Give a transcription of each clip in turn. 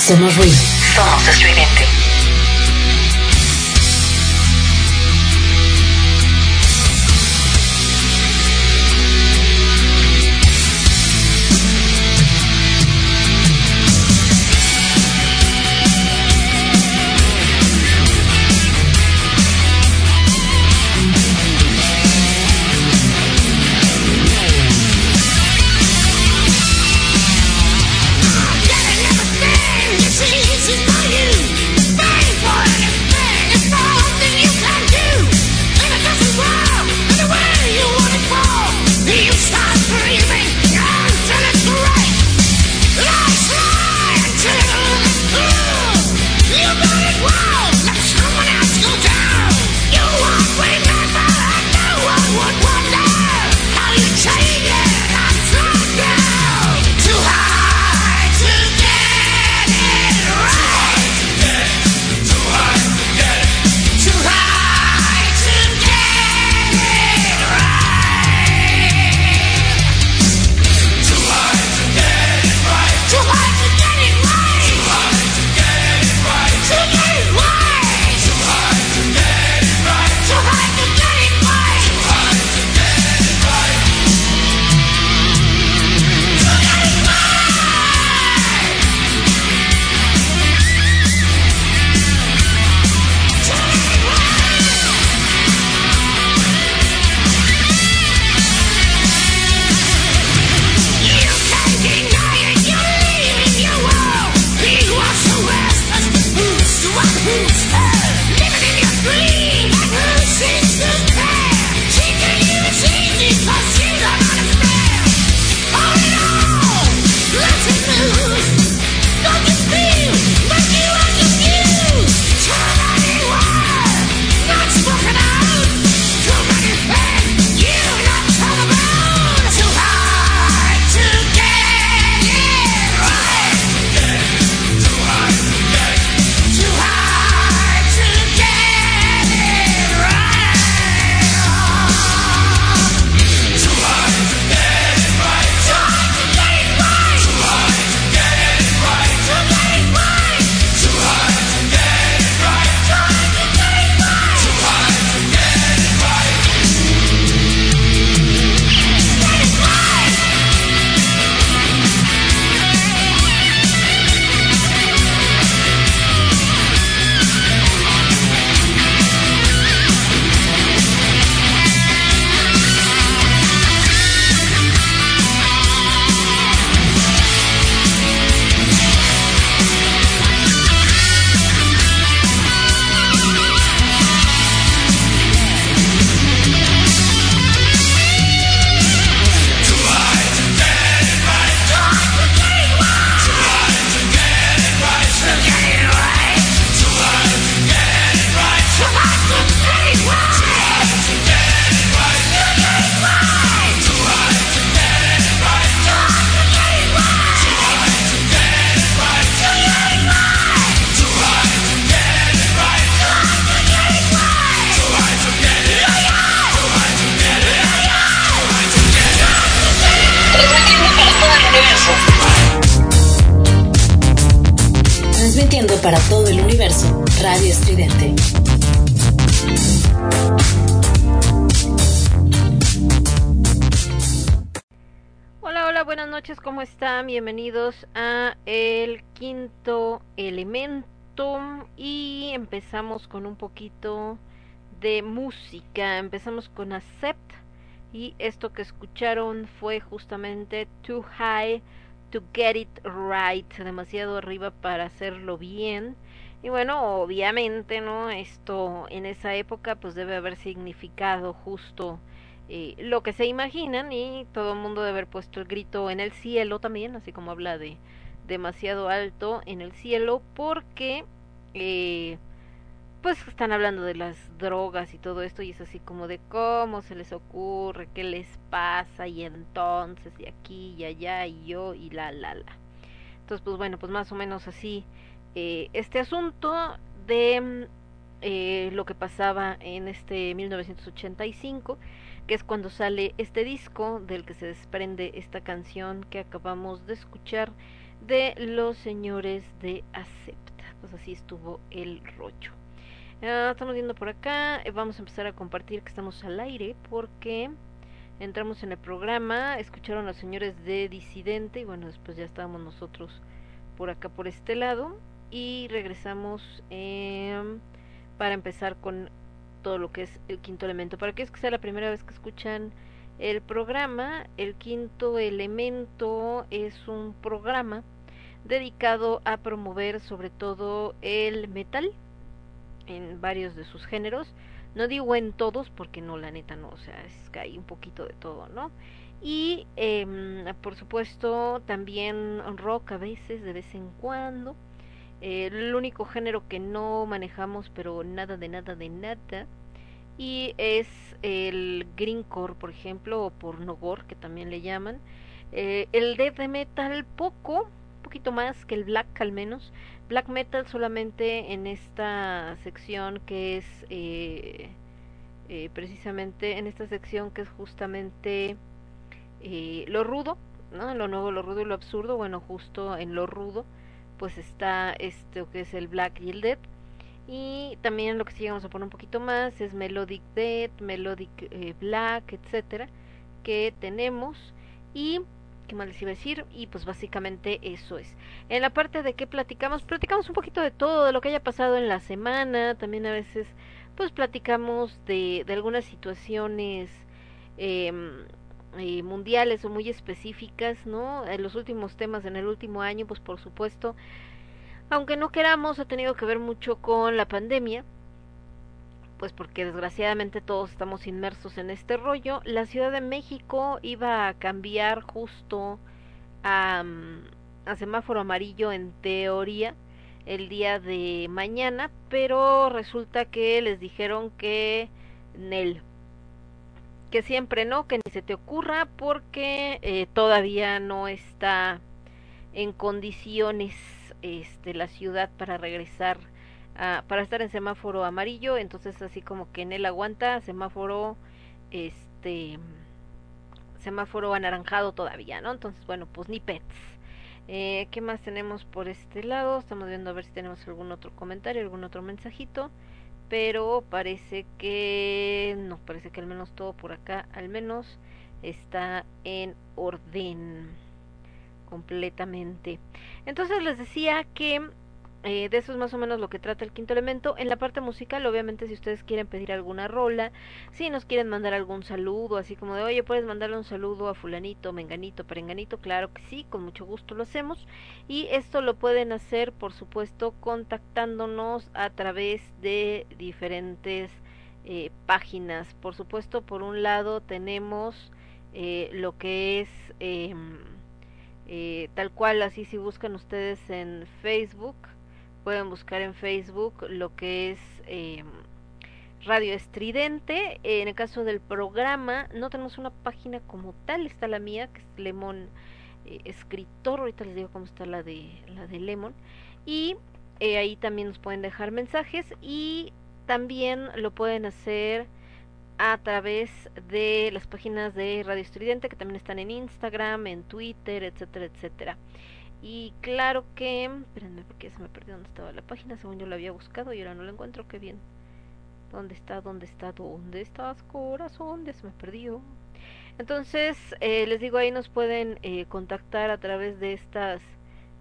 Somos ruido. Somos estridente. Con un poquito de música. Empezamos con Accept y esto que escucharon fue justamente Too High to Get It Right, demasiado arriba para hacerlo bien. Y bueno, obviamente, ¿no? Esto en esa época pues debe haber significado justo eh, lo que se imaginan y todo el mundo debe haber puesto el grito en el cielo también, así como habla de demasiado alto en el cielo, porque eh, pues están hablando de las drogas y todo esto y es así como de cómo se les ocurre, qué les pasa y entonces y aquí y allá y yo y la la la. Entonces pues bueno, pues más o menos así eh, este asunto de eh, lo que pasaba en este 1985 que es cuando sale este disco del que se desprende esta canción que acabamos de escuchar de los señores de Acepta. Pues así estuvo el rollo. Estamos viendo por acá, eh, vamos a empezar a compartir que estamos al aire porque entramos en el programa, escucharon a los señores de Disidente y bueno, después ya estábamos nosotros por acá por este lado. Y regresamos em, para empezar con todo lo que es el quinto elemento. Para que es que sea la primera vez que escuchan el programa, el quinto elemento es un programa dedicado a promover sobre todo el metal en varios de sus géneros. No digo en todos porque no, la neta no, o sea, es que hay un poquito de todo, ¿no? Y eh, por supuesto también rock a veces, de vez en cuando. El único género que no manejamos, pero nada de nada de nada, y es el greencore, por ejemplo, o pornogore, que también le llaman. Eh, el death metal poco, un poquito más que el black al menos. Black metal solamente en esta sección que es eh, eh, precisamente en esta sección que es justamente eh, lo rudo, ¿no? Lo nuevo, lo rudo y lo absurdo. Bueno, justo en lo rudo pues está esto que es el black y el death y también lo que sí vamos a poner un poquito más es melodic death, melodic black, etcétera, que tenemos y qué más les iba a decir y pues básicamente eso es. En la parte de qué platicamos, platicamos un poquito de todo, de lo que haya pasado en la semana, también a veces pues platicamos de, de algunas situaciones eh, eh, mundiales o muy específicas, ¿no? En los últimos temas en el último año, pues por supuesto, aunque no queramos, ha tenido que ver mucho con la pandemia, pues porque desgraciadamente todos estamos inmersos en este rollo. La Ciudad de México iba a cambiar justo a, a semáforo amarillo en teoría el día de mañana, pero resulta que les dijeron que Nel, que siempre no, que ni se te ocurra porque eh, todavía no está en condiciones este la ciudad para regresar a, para estar en semáforo amarillo, entonces así como que en él aguanta semáforo este semáforo anaranjado todavía, ¿no? Entonces, bueno, pues ni pets. Eh, ¿Qué más tenemos por este lado? Estamos viendo a ver si tenemos algún otro comentario, algún otro mensajito pero parece que no, parece que al menos todo por acá, al menos está en orden completamente. Entonces les decía que eh, de eso es más o menos lo que trata el quinto elemento. En la parte musical, obviamente, si ustedes quieren pedir alguna rola, si nos quieren mandar algún saludo, así como de, oye, puedes mandarle un saludo a fulanito, menganito, perenganito, claro que sí, con mucho gusto lo hacemos. Y esto lo pueden hacer, por supuesto, contactándonos a través de diferentes eh, páginas. Por supuesto, por un lado tenemos eh, lo que es... Em, eh, tal cual, así si buscan ustedes en Facebook, pueden buscar en Facebook lo que es eh, Radio Estridente. En el caso del programa, no tenemos una página como tal, está la mía, que es Lemon eh, Escritor. Ahorita les digo cómo está la de, la de Lemon. Y eh, ahí también nos pueden dejar mensajes y también lo pueden hacer a través de las páginas de Radio Estridente que también están en Instagram, en Twitter, etcétera, etcétera. Y claro que, espérenme porque se me perdió dónde estaba la página, según yo la había buscado y ahora no la encuentro, qué bien. ¿Dónde está? ¿Dónde está? ¿Dónde estás, corazón? Ya se me perdió. Entonces, eh, les digo, ahí nos pueden eh, contactar a través de estas,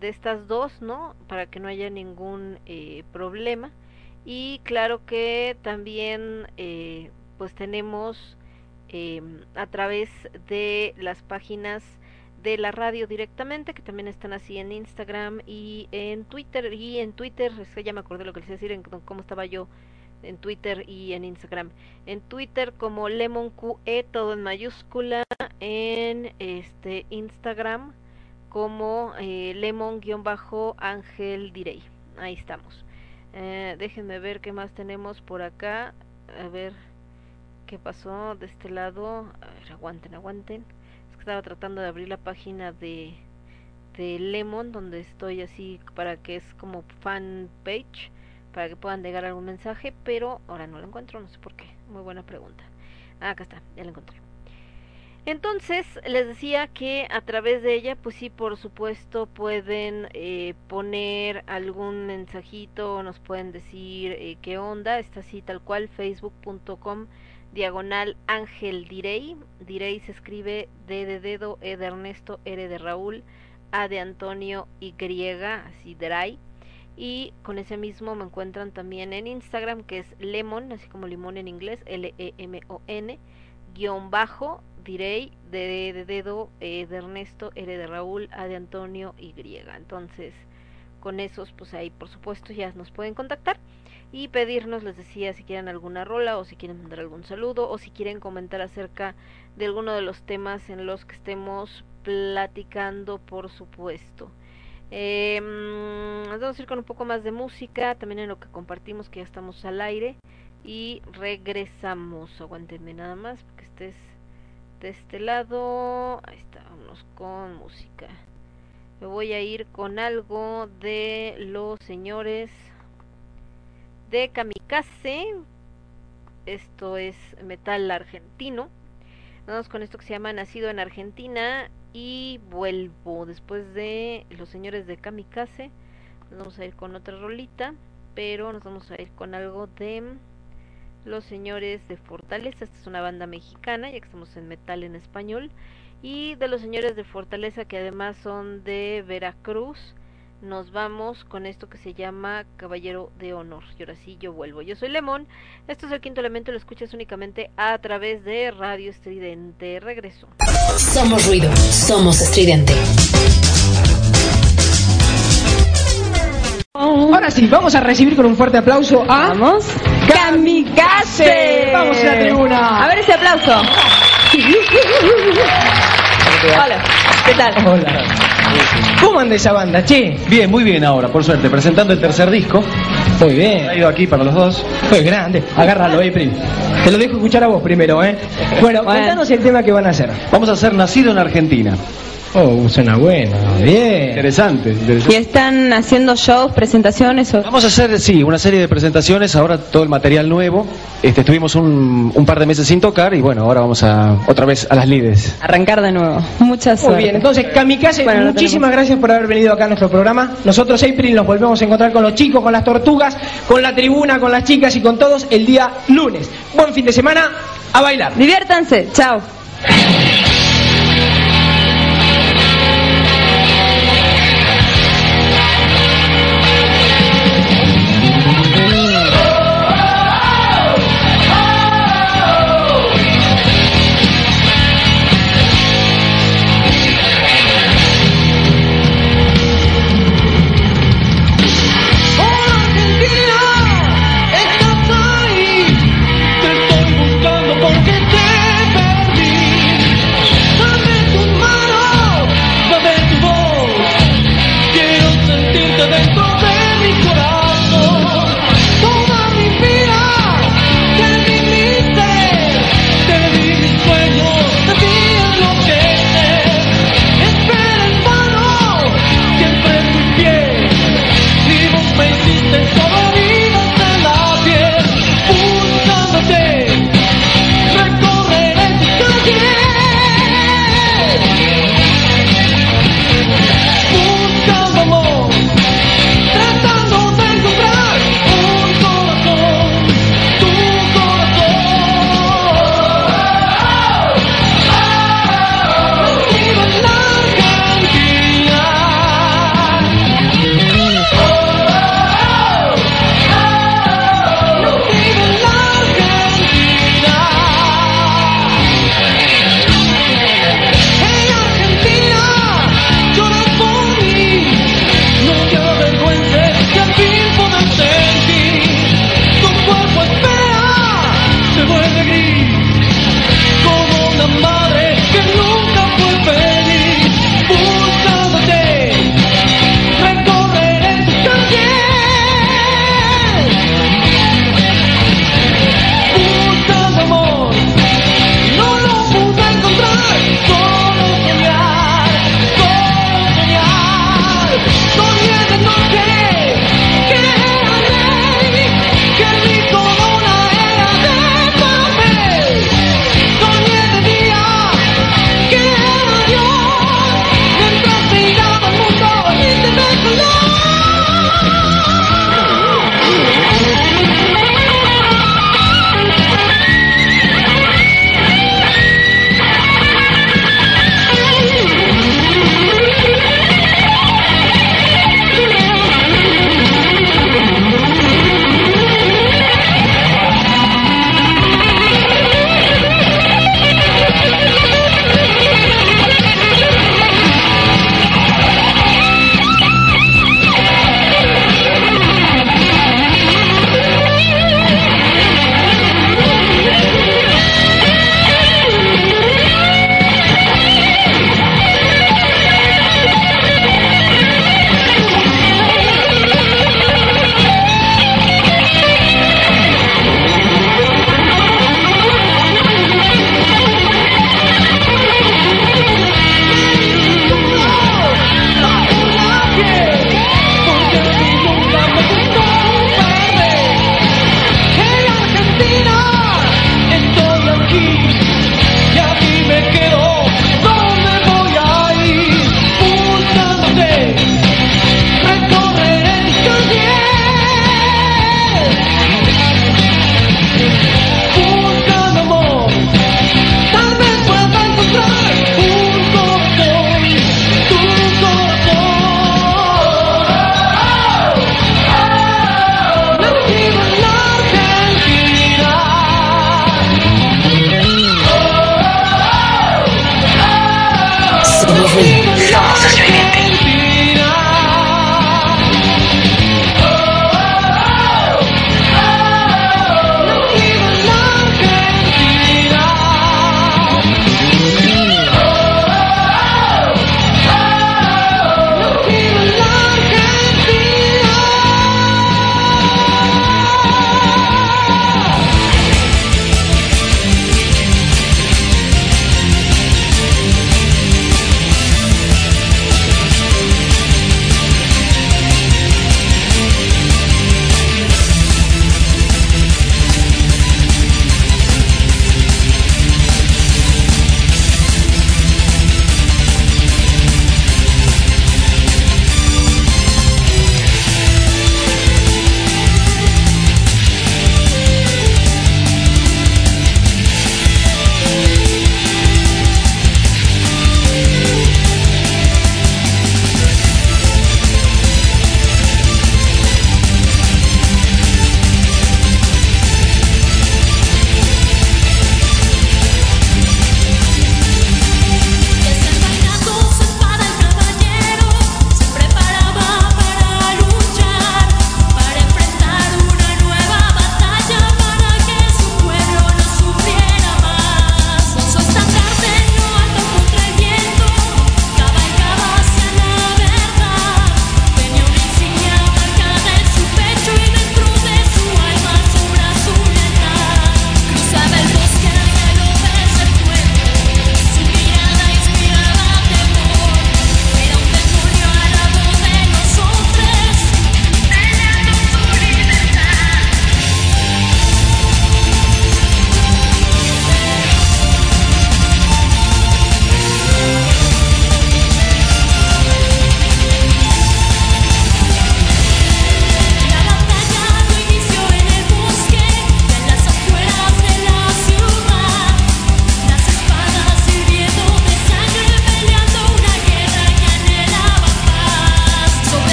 de estas dos, ¿no? Para que no haya ningún eh, problema. Y claro que también, eh, pues tenemos eh, a través de las páginas de la radio directamente, que también están así en Instagram y en Twitter. Y en Twitter, es que ya me acordé lo que les iba a decir, en cómo estaba yo en Twitter y en Instagram. En Twitter como Lemon QE, todo en mayúscula. En este Instagram como eh, Lemon-Ángel Direy. Ahí estamos. Eh, déjenme ver qué más tenemos por acá. A ver qué pasó de este lado. A ver, aguanten, aguanten estaba tratando de abrir la página de, de Lemon, donde estoy así para que es como fan page, para que puedan llegar algún mensaje, pero ahora no lo encuentro, no sé por qué. Muy buena pregunta. Ah, acá está, ya lo encontré. Entonces, les decía que a través de ella, pues sí, por supuesto, pueden eh, poner algún mensajito, nos pueden decir eh, qué onda, está así tal cual, facebook.com diagonal Ángel Direy, Direy se escribe D de dedo, E de Ernesto, R de Raúl, A de Antonio, Y, así Direy, y con ese mismo me encuentran también en Instagram, que es Lemon, así como limón en inglés, L-E-M-O-N, guion bajo, direi, de, de dedo, e de Ernesto, R de Raúl, A de Antonio, Y. Entonces, con esos, pues ahí por supuesto ya nos pueden contactar y pedirnos, les decía, si quieren alguna rola o si quieren mandar algún saludo o si quieren comentar acerca de alguno de los temas en los que estemos platicando, por supuesto. Eh, vamos a ir con un poco más de música, también en lo que compartimos que ya estamos al aire y regresamos. Aguántenme nada más porque estés de este lado. Ahí está, vámonos con música. Me voy a ir con algo de los señores de Kamikaze. Esto es metal argentino. Vamos con esto que se llama Nacido en Argentina y vuelvo después de los señores de Kamikaze. Nos vamos a ir con otra rolita, pero nos vamos a ir con algo de los señores de Fortaleza, esta es una banda mexicana, ya que estamos en metal en español, y de los señores de Fortaleza, que además son de Veracruz, nos vamos con esto que se llama Caballero de Honor. Y ahora sí, yo vuelvo. Yo soy Lemón, esto es el quinto elemento, lo escuchas únicamente a través de Radio Estridente. Regreso. Somos ruido, somos estridente. Ahora sí, vamos a recibir con un fuerte aplauso a... Vamos. Kamikaze. Vamos a la tribuna. A ver ese aplauso. Hola, ¿qué tal? Hola. ¿Cómo anda esa banda, che? Bien, muy bien ahora, por suerte, presentando el tercer disco. Muy bien. Ha ido aquí para los dos. Muy grande. Agárralo, April. Te lo dejo escuchar a vos primero, ¿eh? Bueno, Bueno. contanos el tema que van a hacer. Vamos a hacer Nacido en Argentina. Oh, suena bueno. Bien. Interesante, ¿Y están haciendo shows, presentaciones? O... Vamos a hacer, sí, una serie de presentaciones, ahora todo el material nuevo. Este, estuvimos un, un par de meses sin tocar y bueno, ahora vamos a otra vez a las lides. Arrancar de nuevo. Mucha suerte. Muy bien, entonces Kamikaze, Bueno, muchísimas tenemos. gracias por haber venido acá a nuestro programa. Nosotros, April, nos volvemos a encontrar con los chicos, con las tortugas, con la tribuna, con las chicas y con todos el día lunes. Buen fin de semana, a bailar. Diviértanse. Chao.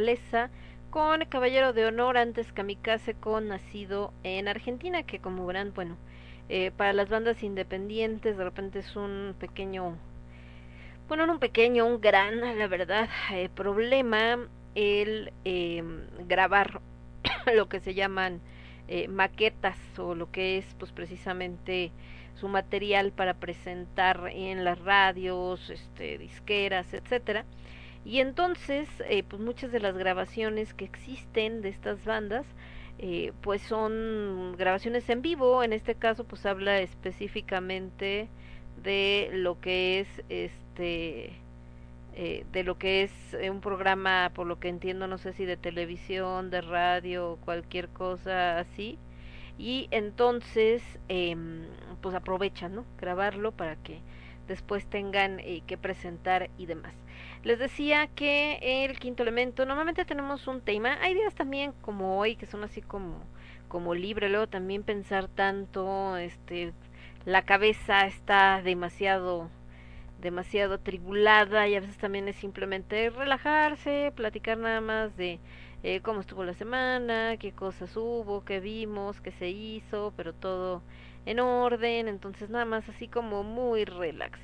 Fortaleza con Caballero de Honor, antes Kamikaze con Nacido en Argentina, que como verán, bueno, eh, para las bandas independientes de repente es un pequeño, bueno, no un pequeño, un gran, la verdad, eh, problema el eh, grabar lo que se llaman eh, maquetas o lo que es pues precisamente su material para presentar en las radios, este, disqueras, etcétera. Y entonces, eh, pues muchas de las grabaciones que existen de estas bandas, eh, pues son grabaciones en vivo. En este caso, pues habla específicamente de lo que es este eh, de lo que es eh, un programa, por lo que entiendo, no sé si de televisión, de radio, cualquier cosa así. Y entonces, eh, pues aprovechan, ¿no? Grabarlo para que después tengan eh, que presentar y demás. Les decía que el quinto elemento, normalmente tenemos un tema, hay días también como hoy que son así como, como libre, luego también pensar tanto, este, la cabeza está demasiado demasiado tribulada y a veces también es simplemente relajarse, platicar nada más de eh, cómo estuvo la semana, qué cosas hubo, qué vimos, qué se hizo, pero todo en orden, entonces nada más así como muy relax.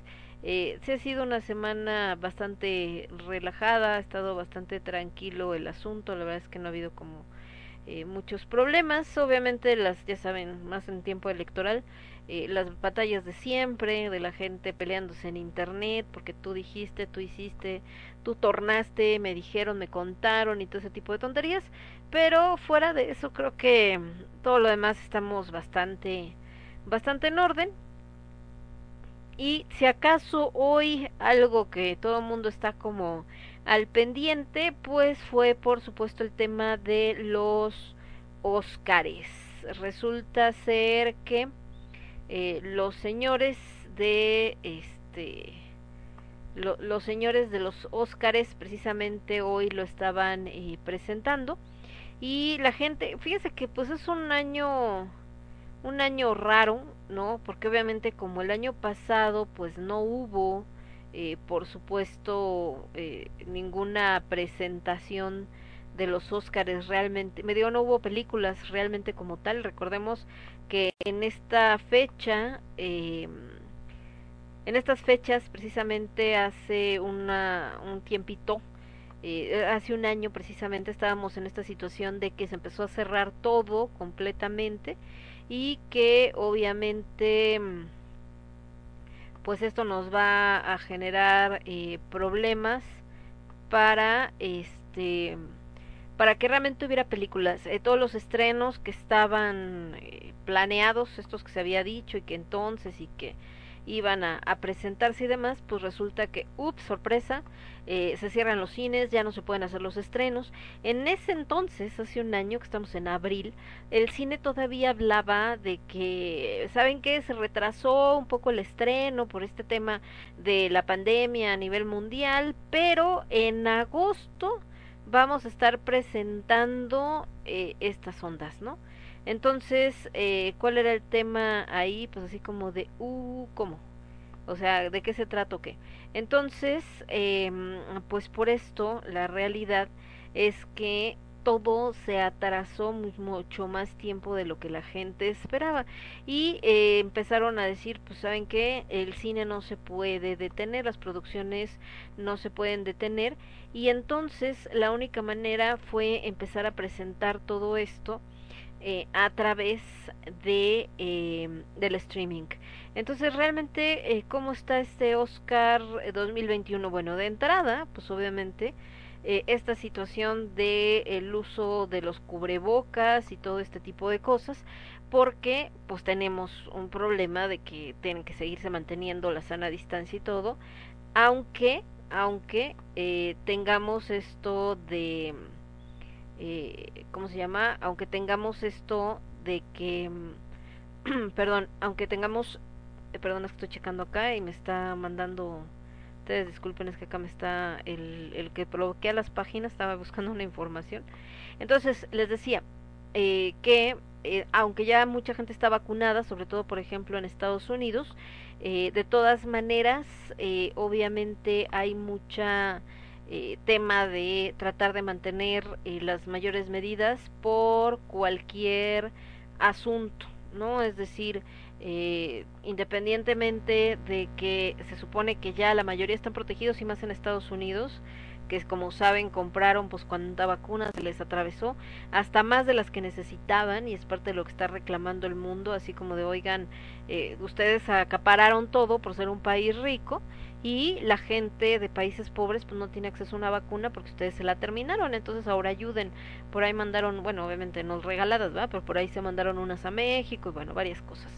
Eh, sí ha sido una semana bastante relajada, ha estado bastante tranquilo el asunto, la verdad es que no ha habido como eh, muchos problemas, obviamente las, ya saben, más en tiempo electoral, eh, las batallas de siempre, de la gente peleándose en internet, porque tú dijiste, tú hiciste, tú tornaste, me dijeron, me contaron y todo ese tipo de tonterías, pero fuera de eso creo que todo lo demás estamos bastante, bastante en orden. Y si acaso hoy algo que todo el mundo está como al pendiente, pues fue por supuesto el tema de los Óscares. Resulta ser que eh, los señores de este lo, los señores de los Óscares precisamente hoy lo estaban eh, presentando y la gente fíjese que pues es un año un año raro no porque obviamente como el año pasado pues no hubo eh, por supuesto eh, ninguna presentación de los Óscares realmente me digo no hubo películas realmente como tal. Recordemos que en esta fecha eh, en estas fechas precisamente hace una, un tiempito eh, hace un año precisamente estábamos en esta situación de que se empezó a cerrar todo completamente y que obviamente pues esto nos va a generar eh, problemas para este para que realmente hubiera películas. Eh, todos los estrenos que estaban eh, planeados estos que se había dicho y que entonces y que iban a, presentarse y demás pues resulta que ups sorpresa eh, se cierran los cines, ya no se pueden hacer los estrenos. En ese entonces, hace un año que estamos en abril, el cine todavía hablaba de que, ¿saben qué? Se retrasó un poco el estreno por este tema de la pandemia a nivel mundial, pero en agosto vamos a estar presentando eh, estas ondas, ¿no? Entonces, eh, ¿cuál era el tema ahí? Pues así como de, uh, ¿cómo? O sea, ¿de qué se trata o qué? Entonces, eh, pues por esto, la realidad es que todo se atrasó mucho más tiempo de lo que la gente esperaba y eh, empezaron a decir pues saben qué el cine no se puede detener las producciones no se pueden detener y entonces la única manera fue empezar a presentar todo esto eh, a través de eh, del streaming. Entonces realmente eh, cómo está este Oscar 2021 bueno de entrada pues obviamente eh, esta situación de el uso de los cubrebocas y todo este tipo de cosas porque pues tenemos un problema de que tienen que seguirse manteniendo la sana distancia y todo aunque aunque eh, tengamos esto de eh, cómo se llama aunque tengamos esto de que perdón aunque tengamos eh, perdón es que estoy checando acá y me está mandando ustedes disculpen es que acá me está el, el que bloquea las páginas estaba buscando una información. Entonces les decía eh, que eh, aunque ya mucha gente está vacunada sobre todo por ejemplo en Estados Unidos eh, de todas maneras eh, obviamente hay mucha eh, tema de tratar de mantener eh, las mayores medidas por cualquier asunto no es decir eh, independientemente de que se supone que ya la mayoría están protegidos y más en Estados Unidos, que como saben compraron pues cuánta vacuna se les atravesó, hasta más de las que necesitaban y es parte de lo que está reclamando el mundo, así como de oigan, eh, ustedes acapararon todo por ser un país rico y la gente de países pobres pues no tiene acceso a una vacuna porque ustedes se la terminaron, entonces ahora ayuden. Por ahí mandaron, bueno, obviamente no regaladas, ¿verdad? Pero por ahí se mandaron unas a México y bueno, varias cosas.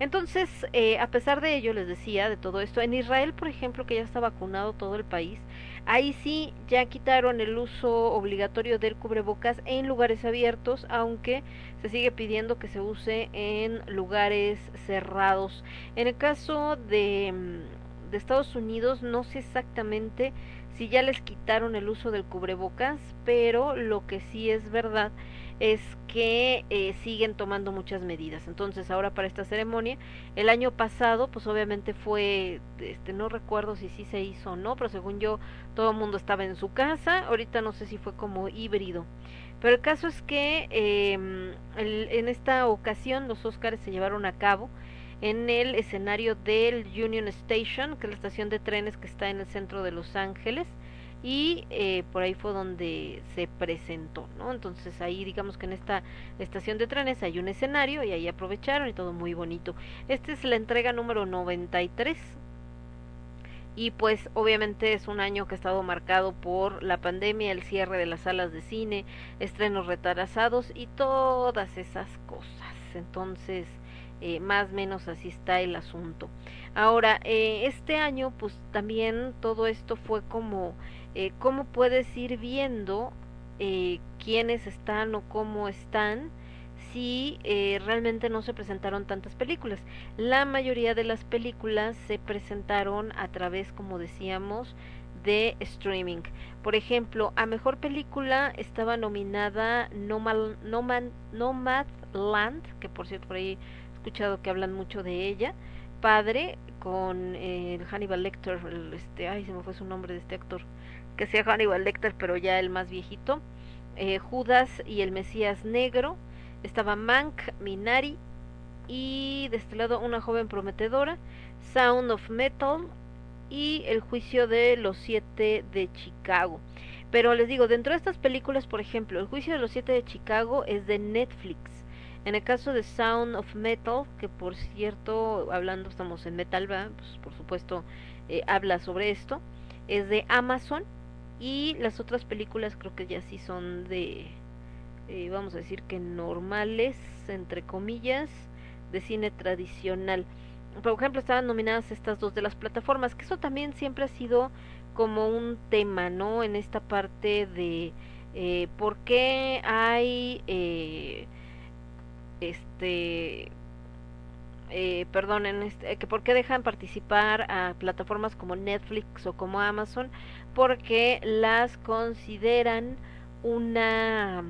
Entonces, eh, a pesar de ello, les decía, de todo esto, en Israel, por ejemplo, que ya está vacunado todo el país, ahí sí ya quitaron el uso obligatorio del cubrebocas en lugares abiertos, aunque se sigue pidiendo que se use en lugares cerrados. En el caso de, de Estados Unidos, no sé exactamente si ya les quitaron el uso del cubrebocas, pero lo que sí es verdad es que eh, siguen tomando muchas medidas. Entonces, ahora para esta ceremonia, el año pasado, pues obviamente fue, este, no recuerdo si sí se hizo o no, pero según yo, todo el mundo estaba en su casa. Ahorita no sé si fue como híbrido. Pero el caso es que el, en esta ocasión los Óscares se llevaron a cabo en el escenario del Union Station, que es la estación de trenes que está en el centro de Los Ángeles y eh, por ahí fue donde se presentó, ¿no? Entonces ahí digamos que en esta estación de trenes hay un escenario y ahí aprovecharon y todo muy bonito. Esta es la entrega número 93 y pues obviamente es un año que ha estado marcado por la pandemia, el cierre de las salas de cine, estrenos retrasados y todas esas cosas. Entonces, eh, más o menos así está el asunto. Ahora, eh, este año pues también todo esto fue como eh, cómo puedes ir viendo quiénes están o cómo están si realmente no se presentaron tantas películas. La mayoría de las películas se presentaron a través, como decíamos, de streaming. Por ejemplo, a mejor película estaba nominada Nomad, Nomad, Nomadland, que por cierto por ahí escuchado que hablan mucho de ella. Padre con eh, el Hannibal Lecter, el, este, ay se me fue su nombre de este actor, que sea Hannibal Lecter, pero ya el más viejito. Eh, Judas y el Mesías Negro. Estaba Mank, Minari y de este lado una joven prometedora, Sound of Metal y El juicio de los siete de Chicago. Pero les digo, dentro de estas películas, por ejemplo, El juicio de los siete de Chicago es de Netflix. En el caso de Sound of Metal, que por cierto, hablando estamos en Metal, pues por supuesto eh, habla sobre esto, es de Amazon y las otras películas creo que ya sí son de, eh, vamos a decir que normales, entre comillas, de cine tradicional. Por ejemplo, estaban nominadas estas dos de las plataformas, que eso también siempre ha sido como un tema, ¿no? En esta parte de eh, por qué hay, eh, este, eh, perdón, en este, que por qué dejan participar a plataformas como Netflix o como Amazon, porque las consideran una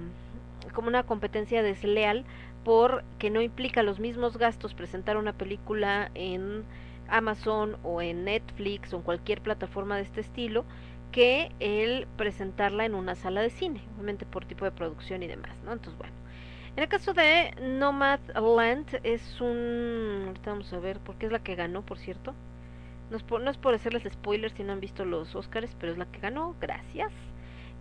como una competencia desleal porque no implica los mismos gastos presentar una película en Amazon o en Netflix o en cualquier plataforma de este estilo que el presentarla en una sala de cine, obviamente por tipo de producción y demás, ¿no? Entonces, bueno. En el caso de Nomadland es un... Ahorita vamos a ver, porque es la que ganó, por cierto. No es por, no es hacerles spoilers si no han visto los Oscars, pero es la que ganó, gracias.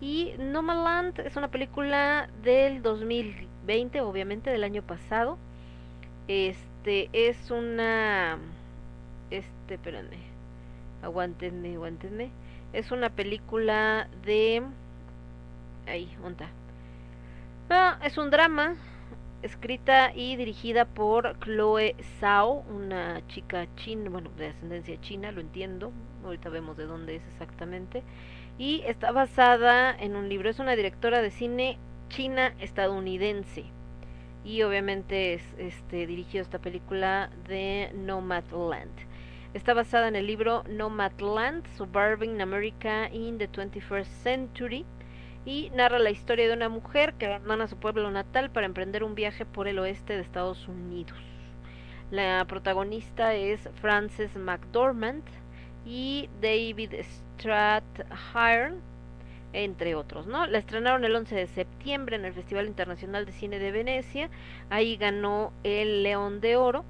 Y Nomadland es una película del 2020, obviamente, del año pasado. Este es una... Este, espérenme. Aguántenme, aguántenme. Es una película de... Ahí, ¿dónde está? Ah, es un drama escrita y dirigida por Chloe Zhao, una chica china, bueno, de ascendencia china, lo entiendo, ahorita vemos de dónde es exactamente, y está basada en un libro, es una directora de cine china estadounidense, y obviamente es, este, dirigió esta película de Nomadland. Está basada en el libro Nomadland, Suburban America in the 21st Century, y narra la historia de una mujer que abandona su pueblo natal para emprender un viaje por el oeste de Estados Unidos. La protagonista es Frances McDormand y David Strathairn, entre otros, ¿no? La estrenaron el 11 de septiembre en el Festival Internacional de Cine de Venecia, ahí ganó el León de Oro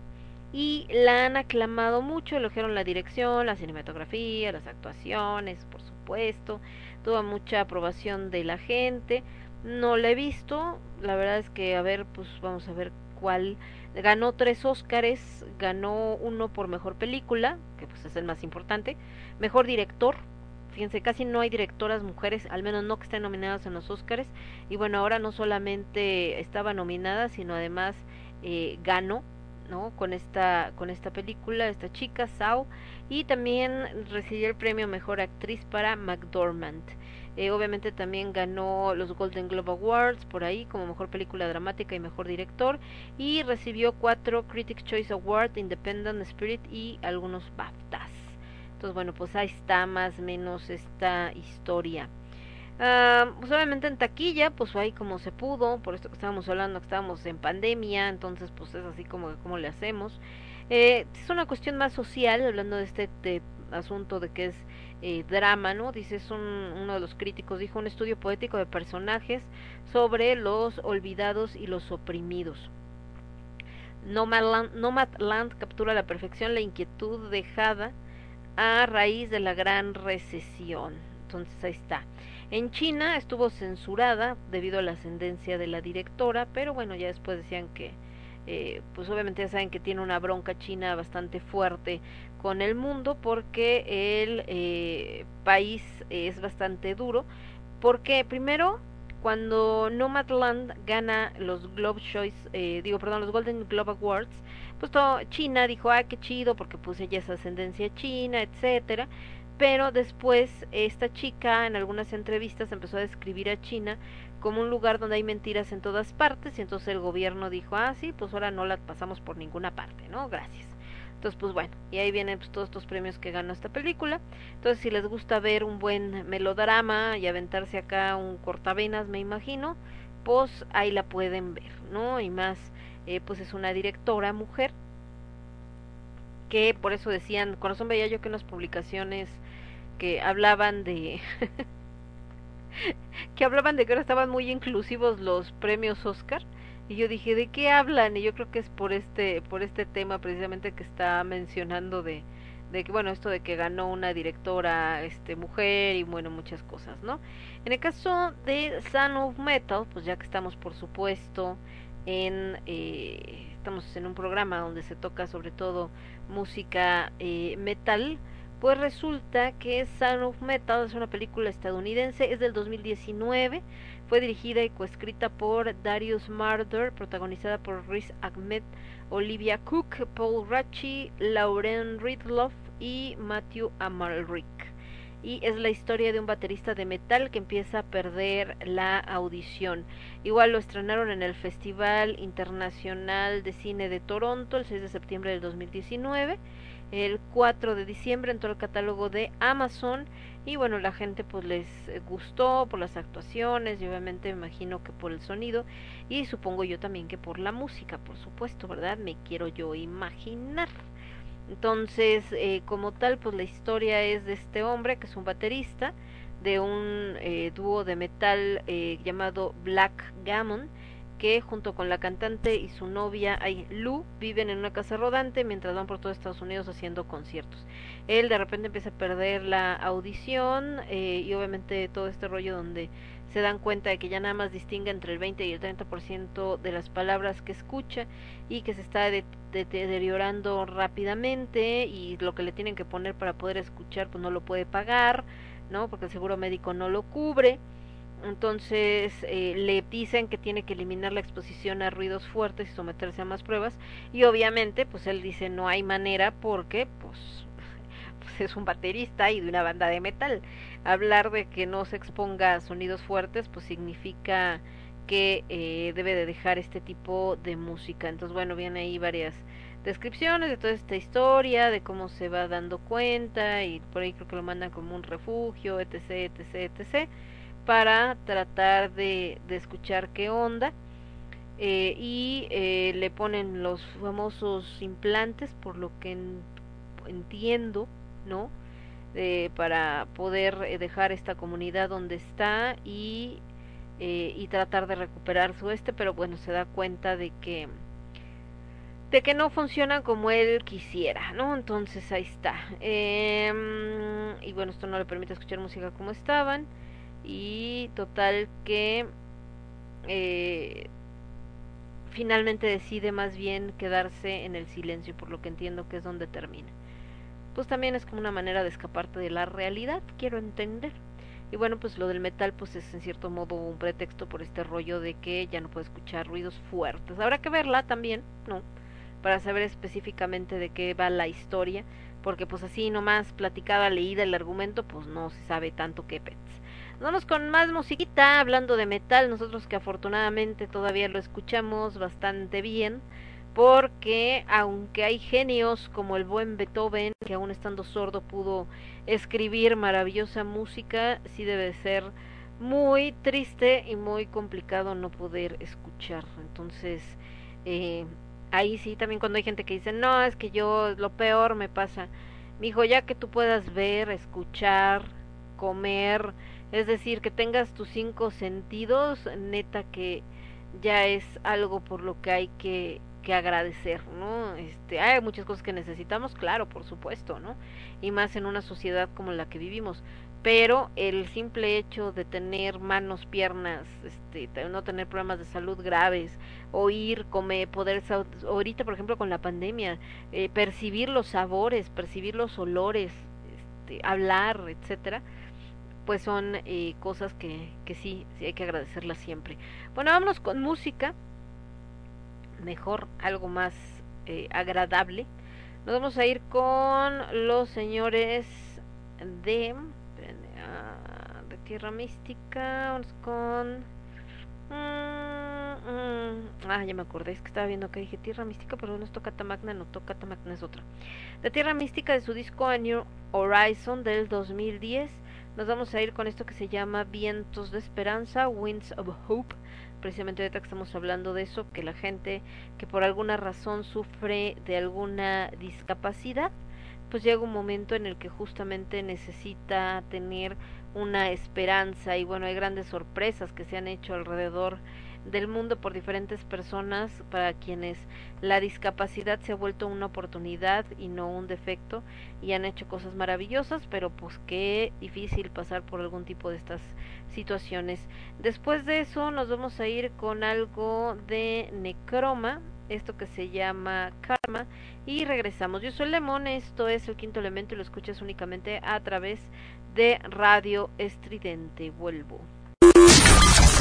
y la han aclamado mucho, elogiaron la dirección, la cinematografía, las actuaciones, por supuesto, tuvo mucha aprobación de la gente. No la he visto, la verdad es que a ver, pues vamos a ver cuál ganó tres Óscares, ganó uno por mejor película, que pues es el más importante, mejor director, fíjense, casi no hay directoras mujeres, al menos no que estén nominadas en los Óscares, y bueno, ahora no solamente estaba nominada, sino además eh, ganó, ¿no? Con esta, con esta película, esta chica, Sao, y también recibió el premio Mejor Actriz para McDormand. Eh, obviamente también ganó los Golden Globe Awards por ahí como Mejor Película Dramática y Mejor Director y recibió cuatro Critics Choice Awards, Independent Spirit y algunos BAFTAs. Entonces bueno, pues ahí está más o menos esta historia. Uh, pues obviamente en taquilla, pues ahí como se pudo, por esto que estábamos hablando, que estábamos en pandemia, entonces pues es así como como le hacemos. Eh, es una cuestión más social, hablando de este asunto de que es eh, drama, ¿no? Dice, un, uno de los críticos, dijo un estudio poético de personajes sobre los olvidados y los oprimidos. Nomadland, Nomadland captura a la perfección la inquietud dejada a raíz de la gran recesión. Entonces ahí está. En China estuvo censurada debido a la ascendencia de la directora, pero bueno, ya después decían que, eh, pues obviamente ya saben que tiene una bronca china bastante fuerte con el mundo porque el eh, país es bastante duro. Porque primero cuando Nomadland gana los Globe Choice, eh, digo perdón, los Golden Globe Awards, pues todo China dijo, ah, qué chido, porque pues ella es ascendencia china, etcétera, pero después esta chica en algunas entrevistas empezó a describir a China como un lugar donde hay mentiras en todas partes y entonces el gobierno dijo, ah, sí, pues ahora no la pasamos por ninguna parte, ¿no? Gracias. Entonces, pues bueno, y ahí vienen pues, todos estos premios que ganó esta película. Entonces, si les gusta ver un buen melodrama y aventarse acá un cortavenas, me imagino, pues ahí la pueden ver, ¿no? Y más, eh, pues es una directora mujer que por eso decían, corazón veía yo que en las publicaciones que hablaban de que hablaban de que ahora estaban muy inclusivos los premios Oscar. Y yo dije de qué hablan y yo creo que es por este por este tema precisamente que está mencionando de de que bueno esto de que ganó una directora este mujer y bueno muchas cosas no en el caso de Son of Metal pues ya que estamos por supuesto en eh, estamos en un programa donde se toca sobre todo música eh, metal pues resulta que Son of Metal es una película estadounidense, es del 2019, fue dirigida y coescrita por Darius Marder, protagonizada por Riz Ahmed, Olivia Cook, Paul Ratchie, Lauren Ridloff y Matthew Amalric. Y es la historia de un baterista de metal que empieza a perder la audición. Igual lo estrenaron en el Festival Internacional de Cine de Toronto el 6 de septiembre del 2019 el 4 de diciembre en todo el catálogo de Amazon y bueno, la gente pues les gustó por las actuaciones y obviamente me imagino que por el sonido y supongo yo también que por la música, por supuesto, ¿verdad? Me quiero yo imaginar. Entonces, eh, como tal, pues la historia es de este hombre que es un baterista de un eh, dúo de metal eh, llamado Black Gammon que junto con la cantante y su novia ay, Lou viven en una casa rodante mientras van por todo Estados Unidos haciendo conciertos. Él de repente empieza a perder la audición eh, y obviamente todo este rollo donde se dan cuenta de que ya nada más distingue entre el 20 y el 30% de las palabras que escucha y que se está de deteriorando rápidamente y lo que le tienen que poner para poder escuchar pues no lo puede pagar, ¿no? Porque el seguro médico no lo cubre entonces eh, le dicen que tiene que eliminar la exposición a ruidos fuertes y someterse a más pruebas y obviamente pues él dice no hay manera porque pues, pues es un baterista y de una banda de metal hablar de que no se exponga a sonidos fuertes pues significa que eh, debe de dejar este tipo de música. Entonces bueno viene ahí varias descripciones de toda esta historia de cómo se va dando cuenta y por ahí creo que lo mandan como un refugio etc etc etc para tratar de, de escuchar qué onda eh, y eh, le ponen los famosos implantes por lo que en, entiendo no eh, para poder eh, dejar esta comunidad donde está y eh, y tratar de recuperar su este pero bueno se da cuenta de que de que no funciona como él quisiera, ¿no? Entonces ahí está. Eh, y bueno, esto no le permite escuchar música como estaban y total que eh, finalmente decide más bien quedarse en el silencio por lo que entiendo que es donde termina. Pues también es como una manera de escaparte de la realidad quiero entender. Y bueno pues lo del metal pues es en cierto modo un pretexto por este rollo de que ya no puede escuchar ruidos fuertes. Habrá que verla también no para saber específicamente de qué va la historia porque pues así nomás platicada leída el argumento pues no se sabe tanto qué pets Vamos con más musiquita, hablando de metal, nosotros que afortunadamente todavía lo escuchamos bastante bien, porque aunque hay genios como el buen Beethoven, que aún estando sordo pudo escribir maravillosa música, sí debe ser muy triste y muy complicado no poder escuchar. Entonces, eh, ahí sí, también cuando hay gente que dice, no, es que yo lo peor me pasa, mi hijo, ya que tú puedas ver, escuchar, comer, es decir, que tengas tus cinco sentidos, neta que ya es algo por lo que hay que, que agradecer, ¿no? Este, hay muchas cosas que necesitamos, claro, por supuesto, ¿no? Y más en una sociedad como la que vivimos, pero el simple hecho de tener manos, piernas, este, no tener problemas de salud graves, oír, comer, poder, ahorita por ejemplo con la pandemia, eh, percibir los sabores, percibir los olores, este, hablar, etcétera, pues son eh, cosas que, que sí, sí hay que agradecerlas siempre. Bueno, vámonos con música, mejor, algo más eh, agradable. Nos vamos a ir con los señores de, uh, de Tierra Mística, vamos con... Mm, mm, ah, ya me acordé, es que estaba viendo que dije Tierra Mística, pero no es Tocata Magna, no Tocata Magna es otra. De Tierra Mística de su disco A New Horizon del 2010 nos vamos a ir con esto que se llama Vientos de Esperanza, Winds of Hope. Precisamente ahorita que estamos hablando de eso, que la gente que por alguna razón sufre de alguna discapacidad, pues llega un momento en el que justamente necesita tener una esperanza y bueno, hay grandes sorpresas que se han hecho alrededor del mundo por diferentes personas para quienes la discapacidad se ha vuelto una oportunidad y no un defecto y han hecho cosas maravillosas, pero pues qué difícil pasar por algún tipo de estas situaciones. Después de eso nos vamos a ir con algo de Necroma, esto que se llama Karma y regresamos. Yo soy Lemón, esto es el quinto elemento y lo escuchas únicamente a través de Radio Estridente. Vuelvo.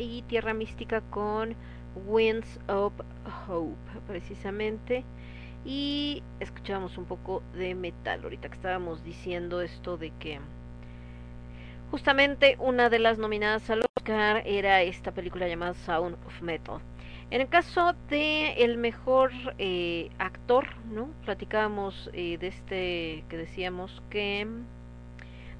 Y Tierra Mística con Winds of Hope, precisamente. Y escuchamos un poco de metal, ahorita que estábamos diciendo esto de que justamente una de las nominadas al Oscar era esta película llamada Sound of Metal. En el caso de el mejor eh, actor, ¿no? Platicábamos eh, de este que decíamos que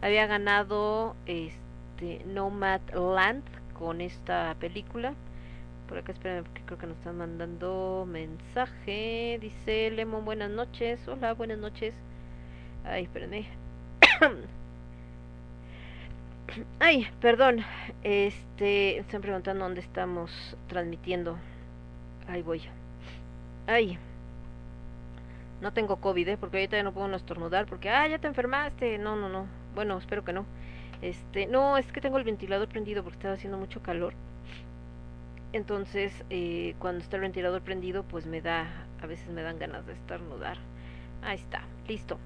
había ganado este Nomadland con esta película. Por acá espérenme porque creo que nos están mandando mensaje. Dice Lemon, buenas noches. Hola, buenas noches. Ay, espérenme. Ay, perdón. Este, están preguntando dónde estamos transmitiendo. Ahí voy. Ay. No tengo COVID, ¿eh? Porque ahorita ya no puedo no estornudar. Porque, ah, ya te enfermaste. No, no, no. Bueno, espero que no. Este, no, es que tengo el ventilador prendido porque estaba haciendo mucho calor. Entonces, eh, cuando está el ventilador prendido, pues me da, a veces me dan ganas de estornudar. Ahí está, listo.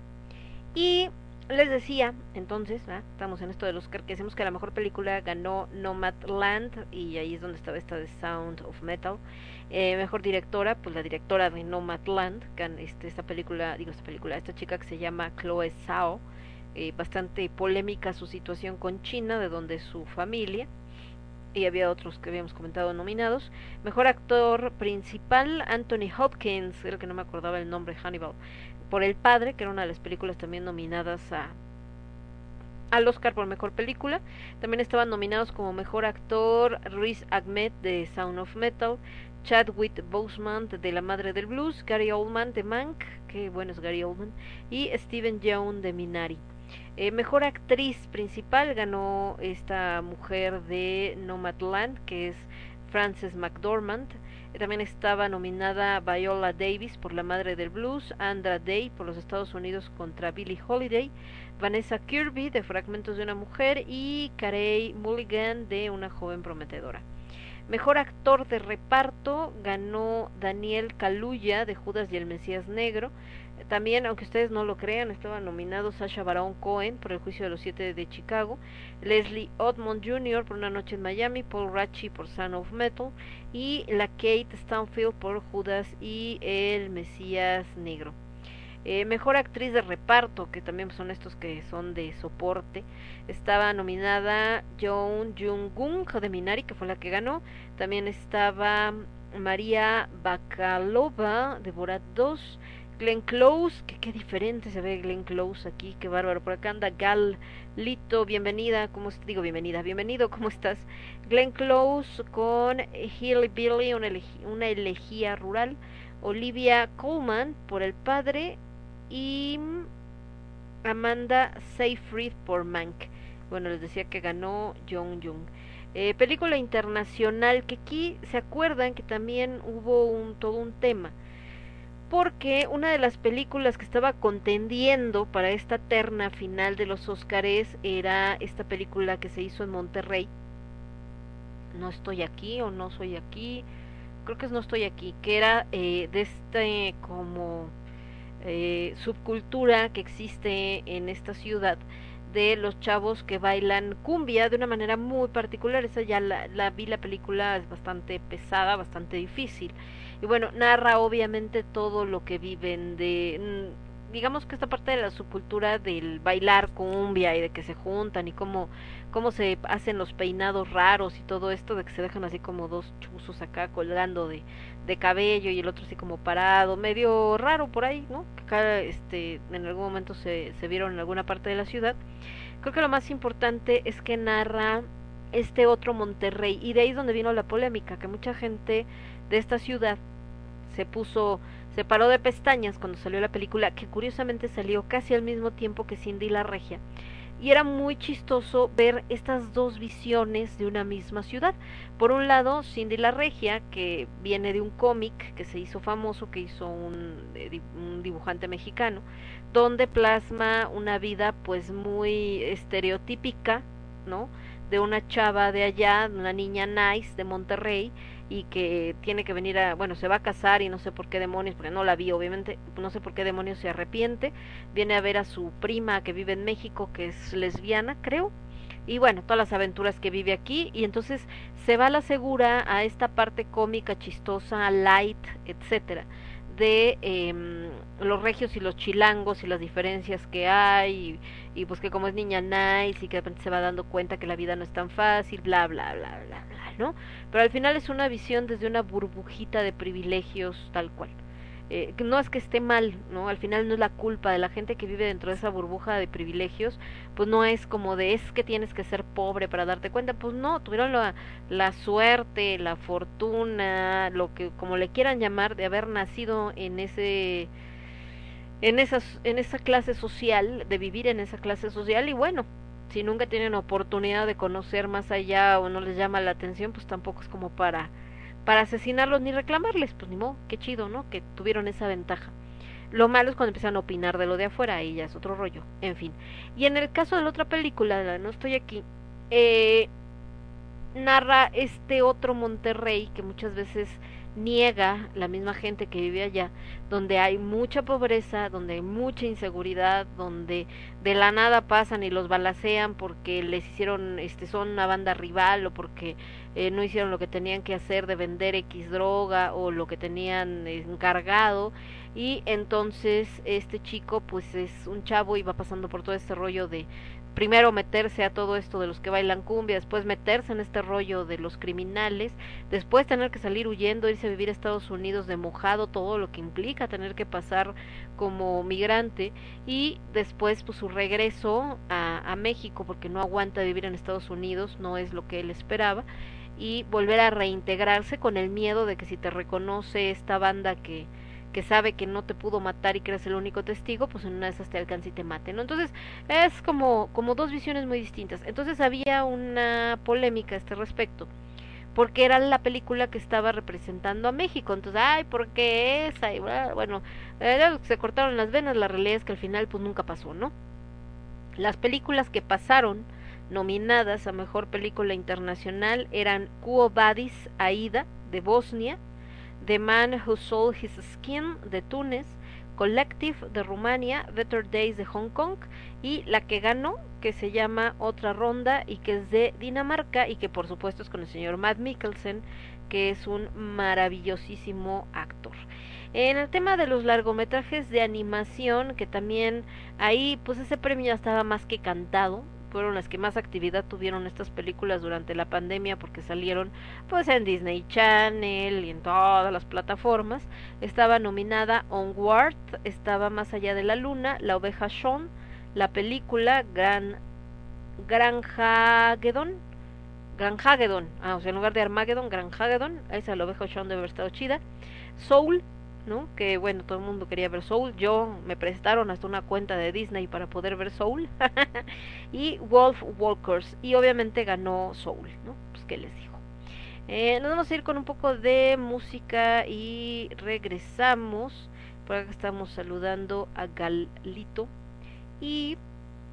Y les decía, entonces, ¿verdad? estamos en esto del Oscar, que decimos que la mejor película ganó Nomadland, y ahí es donde estaba esta de Sound of Metal. Eh, mejor directora, pues la directora de Nomadland, gan- este, esta película, digo esta película, esta chica que se llama Chloe Zhao, eh, bastante polémica su situación con China, de donde su familia, y había otros que habíamos comentado nominados. Mejor actor principal, Anthony Hopkins, el que no me acordaba el nombre, Hannibal, por El Padre, que era una de las películas también nominadas a al Oscar por mejor película. También estaban nominados como mejor actor Riz Ahmed de Sound of Metal, Chadwick Boseman de La Madre del Blues, Gary Oldman de Mank, bueno es Gary Oldman, y Steven Yeun de Minari. Eh, mejor actriz principal ganó esta mujer de Nomadland, que es Frances McDormand. También estaba nominada Viola Davis por La Madre del Blues, Andra Day por los Estados Unidos contra Billie Holiday, Vanessa Kirby de Fragmentos de una Mujer y Carey Mulligan de Una Joven Prometedora. Mejor actor de reparto ganó Daniel Kaluuya de Judas y el Mesías Negro. También, aunque ustedes no lo crean, estaban nominados Sasha Baron Cohen por El Juicio de los Siete de Chicago, Leslie Odmond Jr. por Una Noche en Miami, Paul Ratchie por Son of Metal y la Kate Stanfield por Judas y el Mesías Negro. Eh, mejor actriz de reparto, que también son estos que son de soporte, estaba nominada Joan Jung-gung de Minari, que fue la que ganó. También estaba María Bakalova de Borat 2. Glenn Close, que qué diferente se ve Glenn Close aquí, qué bárbaro. Por acá anda Gal Lito, bienvenida, ¿cómo digo bienvenida? Bienvenido, ¿cómo estás? Glenn Close con Hilly Billy, una, elegi- una elegía rural. Olivia Colman por El Padre y Amanda Seyfried por Mank. Bueno, les decía que ganó Jong Jung. Eh, película internacional que aquí se acuerdan que también hubo un todo un tema porque una de las películas que estaba contendiendo para esta terna final de los Óscares era esta película que se hizo en Monterrey. No estoy aquí o no soy aquí, creo que es no estoy aquí, que era eh, de este como eh, subcultura que existe en esta ciudad de los chavos que bailan cumbia de una manera muy particular. Esa ya la, la vi la película, es bastante pesada, bastante difícil. Y bueno, narra obviamente todo lo que viven de digamos que esta parte de la subcultura del bailar cumbia y de que se juntan y cómo, cómo se hacen los peinados raros y todo esto, de que se dejan así como dos chuzos acá colgando de, de cabello y el otro así como parado, medio raro por ahí, ¿no? Que acá este, en algún momento se, se vieron en alguna parte de la ciudad. Creo que lo más importante es que narra este otro Monterrey y de ahí es donde vino la polémica, que mucha gente de esta ciudad se puso, se paró de pestañas cuando salió la película, que curiosamente salió casi al mismo tiempo que Cindy la Regia. Y era muy chistoso ver estas dos visiones de una misma ciudad. Por un lado, Cindy la Regia, que viene de un cómic que se hizo famoso, que hizo un, eh, dibujante mexicano, donde plasma una vida pues muy estereotípica, ¿no? De una chava de allá, una niña nice de Monterrey, y que tiene que venir a, bueno, se va a casar y no sé por qué demonios, porque no la vi obviamente, no sé por qué demonios se arrepiente, viene a ver a su prima que vive en México, que es lesbiana, creo, y bueno, todas las aventuras que vive aquí, y entonces se va a la segura a esta parte cómica, chistosa, light, etcétera, de eh, los regios y los chilangos y las diferencias que hay, y, y pues que como es niña nice y que de repente se va dando cuenta que la vida no es tan fácil, bla, bla, bla, bla, bla, ¿no? Pero al final es una visión desde una burbujita de privilegios tal cual. Eh, no es que esté mal, ¿no? Al final no es la culpa de la gente que vive dentro de esa burbuja de privilegios, pues no es como de es que tienes que ser pobre para darte cuenta, pues no, tuvieron la, la suerte, la fortuna, lo que como le quieran llamar, de haber nacido en ese en esas en esa clase social, de vivir en esa clase social y bueno, si nunca tienen oportunidad de conocer más allá o no les llama la atención, pues tampoco es como para para asesinarlos ni reclamarles, pues ni modo, qué chido, ¿no? Que tuvieron esa ventaja. Lo malo es cuando empiezan a opinar de lo de afuera, y ya es otro rollo, en fin. Y en el caso de la otra película, la No estoy aquí, eh, narra este otro Monterrey que muchas veces niega la misma gente que vive allá, donde hay mucha pobreza, donde hay mucha inseguridad, donde de la nada pasan y los balacean porque les hicieron, este, son una banda rival o porque eh, no hicieron lo que tenían que hacer de vender X droga o lo que tenían encargado. Y entonces este chico pues es un chavo y va pasando por todo este rollo de primero meterse a todo esto de los que bailan cumbia, después meterse en este rollo de los criminales, después tener que salir huyendo, irse a vivir a Estados Unidos de mojado, todo lo que implica tener que pasar como migrante y después pues su regreso a, a México porque no aguanta vivir en Estados Unidos, no es lo que él esperaba y volver a reintegrarse con el miedo de que si te reconoce esta banda que que sabe que no te pudo matar y que eres el único testigo, pues en una de esas te alcanza y te mate, ¿no? Entonces, es como, como dos visiones muy distintas. Entonces había una polémica a este respecto, porque era la película que estaba representando a México. Entonces, ay, ¿por qué esa? Y bueno, eh, se cortaron las venas, la realidad es que al final pues nunca pasó, ¿no? Las películas que pasaron nominadas a Mejor Película Internacional eran Quo Vadis Aida de Bosnia, The Man Who Sold His Skin de Túnez, Collective de Rumania, Better Days de Hong Kong y la que ganó, que se llama Otra Ronda y que es de Dinamarca y que por supuesto es con el señor Matt Mikkelsen, que es un maravillosísimo actor. En el tema de los largometrajes de animación, que también ahí pues ese premio ya estaba más que cantado, fueron las que más actividad tuvieron estas películas durante la pandemia porque salieron pues en Disney Channel y en todas las plataformas. Estaba nominada Onward, estaba Más allá de la luna, La oveja Sean, la película Gran Granjagedon, Granjagedon, ah, o sea, en lugar de Armageddon, Granjagedon, esa la oveja Sean debe haber estado chida. Soul, ¿no? Que bueno, todo el mundo quería ver Soul. Yo me prestaron hasta una cuenta de Disney para poder ver Soul. y Wolf Walkers. Y obviamente ganó Soul, ¿no? Pues qué les digo. Eh, nos vamos a ir con un poco de música y regresamos. Por acá estamos saludando a Galito. Y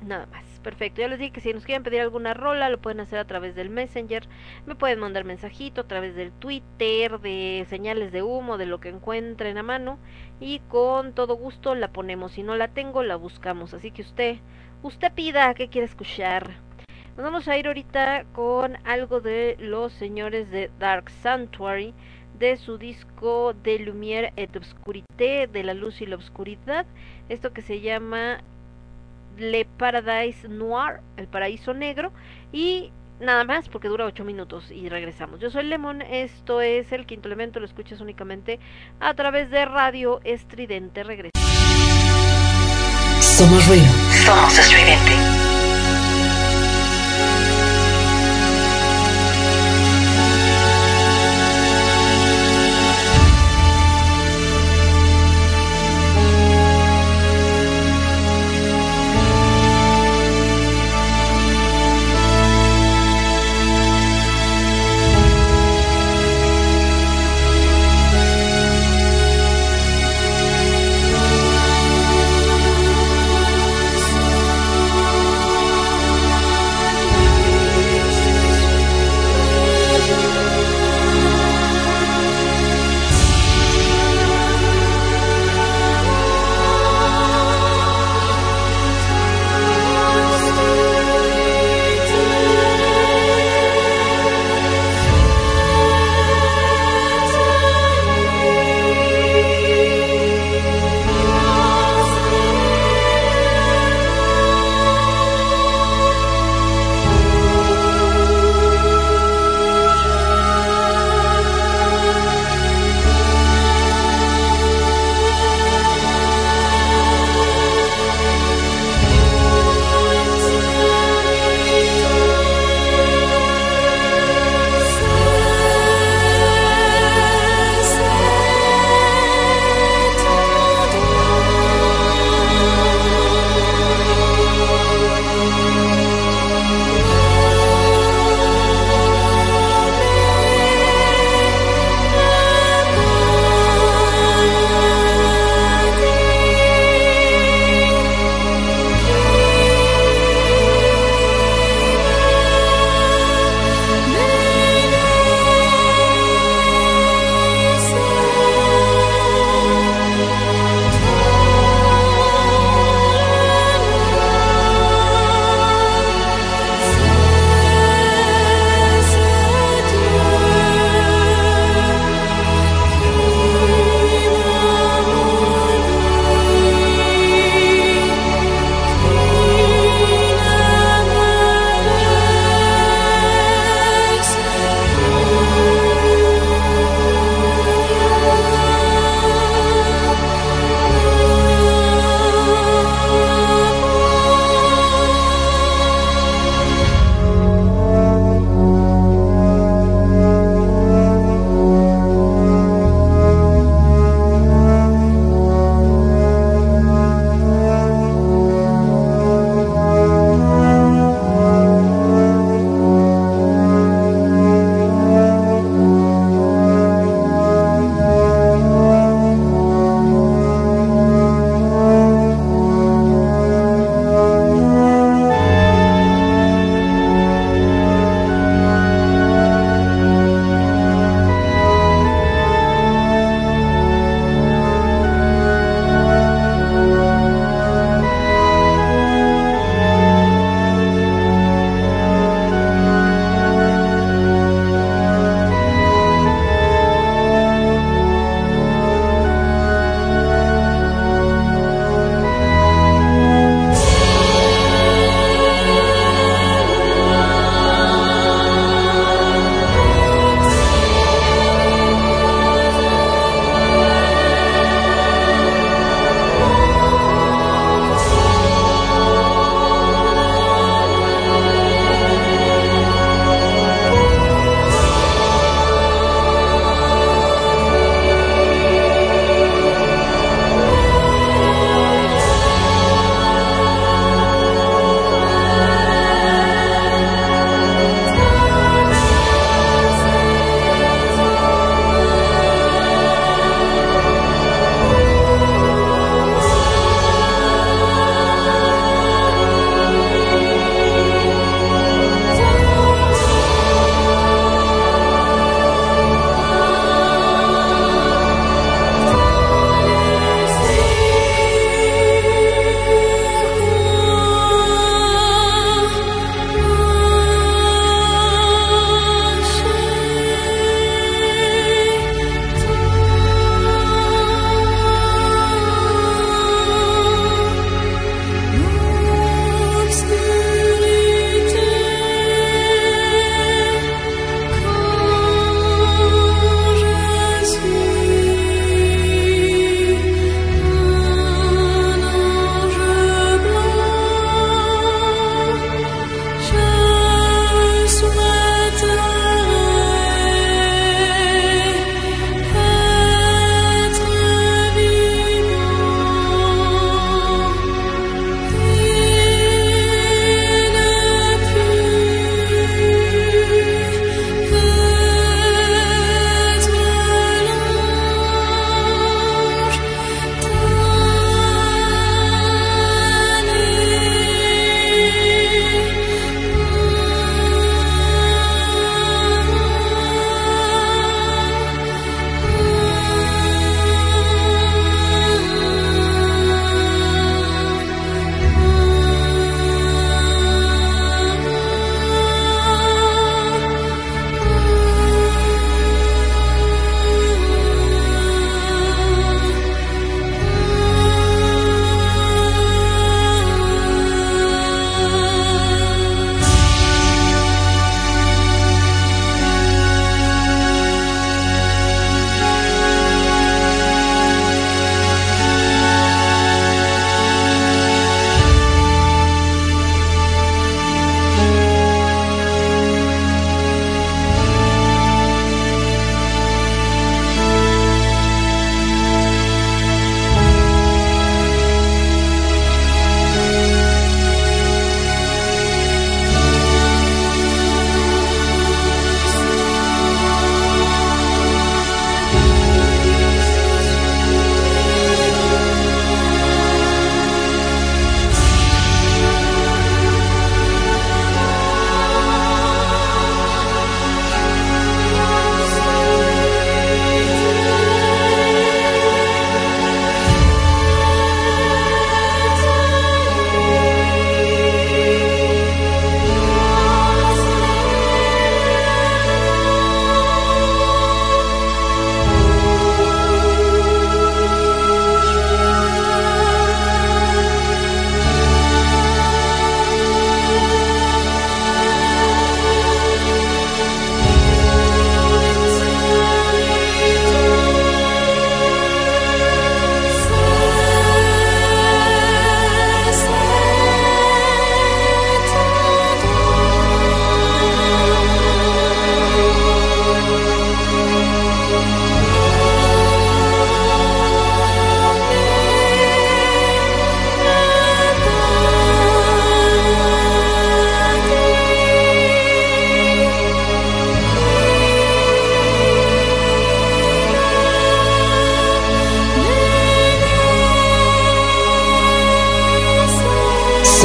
nada más. Perfecto. Ya les dije que si nos quieren pedir alguna rola, lo pueden hacer a través del Messenger. Me pueden mandar mensajito a través del Twitter, de señales de humo, de lo que encuentren a mano. Y con todo gusto la ponemos. Si no la tengo, la buscamos. Así que usted, usted pida qué quiere escuchar. Nos vamos a ir ahorita con algo de los señores de Dark Sanctuary. de su disco de Lumière et Obscurité, de la luz y la oscuridad, esto que se llama Le Paradise Noir, el paraíso negro, y nada más porque dura ocho minutos y regresamos. Yo soy Lemon, esto es el quinto elemento, lo escuchas únicamente a través de Radio Estridente. Regresamos. Somos ruido. Somos estridente.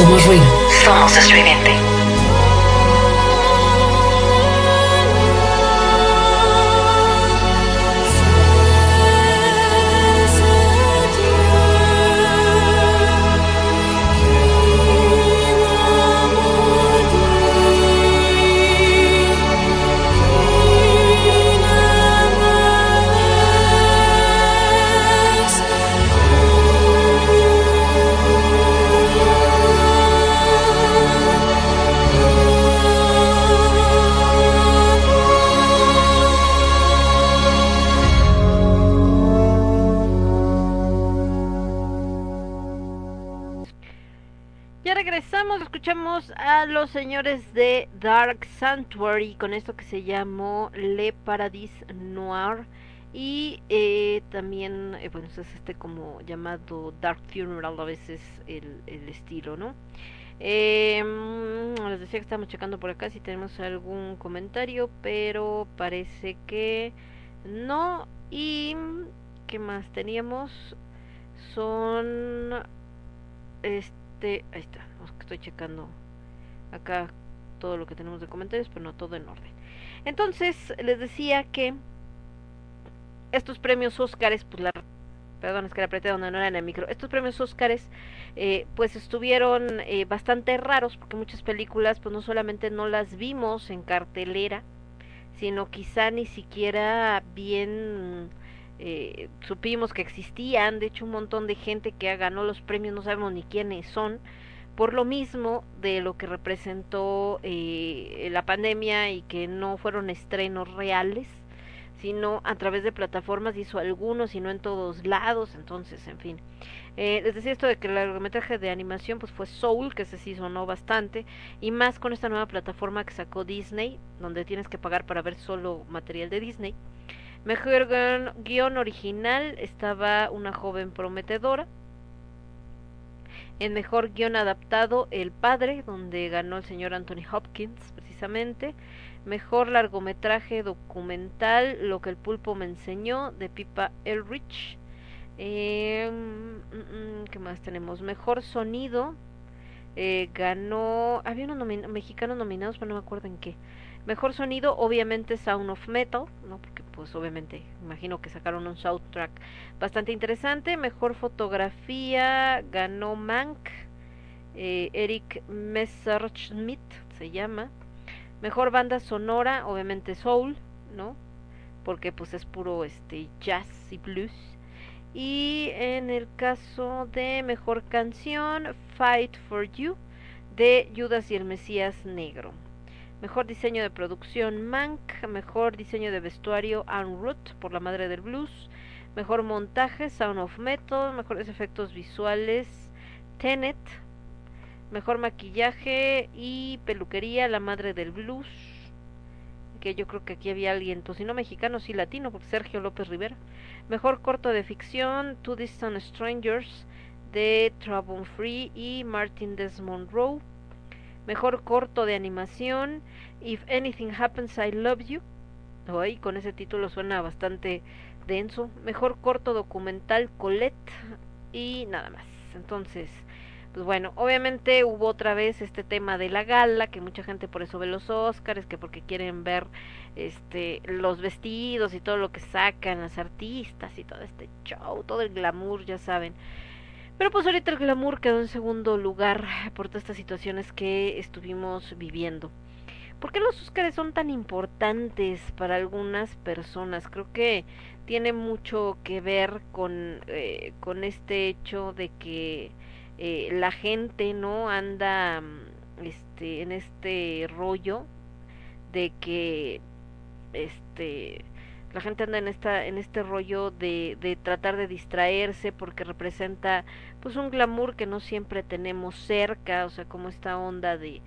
Somos ruido. Somos. Dark Sanctuary con esto que se llamó Le Paradis Noir y eh, también, eh, bueno, es este como llamado Dark Funeral a veces el, estilo, ¿no? Mm, les decía que estamos checando por acá si tenemos algún comentario, pero parece que no. Y ¿qué más teníamos? Son este, ahí está, estoy checando acá todo lo que tenemos de comentarios, pero no todo en orden. Entonces, les decía que estos premios Óscares, pues la perdón, es que la apreté donde no era en el micro. Estos premios Óscares, eh, pues estuvieron eh, bastante raros porque muchas películas, pues no solamente no las vimos en cartelera, sino quizá ni siquiera bien eh, supimos que existían. De hecho, un montón de gente que ganó los premios no sabemos ni quiénes son. Por lo mismo de lo que representó eh, la pandemia y que no fueron estrenos reales sino a través de plataformas hizo algunos y no en todos lados, entonces, en fin. Eh, les decía esto de que el largometraje de animación pues fue Soul, que ese sí sonó bastante, y más con esta nueva plataforma que sacó Disney, donde tienes que pagar para ver solo material de Disney. Mejor guion, original estaba Una joven prometedora. En mejor guion adaptado El Padre, donde ganó el señor Anthony Hopkins, precisamente. Mejor largometraje documental, Lo que el pulpo me enseñó, de Pipa Elrich. Eh, ¿Qué más tenemos? Mejor sonido. Eh, ganó. Había unos nomi mexicanos nominados, pero no me acuerdo en qué. Mejor sonido, obviamente Sound of Metal, ¿no? Porque pues obviamente imagino que sacaron un soundtrack bastante interesante. Mejor fotografía, ganó Mank. Eh, Eric Messerschmidt se llama. Mejor banda sonora, obviamente Soul, ¿no? Porque pues es puro este jazz y blues. Y en el caso de mejor canción, Fight for You, de Judas y el Mesías Negro. Mejor diseño de producción, Mank. Mejor diseño de vestuario, Anne Root, por la madre del blues. Mejor montaje, Sound of Metal. Mejores efectos visuales, Tenet. Mejor maquillaje y peluquería, La Madre del Blues. Que yo creo que aquí había alguien, pues si no mexicano, sí latino, porque Sergio López Rivera. Mejor corto de ficción, Two Distant Strangers, de Trouble Free y Martin Desmond Rowe. Mejor corto de animación, If Anything Happens, I Love You. Hoy con ese título suena bastante denso. Mejor corto documental, Colette. Y nada más. Entonces, pues bueno, obviamente hubo otra vez este tema de la gala, que mucha gente por eso ve los Oscars, que porque quieren ver este los vestidos y todo lo que sacan las artistas y todo este show, todo el glamour, ya saben. Pero pues ahorita el glamour quedó en segundo lugar por todas estas situaciones que estuvimos viviendo. ¿Por qué los Óscares son tan importantes para algunas personas? Creo que tiene mucho que ver con, eh, con este hecho de que eh, la gente no anda este en este rollo de que este la gente anda en esta en este rollo de, de tratar de distraerse porque representa pues un glamour que no siempre tenemos cerca o sea como esta onda de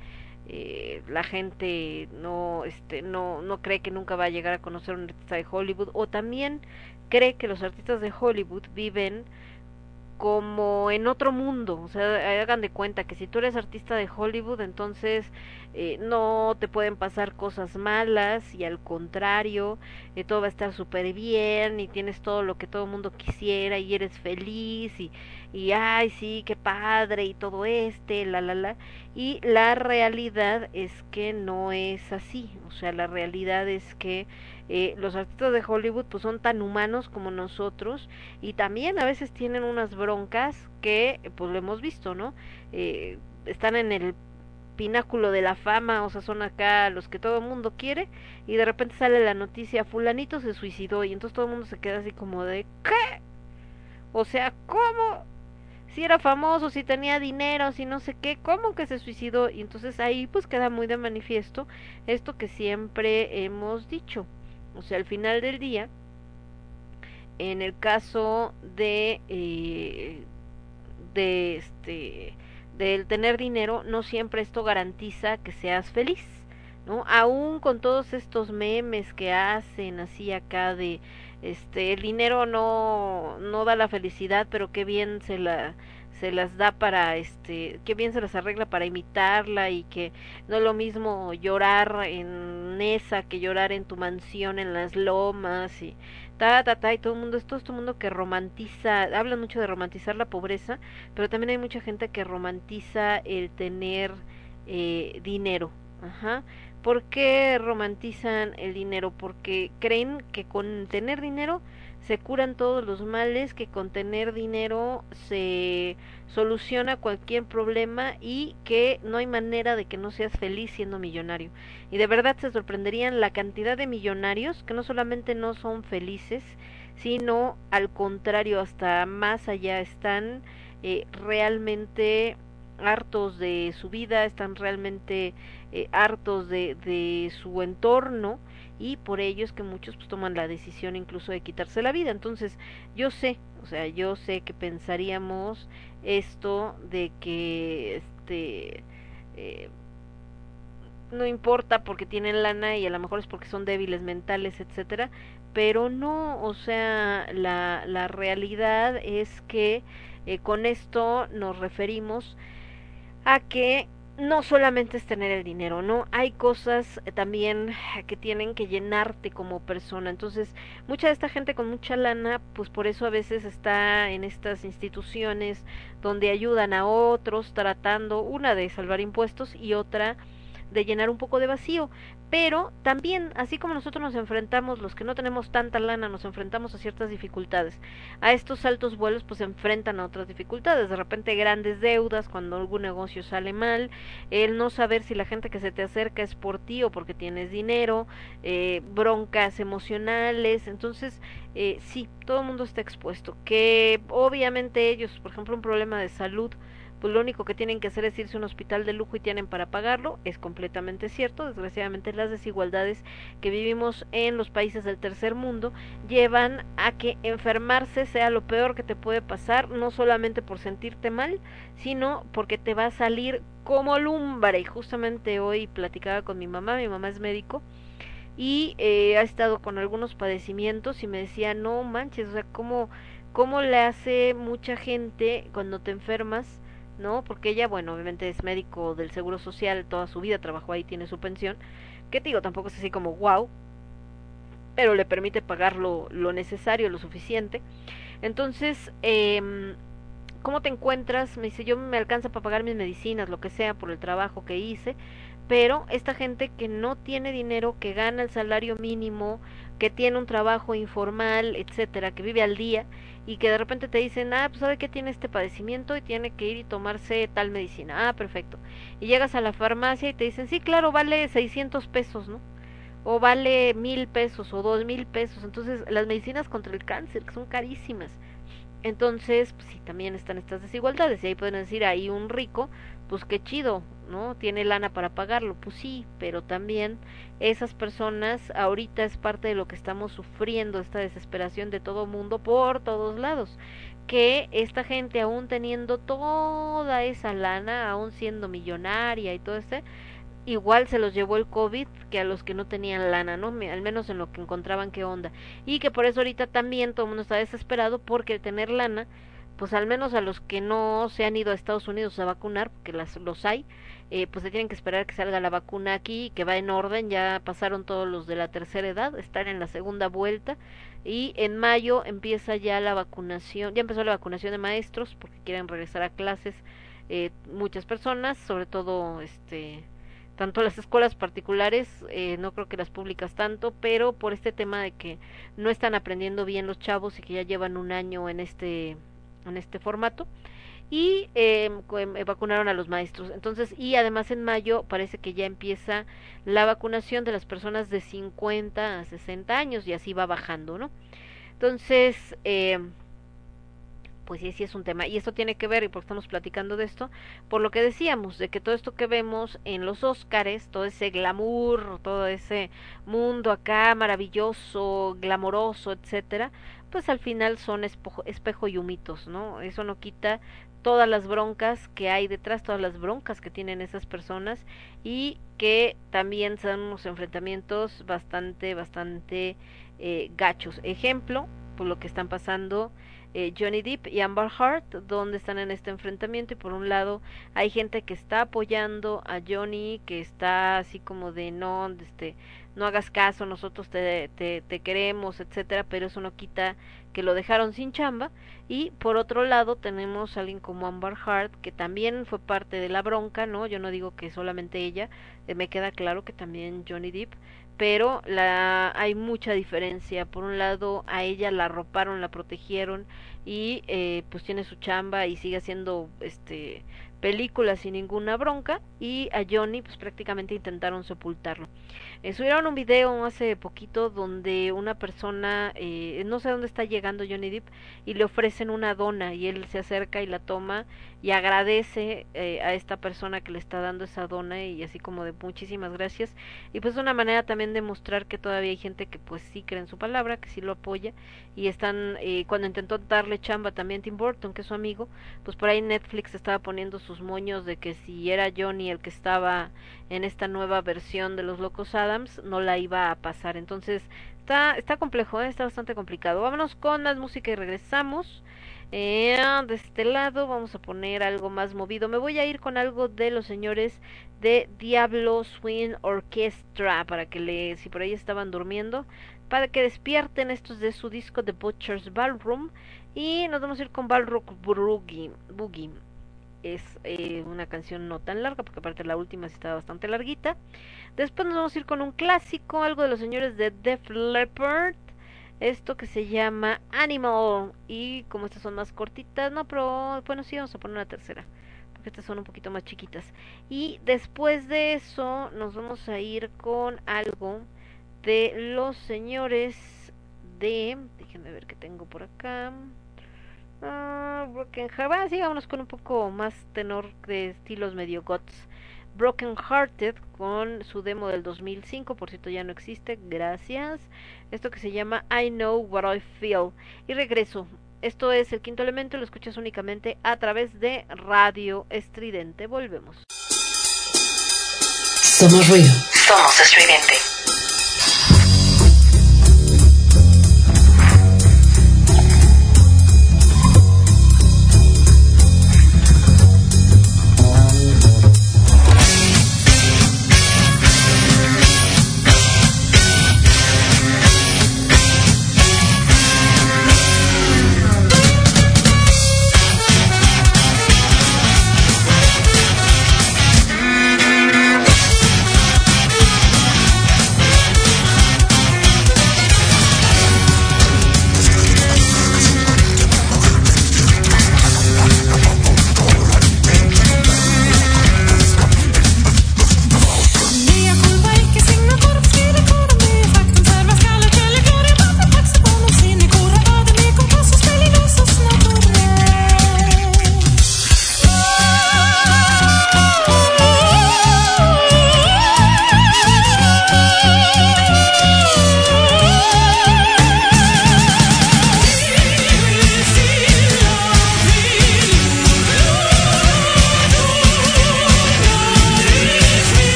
eh, la gente no este no no cree que nunca va a llegar a conocer a un artista de Hollywood o también cree que los artistas de Hollywood viven como en otro mundo, o sea, hagan de cuenta que si tú eres artista de Hollywood, entonces eh, no te pueden pasar cosas malas y al contrario, eh, todo va a estar súper bien y tienes todo lo que todo el mundo quisiera y eres feliz y, y ay, sí, qué padre y todo este, la, la, la. Y la realidad es que no es así, o sea, la realidad es que eh, los artistas de Hollywood pues son tan humanos como nosotros y también a veces tienen unas broncas que pues lo hemos visto, ¿no? Eh, están en el pináculo de la fama, o sea, son acá los que todo el mundo quiere, y de repente sale la noticia, fulanito se suicidó, y entonces todo el mundo se queda así como de, ¿qué? O sea, ¿cómo? Si era famoso, si tenía dinero, si no sé qué, ¿cómo que se suicidó? Y entonces ahí pues queda muy de manifiesto esto que siempre hemos dicho. O sea, al final del día, en el caso de, eh, de este, del tener dinero, no siempre esto garantiza que seas feliz, ¿no? Aún con todos estos memes que hacen así acá de, este, el dinero no, no da la felicidad, pero qué bien se la, se las da para este qué bien se las arregla para imitarla y que no es lo mismo llorar en esa que llorar en tu mansión en las lomas y ta ta ta y todo el mundo es todo este mundo que romantiza hablan mucho de romantizar la pobreza pero también hay mucha gente que romantiza el tener eh, dinero ajá ¿Por qué romantizan el dinero? Porque creen que con tener dinero se curan todos los males, que con tener dinero se soluciona cualquier problema y que no hay manera de que no seas feliz siendo millonario. Y de verdad se sorprenderían la cantidad de millonarios que no solamente no son felices, sino al contrario, hasta más allá están eh, realmente hartos de su vida, están realmente eh, hartos de, de su entorno y por ello es que muchos pues toman la decisión incluso de quitarse la vida. Entonces, yo sé, o sea, yo sé que pensaríamos esto de que este eh, no importa porque tienen lana y a lo mejor es porque son débiles mentales, etcétera, pero no, o sea, la, la realidad es que eh, con esto nos referimos a que no solamente es tener el dinero, ¿no? Hay cosas también que tienen que llenarte como persona. Entonces, mucha de esta gente con mucha lana, pues por eso a veces está en estas instituciones donde ayudan a otros tratando una de salvar impuestos y otra de llenar un poco de vacío. Pero también, así como nosotros nos enfrentamos, los que no tenemos tanta lana, nos enfrentamos a ciertas dificultades. A estos altos vuelos, pues se enfrentan a otras dificultades. De repente, grandes deudas, cuando algún negocio sale mal, el no saber si la gente que se te acerca es por ti o porque tienes dinero, eh, broncas emocionales. Entonces, eh, sí, todo el mundo está expuesto. Que obviamente ellos, por ejemplo, un problema de salud, pues lo único que tienen que hacer es irse a un hospital de lujo y tienen para pagarlo, es completamente cierto, desgraciadamente las desigualdades que vivimos en los países del tercer mundo llevan a que enfermarse sea lo peor que te puede pasar, no solamente por sentirte mal, sino porque te va a salir como lumbre. Y justamente hoy platicaba con mi mamá, mi mamá es médico, y eh, ha estado con algunos padecimientos y me decía, no manches, o sea, ¿cómo, cómo le hace mucha gente cuando te enfermas? ¿No? Porque ella, bueno, obviamente es médico del Seguro Social, toda su vida trabajó ahí, tiene su pensión, que te digo, tampoco es así como wow, pero le permite pagar lo, lo necesario, lo suficiente. Entonces, eh, ¿cómo te encuentras? Me dice, yo me alcanza para pagar mis medicinas, lo que sea, por el trabajo que hice, pero esta gente que no tiene dinero, que gana el salario mínimo, que tiene un trabajo informal, etcétera, que vive al día y que de repente te dicen, ah, pues sabe que tiene este padecimiento y tiene que ir y tomarse tal medicina. Ah, perfecto. Y llegas a la farmacia y te dicen, sí, claro, vale 600 pesos, ¿no? O vale mil pesos o dos mil pesos. Entonces, las medicinas contra el cáncer, que son carísimas. Entonces, pues sí, también están estas desigualdades. Y ahí pueden decir, ahí un rico, pues qué chido, ¿no? Tiene lana para pagarlo. Pues sí, pero también esas personas ahorita es parte de lo que estamos sufriendo, esta desesperación de todo mundo por todos lados. Que esta gente, aún teniendo toda esa lana, aún siendo millonaria y todo este, igual se los llevó el COVID que a los que no tenían lana, ¿no? Al menos en lo que encontraban qué onda. Y que por eso ahorita también todo el mundo está desesperado porque tener lana pues al menos a los que no se han ido a Estados Unidos a vacunar, porque las, los hay, eh, pues se tienen que esperar que salga la vacuna aquí, que va en orden, ya pasaron todos los de la tercera edad, están en la segunda vuelta y en mayo empieza ya la vacunación, ya empezó la vacunación de maestros porque quieren regresar a clases eh, muchas personas, sobre todo este tanto las escuelas particulares, eh, no creo que las públicas tanto, pero por este tema de que no están aprendiendo bien los chavos y que ya llevan un año en este en este formato y eh, vacunaron a los maestros. Entonces, y además en mayo parece que ya empieza la vacunación de las personas de 50 a 60 años y así va bajando, ¿no? Entonces, eh, pues sí, sí es un tema. Y esto tiene que ver, y porque estamos platicando de esto, por lo que decíamos, de que todo esto que vemos en los Óscares, todo ese glamour, todo ese mundo acá maravilloso, glamoroso, etcétera, pues al final son espejo, y humitos, ¿no? Eso no quita todas las broncas que hay detrás, todas las broncas que tienen esas personas y que también son unos enfrentamientos bastante, bastante eh, gachos. Ejemplo, por lo que están pasando eh, Johnny Depp y Amber Heard, donde están en este enfrentamiento y por un lado hay gente que está apoyando a Johnny, que está así como de no, este, no hagas caso, nosotros te, te, te queremos, etcétera, pero eso no quita que lo dejaron sin chamba y por otro lado tenemos a alguien como Amber Heard que también fue parte de la bronca, ¿no? Yo no digo que solamente ella, eh, me queda claro que también Johnny Depp, pero la hay mucha diferencia. Por un lado a ella la arroparon, la protegieron y eh, pues tiene su chamba y sigue haciendo este películas sin ninguna bronca y a Johnny pues prácticamente intentaron sepultarlo. Eh, subieron un video hace poquito donde una persona, eh, no sé dónde está llegando Johnny Depp, y le ofrecen una dona y él se acerca y la toma y agradece eh, a esta persona que le está dando esa dona y así como de muchísimas gracias. Y pues una manera también de mostrar que todavía hay gente que pues sí cree en su palabra, que sí lo apoya y están, eh, cuando intentó darle chamba también Tim Burton, que es su amigo, pues por ahí Netflix estaba poniendo sus moños de que si era Johnny el que estaba en esta nueva versión de los Locos Adams, no la iba a pasar. Entonces, está, está complejo, ¿eh? está bastante complicado. Vámonos con más música y regresamos. Eh, de este lado vamos a poner algo más movido. Me voy a ir con algo de los señores de Diablo Swing Orchestra para que le, si por ahí estaban durmiendo, para que despierten estos de su disco The Butcher's Ballroom y nos vamos a ir con Ballrock Boogie. Es eh, una canción no tan larga porque aparte la última sí está bastante larguita. Después nos vamos a ir con un clásico, algo de los señores de Def Leppard esto que se llama Animal y como estas son más cortitas, no, pero bueno, sí vamos a poner una tercera, porque estas son un poquito más chiquitas. Y después de eso nos vamos a ir con algo de los señores de, déjenme ver qué tengo por acá. Uh, Broken Heart, sí, vámonos con un poco más tenor de estilos medio gots. Broken Hearted con su demo del 2005, por cierto ya no existe, gracias. Esto que se llama I Know What I Feel. Y regreso. Esto es el quinto elemento, lo escuchas únicamente a través de Radio Estridente. Volvemos. Somos ruido. Somos estridente.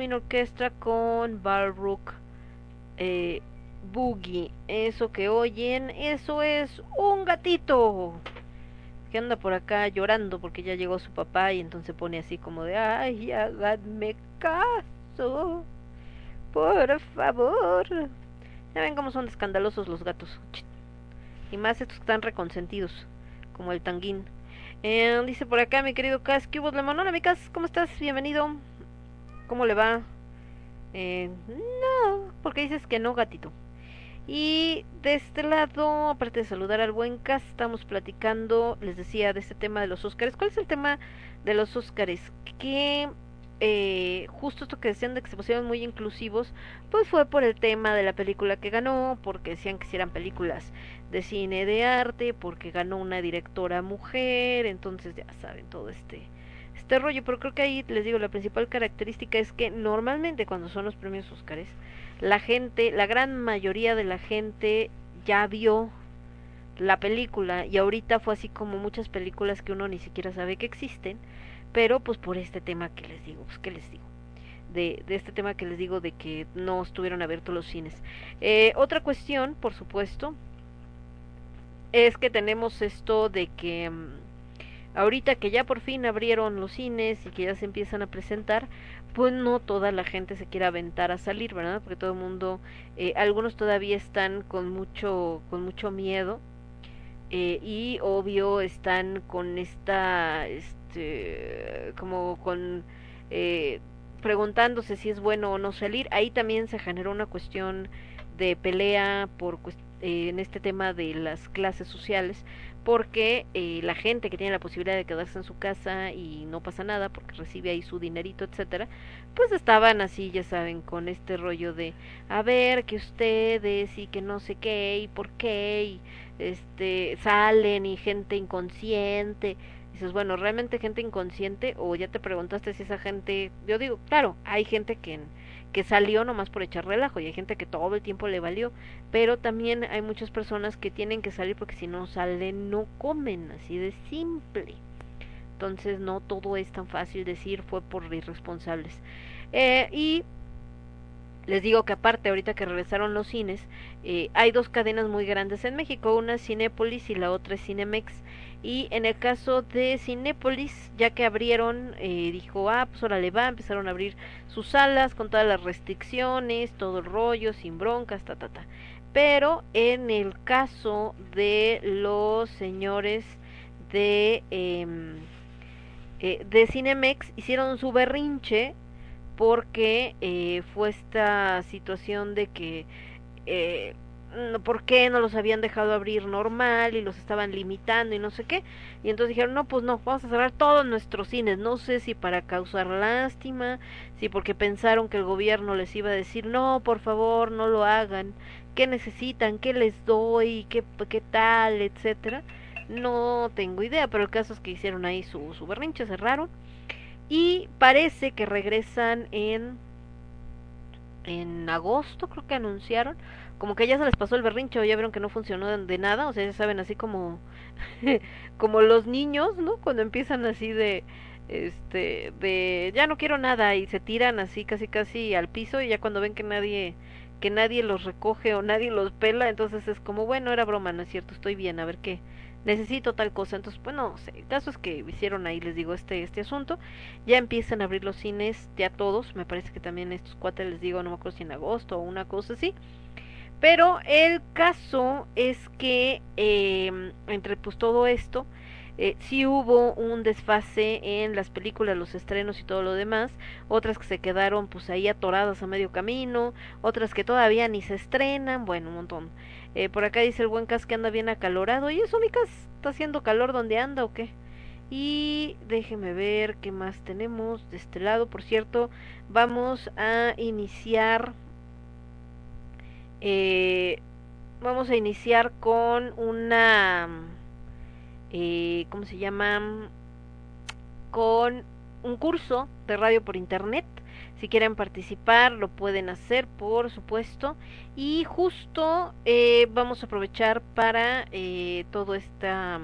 Swing Orchestra con Balrook eh, Boogie. Eso que oyen, eso es un gatito que anda por acá llorando porque ya llegó su papá y entonces pone así como de ay, háganme caso, por favor. Ya ven cómo son escandalosos los gatos. Y más estos están reconsentidos, como el tanguín. Eh, dice por acá mi querido Cas, ¿qué hubo, Lemon? Hola, mi Cas, ¿cómo estás? Bienvenido. ¿Cómo le va? Eh, no, porque dices que no, gatito. Y de este lado, aparte de saludar al buen Cas, estamos platicando, les decía, de este tema de los Óscares. ¿Cuál es el tema de los Óscares? Que eh, justo esto que decían de que se pusieron muy inclusivos, pues fue por el tema de la película que ganó, porque decían que si eran películas de cine de arte, porque ganó una directora mujer, entonces ya saben todo este este rollo, pero creo que ahí les digo la principal característica es que normalmente cuando son los premios Óscares, la gente, la gran mayoría de la gente ya vio la película y ahorita fue así como muchas películas que uno ni siquiera sabe que existen, pero pues por este tema que les digo, pues qué les digo. De, de este tema que les digo de que no estuvieron abiertos los cines. Eh, otra cuestión, por supuesto, es que tenemos esto de que mm, ahorita que ya por fin abrieron los cines y que ya se empiezan a presentar, pues no toda la gente se quiere aventar a salir, ¿verdad? Porque todo el mundo, eh, algunos todavía están con mucho, con mucho miedo eh, y obvio están con esta, este, como con eh, preguntándose si es bueno o no salir. Ahí también se generó una cuestión de pelea por eh, en este tema de las clases sociales porque eh, la gente que tiene la posibilidad de quedarse en su casa y no pasa nada porque recibe ahí su dinerito etcétera pues estaban así ya saben con este rollo de a ver que ustedes y que no sé qué y por qué y este salen y gente inconsciente dices bueno realmente gente inconsciente o ya te preguntaste si esa gente yo digo claro hay gente que que salió nomás por echar relajo y hay gente que todo el tiempo le valió, pero también hay muchas personas que tienen que salir porque si no salen no comen, así de simple. Entonces no todo es tan fácil decir fue por irresponsables. Eh, y les digo que aparte, ahorita que regresaron los cines, eh, hay dos cadenas muy grandes en México, una es Cinépolis y la otra es Cinemex. Y en el caso de Cinépolis, ya que abrieron, eh, dijo, ah, pues ahora le va, empezaron a abrir sus salas con todas las restricciones, todo el rollo, sin broncas, ta, ta, ta. Pero en el caso de los señores de, eh, eh, de Cinemex, hicieron su berrinche porque eh, fue esta situación de que eh, por qué no los habían dejado abrir normal y los estaban limitando y no sé qué. Y entonces dijeron, no, pues no, vamos a cerrar todos nuestros cines. No sé si para causar lástima, si porque pensaron que el gobierno les iba a decir, no, por favor, no lo hagan. ¿Qué necesitan? ¿Qué les doy? ¿Qué, qué tal? Etcétera. No tengo idea, pero el caso es que hicieron ahí su, su berrinche, cerraron. Y parece que regresan en en agosto, creo que anunciaron como que ya se les pasó el berrincho, ya vieron que no funcionó de, nada, o sea, ya saben, así como, como los niños, ¿no? Cuando empiezan así de, este, de, ya no quiero nada y se tiran así casi casi al piso y ya cuando ven que nadie, que nadie los recoge o nadie los pela, entonces es como, bueno, era broma, no es cierto, estoy bien, a ver qué, necesito tal cosa, entonces, bueno, no sé, el caso es que hicieron ahí, les digo, este, este asunto, ya empiezan a abrir los cines, ya todos, me parece que también estos cuatro les digo, no me acuerdo si en agosto o una cosa así, pero el caso es que eh, entre pues todo esto, eh, sí hubo un desfase en las películas, los estrenos y todo lo demás, otras que se quedaron pues ahí atoradas a medio camino, otras que todavía ni se estrenan, bueno, un montón. Eh, por acá dice el buen Cas que anda bien acalorado, ¿y eso mi Cas está haciendo calor donde anda o qué? Y déjeme ver qué más tenemos de este lado, por cierto, vamos a iniciar eh, vamos a iniciar con una, eh, ¿cómo se llama? Con un curso de radio por internet. Si quieren participar, lo pueden hacer, por supuesto. Y justo eh, vamos a aprovechar para eh, todo esta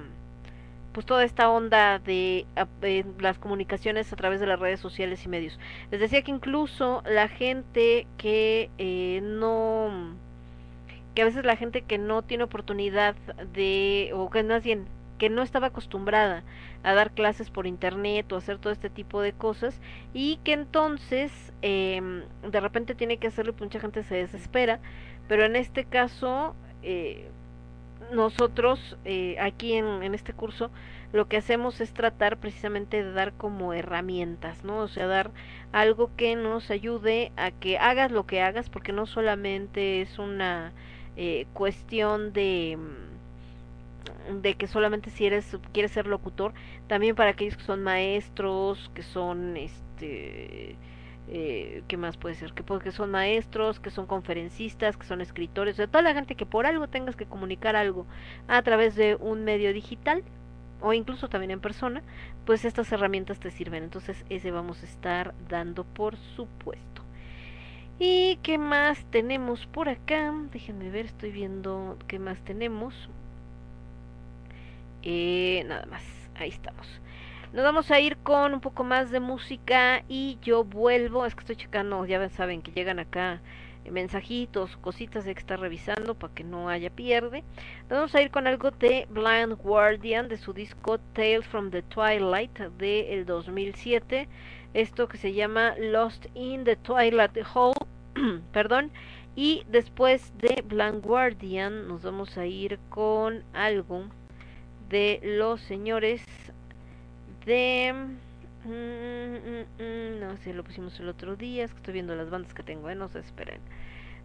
pues toda esta onda de las comunicaciones a través de las redes sociales y medios. Les decía que incluso la gente que eh, no que a veces la gente que no tiene oportunidad de o que más bien que no estaba acostumbrada a dar clases por internet o hacer todo este tipo de cosas y que entonces eh, de repente tiene que hacerlo y mucha gente se desespera pero en este caso eh, nosotros eh, aquí en, en, este curso lo que hacemos es tratar precisamente de dar como herramientas, ¿no? O sea, dar algo que nos ayude a que hagas lo que hagas, porque no solamente es una eh, cuestión de de que solamente si eres quieres ser locutor, también para aquellos que son maestros, que son este eh, ¿qué más puede ser? Que, que son maestros, que son conferencistas, que son escritores, o sea, toda la gente que por algo tengas que comunicar algo a través de un medio digital o incluso también en persona, pues estas herramientas te sirven. Entonces ese vamos a estar dando por supuesto. ¿Y qué más tenemos por acá? Déjenme ver, estoy viendo qué más tenemos. Eh, nada más, ahí estamos. Nos vamos a ir con un poco más de música y yo vuelvo. Es que estoy checando, ya saben que llegan acá mensajitos, cositas de que está revisando para que no haya pierde. Nos vamos a ir con algo de Blind Guardian de su disco Tales from the Twilight del el 2007. Esto que se llama Lost in the Twilight Hole. Perdón. Y después de Blind Guardian nos vamos a ir con algo de los señores de mm, mm, mm, no sé lo pusimos el otro día es que estoy viendo las bandas que tengo ¿eh? no se esperen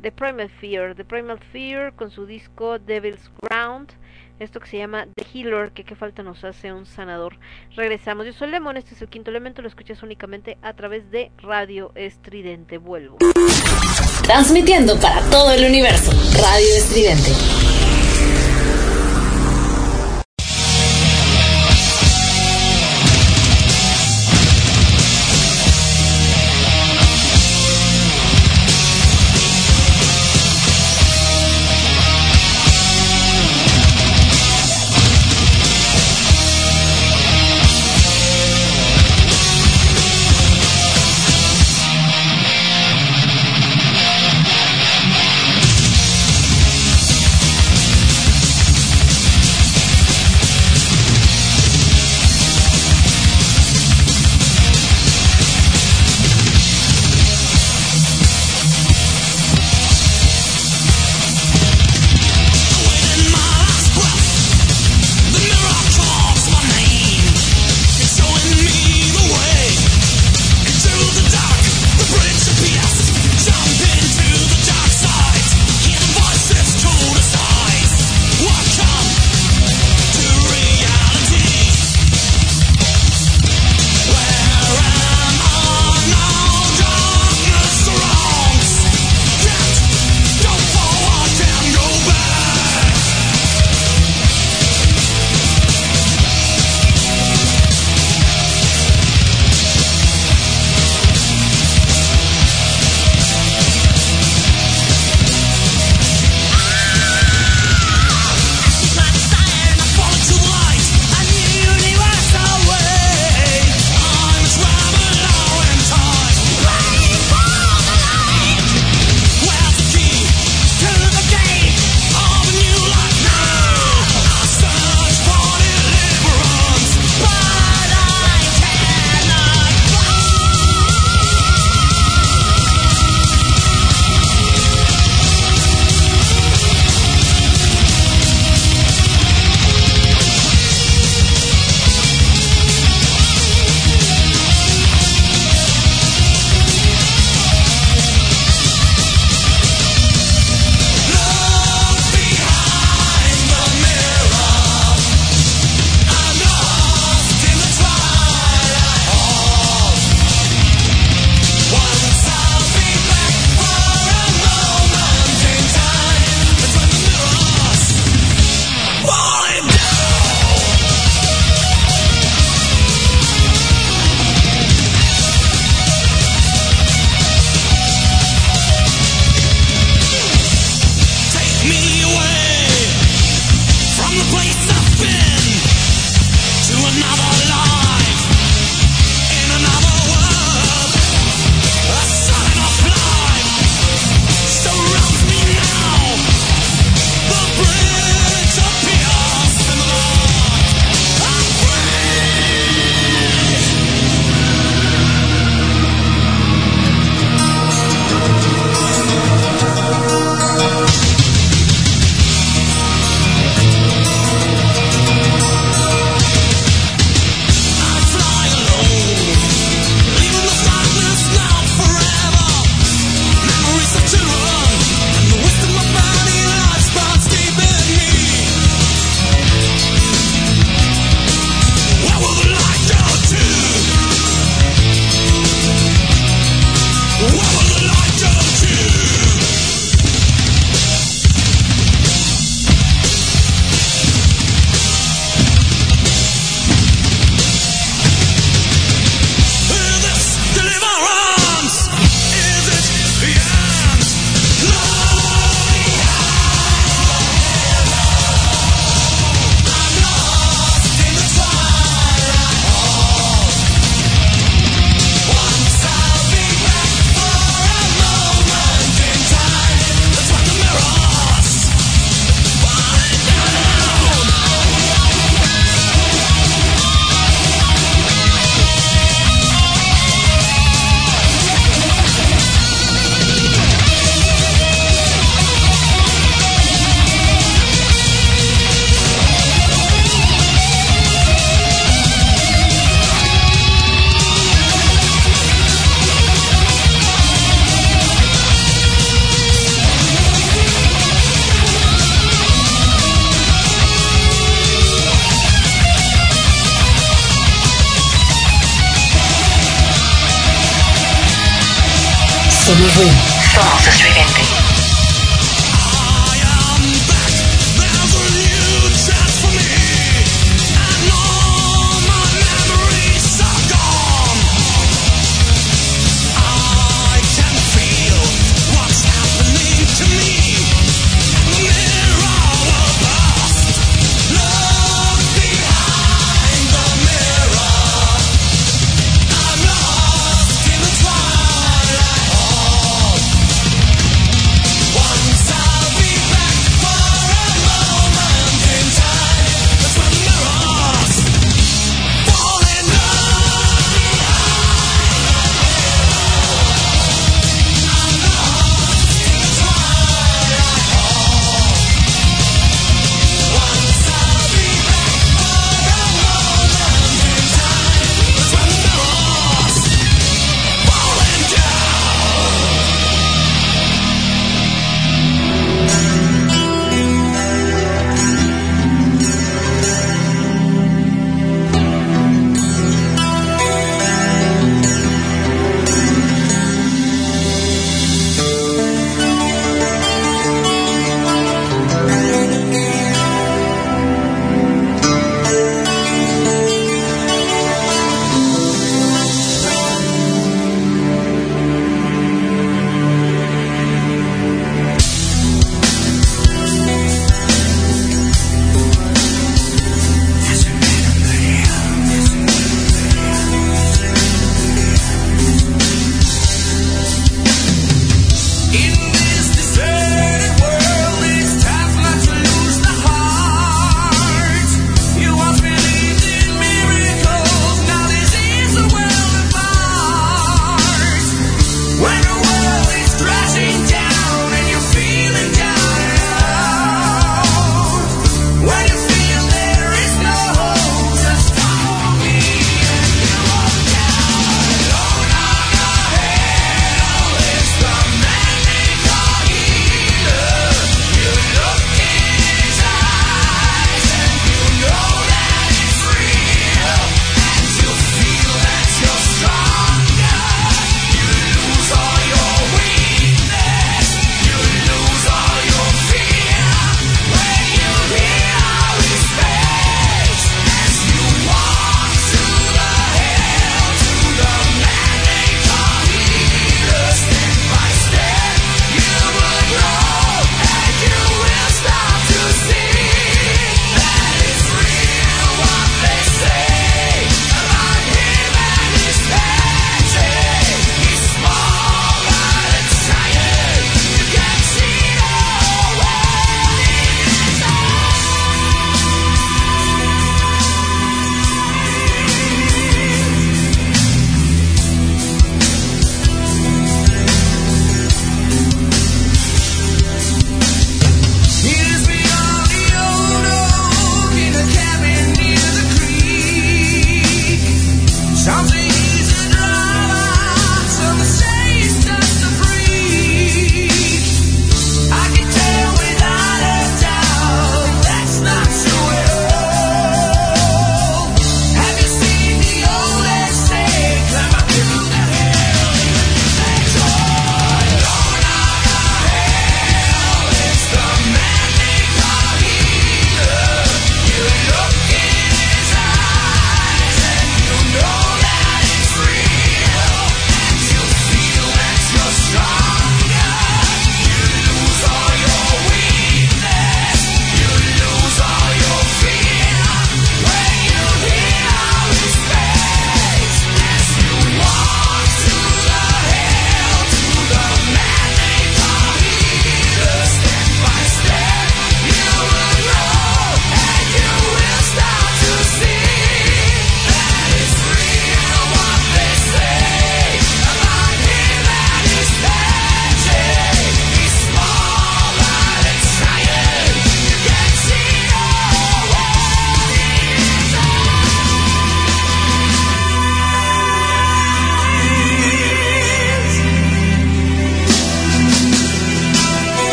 The Primal Fear The Primal Fear con su disco Devil's Ground esto que se llama The Healer que qué falta nos hace un sanador. Regresamos. Yo soy Lemon este es el quinto elemento lo escuchas únicamente a través de Radio Estridente. Vuelvo. Transmitiendo para todo el universo Radio Estridente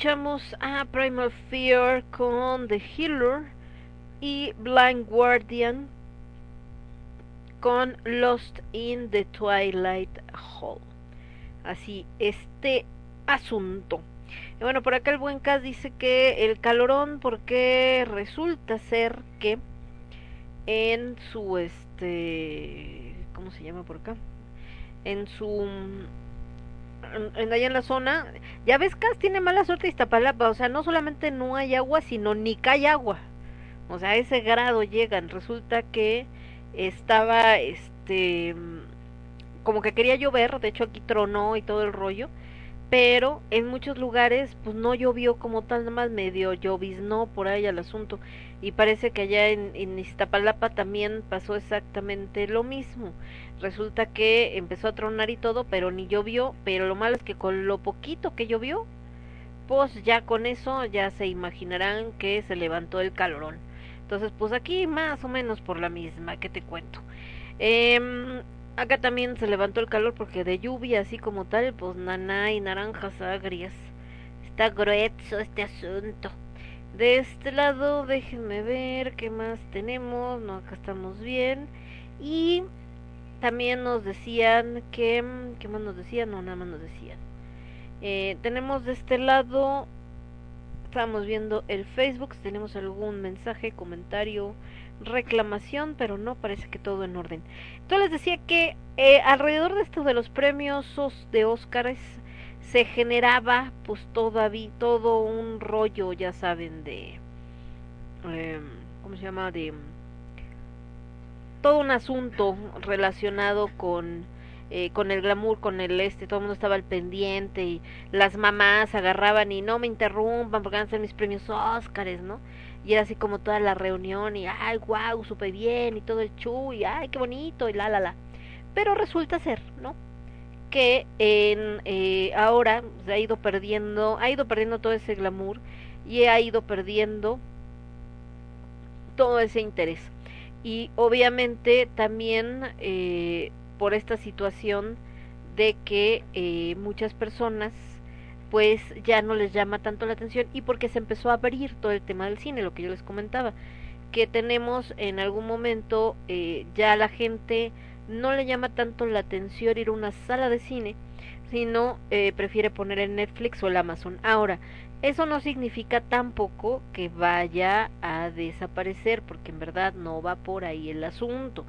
escuchamos a Primal Fear con The Healer y Blind Guardian con Lost in the Twilight Hall. Así, este asunto. Y bueno, por acá el buen Cas dice que el calorón, porque resulta ser que en su este. ¿Cómo se llama por acá? En su en, allá en la zona, ya ves Cas tiene mala suerte Iztapalapa, o sea, no solamente no hay agua, sino ni cae agua. O sea, a ese grado llegan. Resulta que estaba este como que quería llover, de hecho aquí tronó y todo el rollo, pero en muchos lugares pues no llovió como tal, nada más medio lloviznó por ahí el asunto y parece que allá en, en Iztapalapa también pasó exactamente lo mismo. Resulta que empezó a tronar y todo, pero ni llovió, pero lo malo es que con lo poquito que llovió, pues ya con eso ya se imaginarán que se levantó el calorón. Entonces, pues aquí más o menos por la misma que te cuento. Eh, acá también se levantó el calor porque de lluvia así como tal, pues naná y naranjas agrias. Está grueso este asunto. De este lado, déjenme ver qué más tenemos. No, acá estamos bien. Y también nos decían que... ¿Qué más nos decían? No, nada más nos decían. Eh, tenemos de este lado... Estamos viendo el Facebook. Si tenemos algún mensaje, comentario, reclamación, pero no parece que todo en orden. Entonces les decía que eh, alrededor de esto de los premios os- de Óscares se generaba pues todavía todo un rollo, ya saben, de... em, ¿Cómo se llama? De todo un asunto relacionado con eh, con el glamour, con el este, todo el mundo estaba al pendiente y las mamás agarraban y no me interrumpan porque van a ser mis premios Óscares, ¿no? Y era así como toda la reunión y ay, wow, supe bien y todo el chu y ay, qué bonito y la, la, la. Pero resulta ser, ¿no? Que en, eh, ahora se ha ido perdiendo, ha ido perdiendo todo ese glamour y ha ido perdiendo todo ese interés. Y obviamente también eh, por esta situación de que eh, muchas personas pues ya no les llama tanto la atención y porque se empezó a abrir todo el tema del cine, lo que yo les comentaba, que tenemos en algún momento eh, ya la gente no le llama tanto la atención ir a una sala de cine sino eh, prefiere poner en Netflix o el Amazon. Ahora, eso no significa tampoco que vaya a desaparecer, porque en verdad no va por ahí el asunto.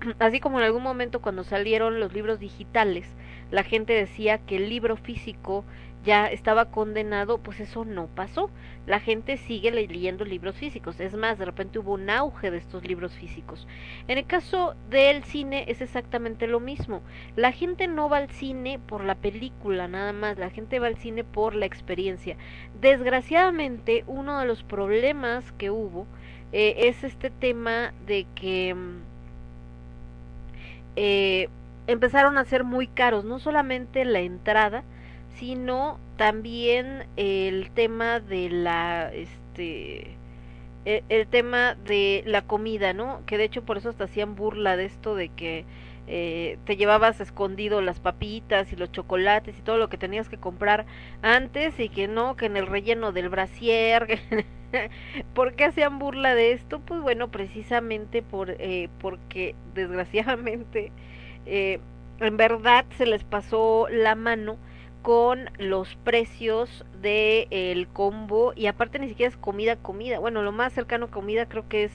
Así como en algún momento cuando salieron los libros digitales, la gente decía que el libro físico ya estaba condenado, pues eso no pasó. La gente sigue leyendo libros físicos. Es más, de repente hubo un auge de estos libros físicos. En el caso del cine es exactamente lo mismo. La gente no va al cine por la película nada más, la gente va al cine por la experiencia. Desgraciadamente, uno de los problemas que hubo eh, es este tema de que eh, empezaron a ser muy caros, no solamente la entrada, sino también el tema de la este el, el, tema de la comida, ¿no? Que de hecho por eso hasta hacían burla de esto de que eh, te llevabas escondido las papitas y los chocolates y todo lo que tenías que comprar antes y que no, que en el relleno del brasier. ¿Por qué hacían burla de esto? Pues bueno, precisamente por eh, porque desgraciadamente eh, en verdad se les pasó la mano con los precios de el combo y aparte ni siquiera es comida comida. Bueno lo más cercano a comida creo que es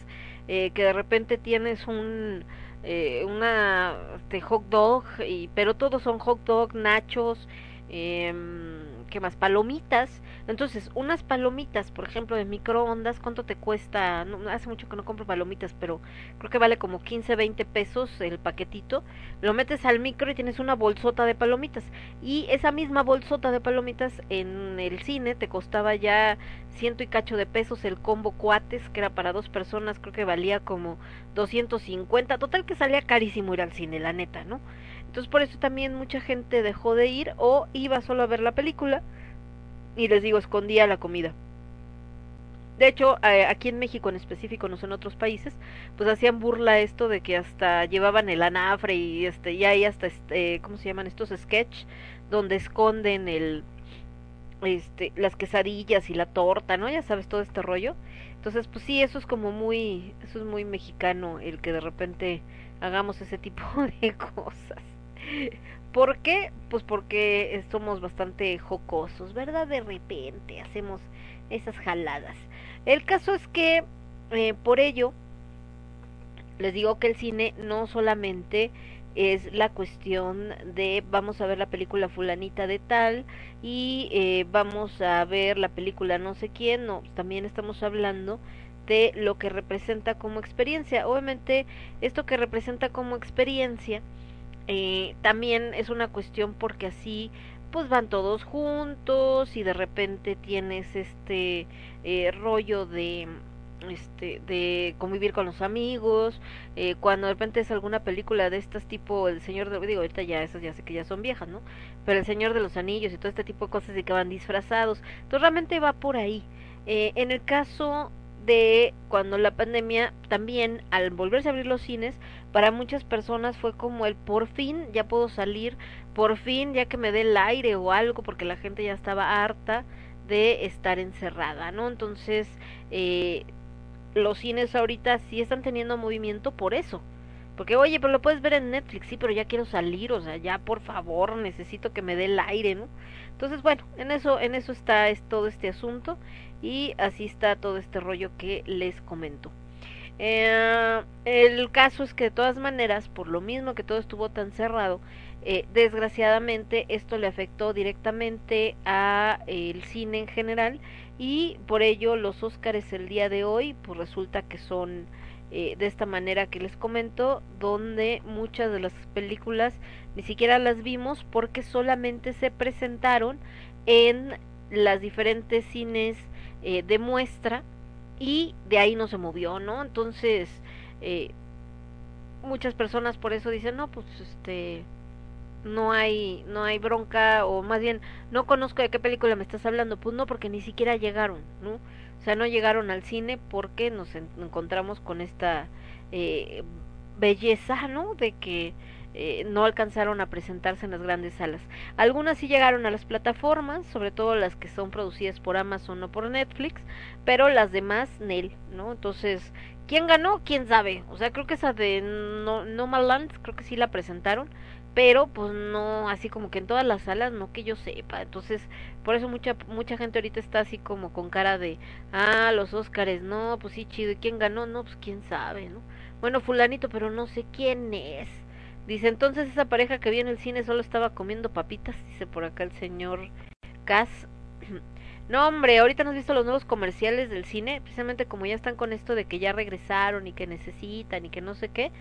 eh, que de repente tienes un eh, una este, hot dog y pero todos son hot dog nachos eh, más palomitas. Entonces unas palomitas por ejemplo de microondas cuánto te cuesta no, hace mucho que no compro palomitas pero creo que vale como 15 20 pesos el paquetito. Lo metes al micro y tienes una bolsota de palomitas. Y esa misma bolsota de palomitas en el cine te costaba ya ciento y cacho de pesos el combo cuates que era para dos personas creo que valía como 250 total que salía carísimo ir al cine la neta no entonces por eso también mucha gente dejó de ir o iba solo a ver la película y les digo, escondía la comida. De hecho, aquí en México en específico, no en otros países, pues hacían burla esto de que hasta llevaban el anafre y este y hay hasta este, ¿cómo se llaman estos sketch donde esconden el este las quesadillas y la torta, ¿no? Ya sabes todo este rollo. Entonces, pues sí, eso es como muy eso es muy mexicano el que de repente hagamos ese tipo de cosas. ¿Por qué? Pues porque somos bastante jocosos, ¿verdad? De repente hacemos esas jaladas. El caso es que eh, por ello les digo que el cine no solamente es la cuestión de vamos a ver la película fulanita de tal y eh, vamos a ver la película no sé quién, no, también estamos hablando de lo que representa como experiencia. Obviamente esto que representa como experiencia eh, también es una cuestión porque así pues van todos juntos y de repente tienes este eh, rollo de este de convivir con los amigos eh, cuando de repente es alguna película de estas tipo el señor de digo ahorita ya esas ya sé que ya son viejas no pero el señor de los anillos y todo este tipo de cosas y que van disfrazados. Entonces realmente va por ahí. Eh, en el caso de cuando la pandemia también al volverse a abrir los cines para muchas personas fue como el por fin ya puedo salir por fin ya que me dé el aire o algo porque la gente ya estaba harta de estar encerrada no entonces eh, los cines ahorita sí están teniendo movimiento por eso. Porque oye pero lo puedes ver en Netflix sí pero ya quiero salir o sea ya por favor necesito que me dé el aire no entonces bueno en eso en eso está es todo este asunto y así está todo este rollo que les comento. Eh, el caso es que de todas maneras, por lo mismo que todo estuvo tan cerrado, eh, desgraciadamente esto le afectó directamente a el cine en general y por ello los Óscares el día de hoy pues resulta que son eh, de esta manera que les comento donde muchas de las películas ni siquiera las vimos porque solamente se presentaron en las diferentes cines eh, de muestra y de ahí no se movió, ¿no? Entonces, eh, muchas personas por eso dicen, no, pues este, no hay, no hay bronca, o más bien, no conozco de qué película me estás hablando, pues no, porque ni siquiera llegaron, ¿no? O sea, no llegaron al cine porque nos en encontramos con esta eh, belleza, ¿no? De que eh, no alcanzaron a presentarse en las grandes salas. Algunas sí llegaron a las plataformas, sobre todo las que son producidas por Amazon o por Netflix, pero las demás, Nel, ¿no? Entonces, ¿quién ganó? ¿Quién sabe? O sea, creo que esa de no, Nomadland, creo que sí la presentaron, pero pues no, así como que en todas las salas, no que yo sepa. Entonces, por eso mucha mucha gente ahorita está así como con cara de, ah, los Óscares, no, pues sí, chido, ¿y quién ganó? No, pues quién sabe, ¿no? Bueno, fulanito, pero no sé quién es. Dice, entonces esa pareja que vi en el cine solo estaba comiendo papitas, dice por acá el señor Cas. No, hombre, ahorita no has visto los nuevos comerciales del cine, precisamente como ya están con esto de que ya regresaron y que necesitan y que no sé qué.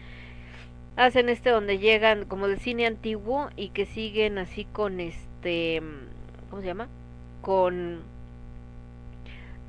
Hacen este donde llegan como del cine antiguo y que siguen así con este, ¿cómo se llama? Con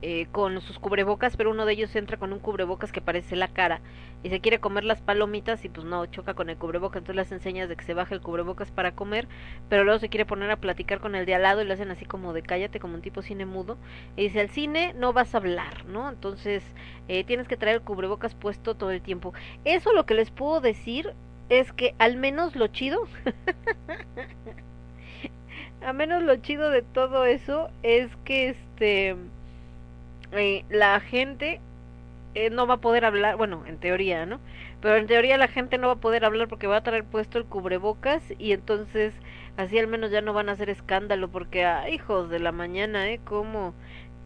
eh, con sus cubrebocas, pero uno de ellos entra con un cubrebocas que parece la cara y se quiere comer las palomitas y pues no, choca con el cubrebocas, entonces las enseñas de que se baje el cubrebocas para comer, pero luego se quiere poner a platicar con el de al lado y lo hacen así como de cállate, como un tipo cine mudo, y dice, al cine no vas a hablar, ¿no? Entonces eh, tienes que traer el cubrebocas puesto todo el tiempo. Eso lo que les puedo decir es que al menos lo chido, al menos lo chido de todo eso es que este eh, la gente eh, no va a poder hablar, bueno, en teoría, ¿no? Pero en teoría la gente no va a poder hablar porque va a traer puesto el cubrebocas y entonces así al menos ya no van a hacer escándalo porque, ah, hijos de la mañana, ¿eh? Cómo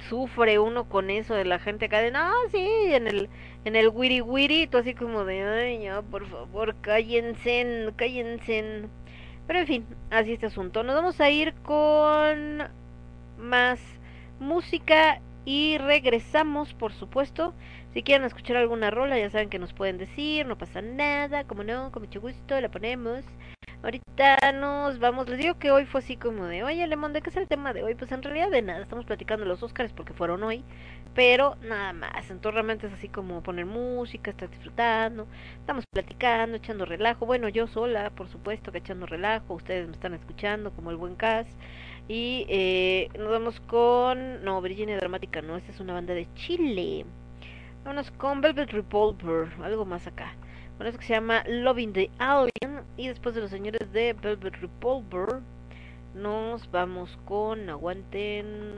sufre uno con eso de la gente acá de, no, sí, en el, en el wiri wiri, tú así como de, ay, ya, por favor, cállense, cállense. Pero en fin, así este asunto. Nos vamos a ir con más música y regresamos, por supuesto. Si quieren escuchar alguna rola, ya saben que nos pueden decir, no pasa nada, como no, con mucho gusto la ponemos. Ahorita nos vamos, les digo que hoy fue así como de, oye, Lemon, ¿de qué es el tema de hoy? Pues en realidad de nada, estamos platicando los Oscars porque fueron hoy, pero nada más, entonces realmente es así como poner música, estar disfrutando, estamos platicando, echando relajo, bueno, yo sola, por supuesto que echando relajo, ustedes me están escuchando como el buen Cas. Y eh, nos vamos con. No, Virginia Dramática no, esta es una banda de Chile. Vamos con Velvet Revolver, algo más acá. Bueno, esto que se llama Loving the Alien. Y después de los señores de Velvet Revolver, nos vamos con. Aguanten.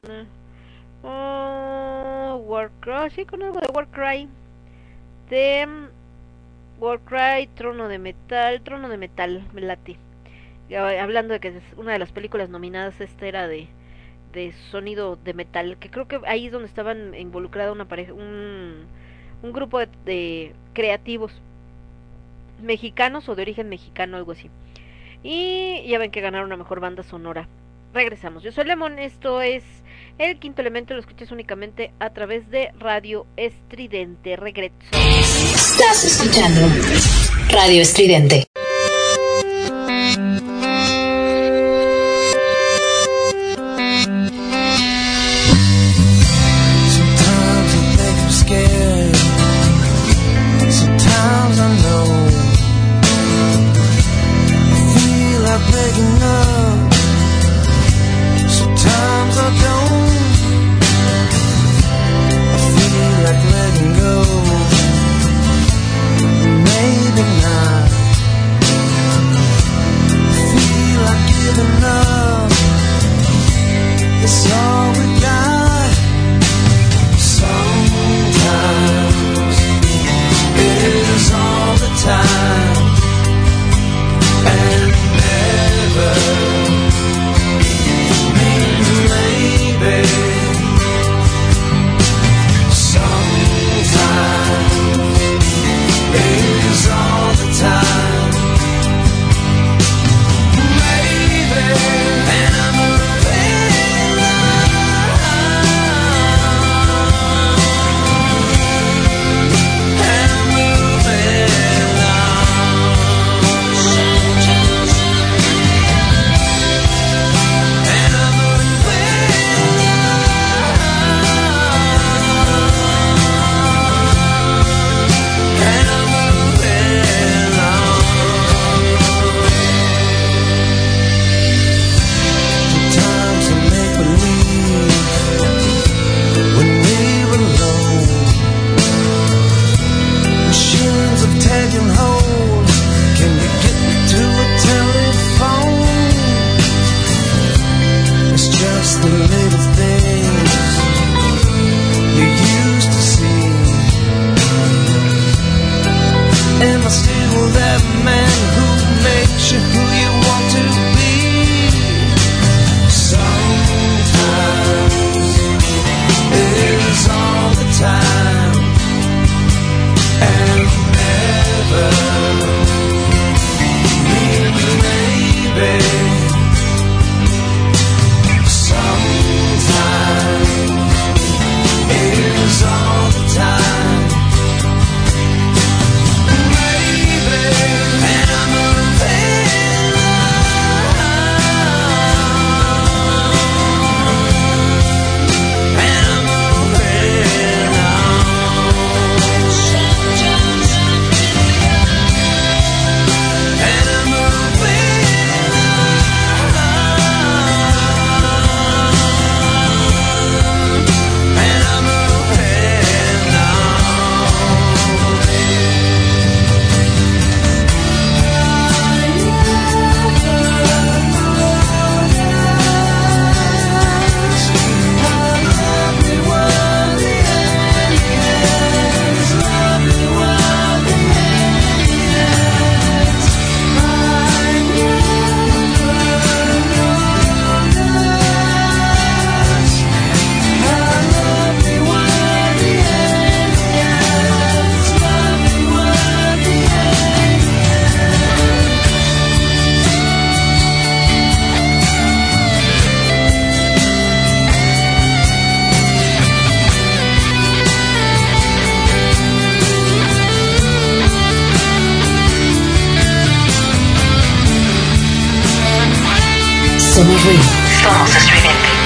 Oh, Warcry, sí, con algo de Warcry. De Warcry, Trono de Metal, Trono de Metal, me late hablando de que es una de las películas nominadas esta era de de sonido de metal que creo que ahí es donde estaban involucrada una pareja un, un grupo de, creativos mexicanos o de origen mexicano algo así. Y ya ven que ganaron una mejor banda sonora. Regresamos. Yo soy Lemon esto es el quinto elemento lo escuchas únicamente a través de Radio Estridente. Regreso. Estás escuchando Radio Estridente Somos ruido. Somos estridente.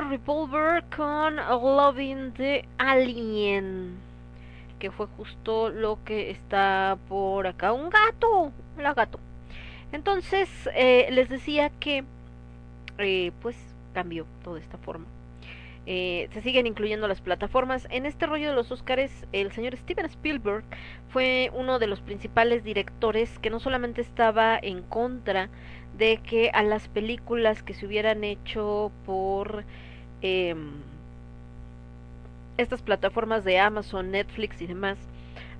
Revolver con Loving the Alien, que fue justo lo que está por acá. Un gato, la gato. Entonces, eh, les decía que, eh, pues, cambió toda esta forma. Eh, se siguen incluyendo las plataformas. En este rollo de los Óscares, el señor Steven Spielberg fue uno de los principales directores que no solamente estaba en contra de que a las películas que se hubieran hecho por em, estas plataformas de Amazon, Netflix y demás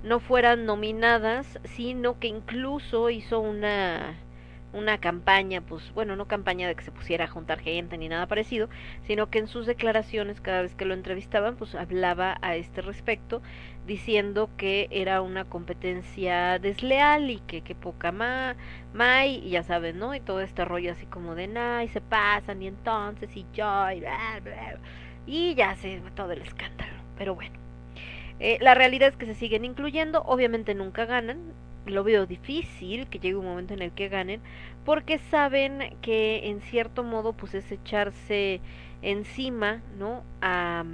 no fueran nominadas, sino que incluso hizo una una campaña, pues bueno, no campaña de que se pusiera a juntar gente ni nada parecido, sino que en sus declaraciones cada vez que lo entrevistaban, pues hablaba a este respecto, diciendo que era una competencia desleal y que, que poca ma, y ya saben, ¿no? Y todo este rollo así como de, nah, y se pasan, y entonces, y yo, y bla, bla, y ya se todo el escándalo, pero bueno. Eh, la realidad es que se siguen incluyendo, obviamente nunca ganan, lo veo difícil que llegue un momento en el que ganen, porque saben que en cierto modo pues es echarse encima, ¿no? A,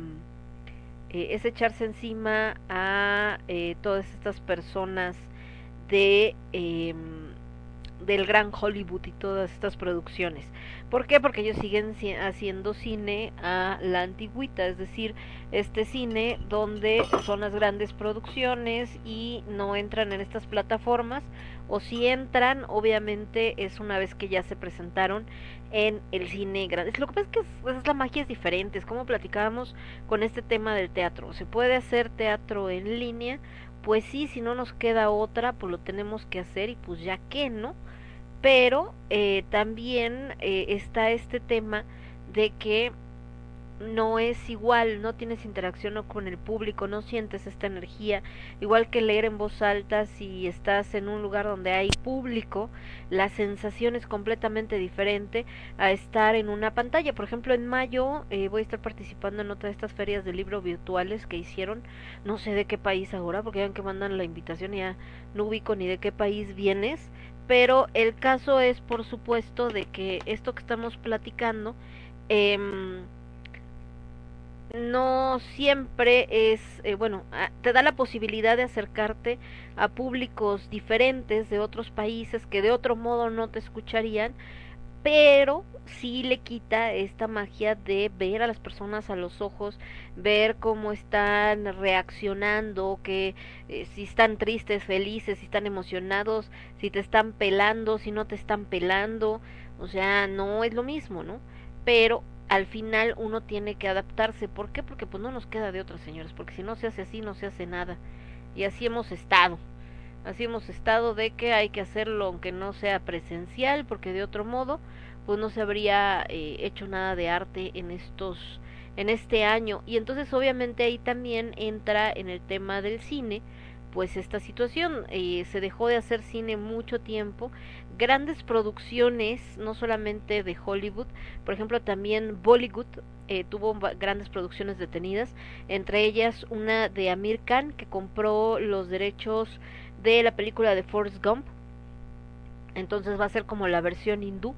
eh, es echarse encima a eh, todas estas personas de eh, del gran Hollywood y todas estas producciones. ¿Por qué? Porque ellos siguen ci- haciendo cine a la antigüita, es decir, este cine donde son las grandes producciones y no entran en estas plataformas, o si entran, obviamente es una vez que ya se presentaron en el cine grande. Lo que pasa es que es, es la magia es diferente, es como platicábamos con este tema del teatro. ¿Se puede hacer teatro en línea? Pues sí, si no nos queda otra, pues lo tenemos que hacer y pues ya que, ¿no? Pero eh, también eh, está este tema de que no es igual, no tienes interacción con el público, no sientes esta energía, igual que leer en voz alta si estás en un lugar donde hay público, la sensación es completamente diferente a estar en una pantalla. Por ejemplo, en mayo eh, voy a estar participando en otra de estas ferias de libro virtuales que hicieron, no sé de qué país ahora, porque ya que mandan la invitación ya no ubico ni de qué país vienes, pero el caso es, por supuesto, de que esto que estamos platicando, em, no siempre es, eh, bueno, te da la posibilidad de acercarte a públicos diferentes de otros países que de otro modo no te escucharían, pero sí le quita esta magia de ver a las personas a los ojos, ver cómo están reaccionando, que eh, si están tristes, felices, si están emocionados, si te están pelando, si no te están pelando, o sea, no es lo mismo, ¿no? Pero al final uno tiene que adaptarse, ¿por qué? Porque pues no nos queda de otras, señores, porque si no se hace así, no se hace nada. Y así hemos estado. Así hemos estado de que hay que hacerlo aunque no sea presencial, porque de otro modo pues no se habría eh, hecho nada de arte en estos en este año. Y entonces obviamente ahí también entra en el tema del cine pues esta situación. Eh, se dejó de hacer cine mucho tiempo. Grandes producciones no solamente de Hollywood por ejemplo también Bollywood eh, tuvo grandes producciones detenidas entre ellas una de Amir Khan que compró los derechos de la película de Forrest Gump entonces va a ser como la versión hindú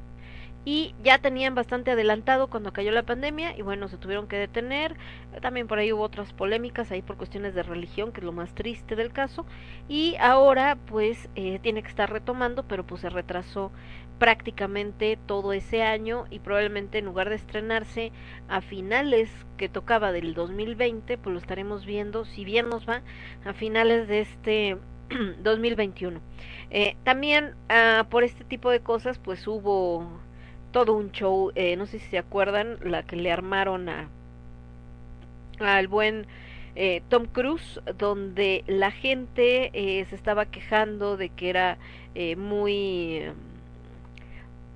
y ya tenían bastante adelantado cuando cayó la pandemia y bueno, se tuvieron que detener. También por ahí hubo otras polémicas ahí por cuestiones de religión, que es lo más triste del caso. Y ahora pues eh, tiene que estar retomando, pero pues se retrasó prácticamente todo ese año y probablemente en lugar de estrenarse a finales que tocaba del 2020, pues lo estaremos viendo, si bien nos va, a finales de este 2021. Eh, también ah, por este tipo de cosas pues hubo todo un show, eh, no sé si se acuerdan, la que le armaron a al buen eh, Tom Cruise, donde la gente eh, se estaba quejando de que era eh, muy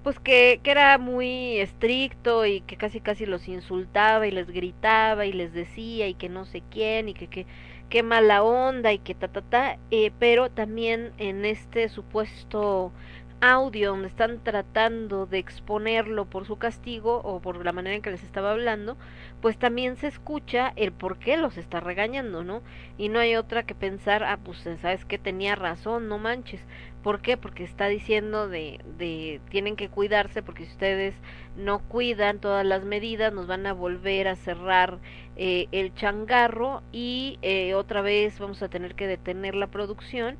pues que, que era muy estricto y que casi casi los insultaba y les gritaba y les decía y que no sé quién y que que qué mala onda y que ta ta ta eh, pero también en este supuesto audio donde están tratando de exponerlo por su castigo o por la manera en que les estaba hablando, pues también se escucha el por qué los está regañando, ¿no? Y no hay otra que pensar, ah, pues sabes que tenía razón, no manches. ¿Por qué? Porque está diciendo de, de tienen que cuidarse porque si ustedes no cuidan todas las medidas nos van a volver a cerrar eh, el changarro y eh, otra vez vamos a tener que detener la producción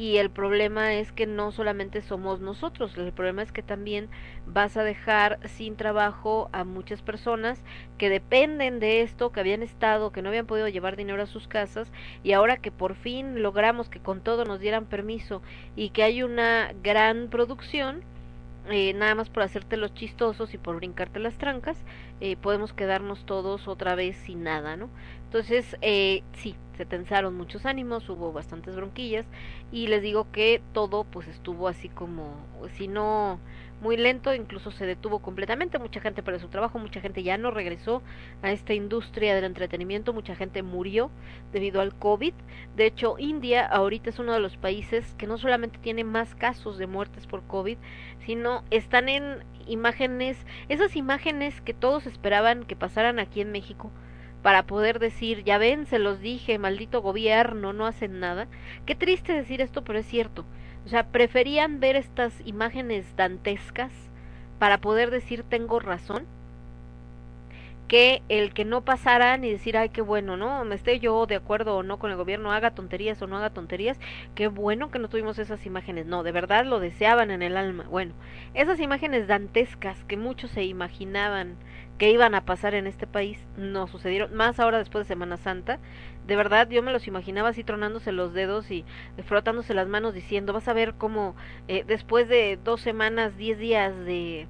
y el problema es que no solamente somos nosotros, el problema es que también vas a dejar sin trabajo a muchas personas que dependen de esto, que habían estado, que no habían podido llevar dinero a sus casas y ahora que por fin logramos que con todo nos dieran permiso y que hay una gran producción, eh, nada más por hacerte los chistosos y por brincarte las trancas, eh, podemos quedarnos todos otra vez sin nada, ¿no? Entonces, eh, sí, se tensaron muchos ánimos, hubo bastantes bronquillas y les digo que todo pues estuvo así como, si no muy lento, incluso se detuvo completamente, mucha gente perdió su trabajo, mucha gente ya no regresó a esta industria del entretenimiento, mucha gente murió debido al COVID. De hecho, India ahorita es uno de los países que no solamente tiene más casos de muertes por COVID, sino están en imágenes, esas imágenes que todos esperaban que pasaran aquí en México para poder decir, ya ven, se los dije, maldito gobierno, no hacen nada. Qué triste decir esto, pero es cierto. O sea, preferían ver estas imágenes dantescas para poder decir tengo razón que el que no pasaran y decir, ay, qué bueno, ¿no? Me esté yo de acuerdo o no con el gobierno, haga tonterías o no haga tonterías, qué bueno que no tuvimos esas imágenes. No, de verdad lo deseaban en el alma. Bueno, esas imágenes dantescas que muchos se imaginaban que iban a pasar en este país no sucedieron, más ahora después de Semana Santa. De verdad, yo me los imaginaba así tronándose los dedos y frotándose las manos diciendo, vas a ver cómo eh, después de dos semanas, diez días de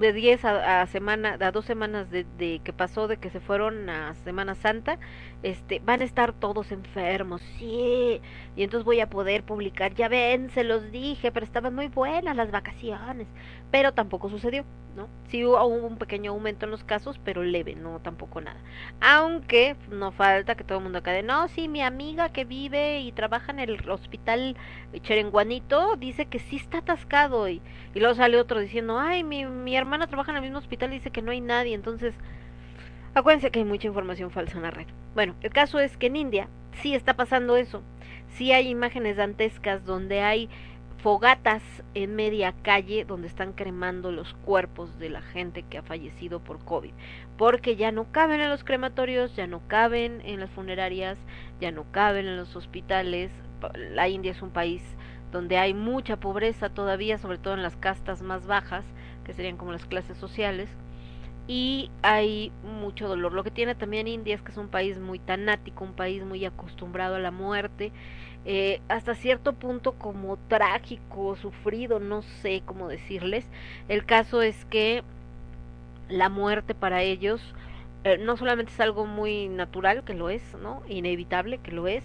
de 10 a, a, semana, a dos semanas de, de, que pasó de que se fueron a Semana Santa, este, van a estar todos enfermos, sí, y entonces voy a poder publicar, ya ven, se los dije, pero estaban muy buenas las vacaciones, pero tampoco sucedió, ¿no? Sí hubo un pequeño aumento en los casos, pero leve, no tampoco nada. Aunque no falta que todo el mundo acá de, no, sí, mi amiga que vive y trabaja en el hospital Cherenguanito dice que sí está atascado y, y luego sale otro diciendo, ay, mi, mi hermana trabaja en el mismo hospital y dice que no hay nadie, entonces acuérdense que hay mucha información falsa en la red. Bueno, el caso es que en India sí está pasando eso, sí hay imágenes dantescas donde hay fogatas en media calle donde están cremando los cuerpos de la gente que ha fallecido por COVID, porque ya no caben en los crematorios, ya no caben en las funerarias, ya no caben en los hospitales. La India es un país donde hay mucha pobreza todavía, sobre todo en las castas más bajas, que serían como las clases sociales, y hay mucho dolor. Lo que tiene también India es que es un país muy tanático, un país muy acostumbrado a la muerte, eh, hasta cierto punto como trágico, sufrido, no sé cómo decirles. El caso es que la muerte para ellos eh, no solamente es algo muy natural, que lo es, ¿no? Inevitable, que lo es,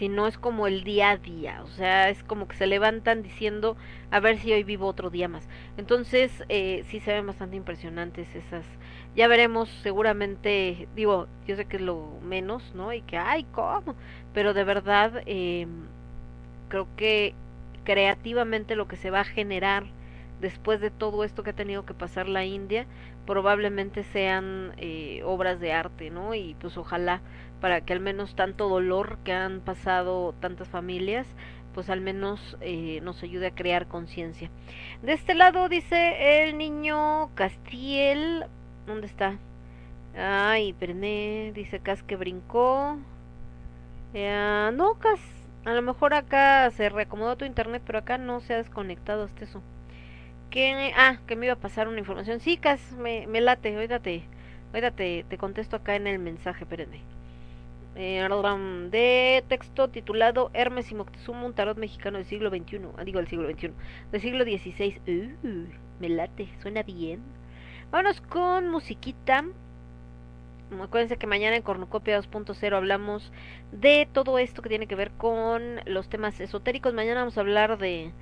sino es como el día a día, o sea, es como que se levantan diciendo a ver si hoy vivo otro día más. Entonces, eh, sí se ven bastante impresionantes esas. Ya veremos, seguramente, digo, yo sé que es lo menos, ¿no? Y que, ay, ¿cómo? Pero de verdad, eh, creo que creativamente lo que se va a generar después de todo esto que ha tenido que pasar la India, probablemente sean eh, obras de arte, ¿no? Y pues ojalá para que al menos tanto dolor que han pasado tantas familias, pues al menos eh, nos ayude a crear conciencia. De este lado dice el niño Castiel, ¿dónde está? Ay, Brené, dice Cas que brincó. Eh, no, Cas, a lo mejor acá se reacomodó tu internet, pero acá no se ha desconectado hasta eso. Que, ah, que me iba a pasar una información. Sí, Cas, me, me late, ahorita te, ahorita te, te contesto acá en el mensaje, espérenme. Eh, de texto titulado Hermes y Moctezuma, un tarot mexicano del siglo XXI, ah, digo del siglo XXI, del siglo XVI. Uh, me late, suena bien. Vámonos con musiquita. Acuérdense que mañana en Cornucopia 2.0 hablamos de todo esto que tiene que ver con los temas esotéricos. Mañana vamos a hablar de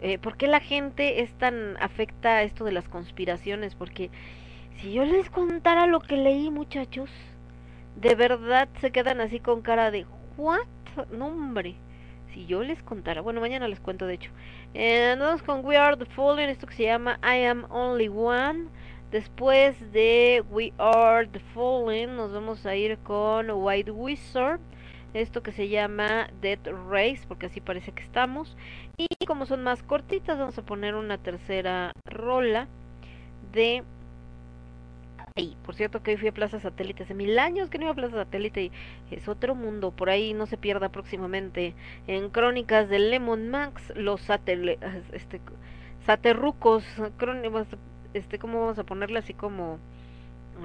eh, por qué la gente es tan afecta a esto de las conspiraciones. Porque si yo les contara lo que leí, muchachos, de verdad se quedan así con cara de ¿what? No, hombre. Si yo les contara, bueno, mañana les cuento de hecho. Eh, vamos con We Are the Fallen, esto que se llama I Am Only One. Después de We Are the Fallen, nos vamos a ir con White Wizard. Esto que se llama Dead Race, porque así parece que estamos. Y como son más cortitas, vamos a poner una tercera rola de por cierto que hoy fui a Plaza Satélite hace mil años que no iba a Plaza Satélite y es otro mundo, por ahí no se pierda próximamente en Crónicas del Lemon Max, los satel este saterrucos, este cómo vamos a ponerle así como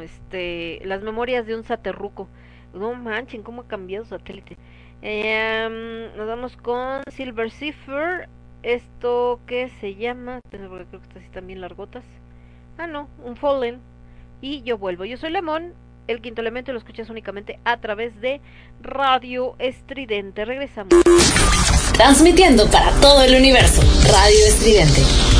este las memorias de un saterruco. No manchen, cómo ha cambiado satélite. Eh, nos vamos con Silver Cipher, esto que se llama, creo que está así también largotas. Ah, no, un Fallen y yo vuelvo. Yo soy Lemón. El quinto elemento lo escuchas únicamente a través de Radio Estridente. Regresamos. Transmitiendo para todo el universo. Radio Estridente.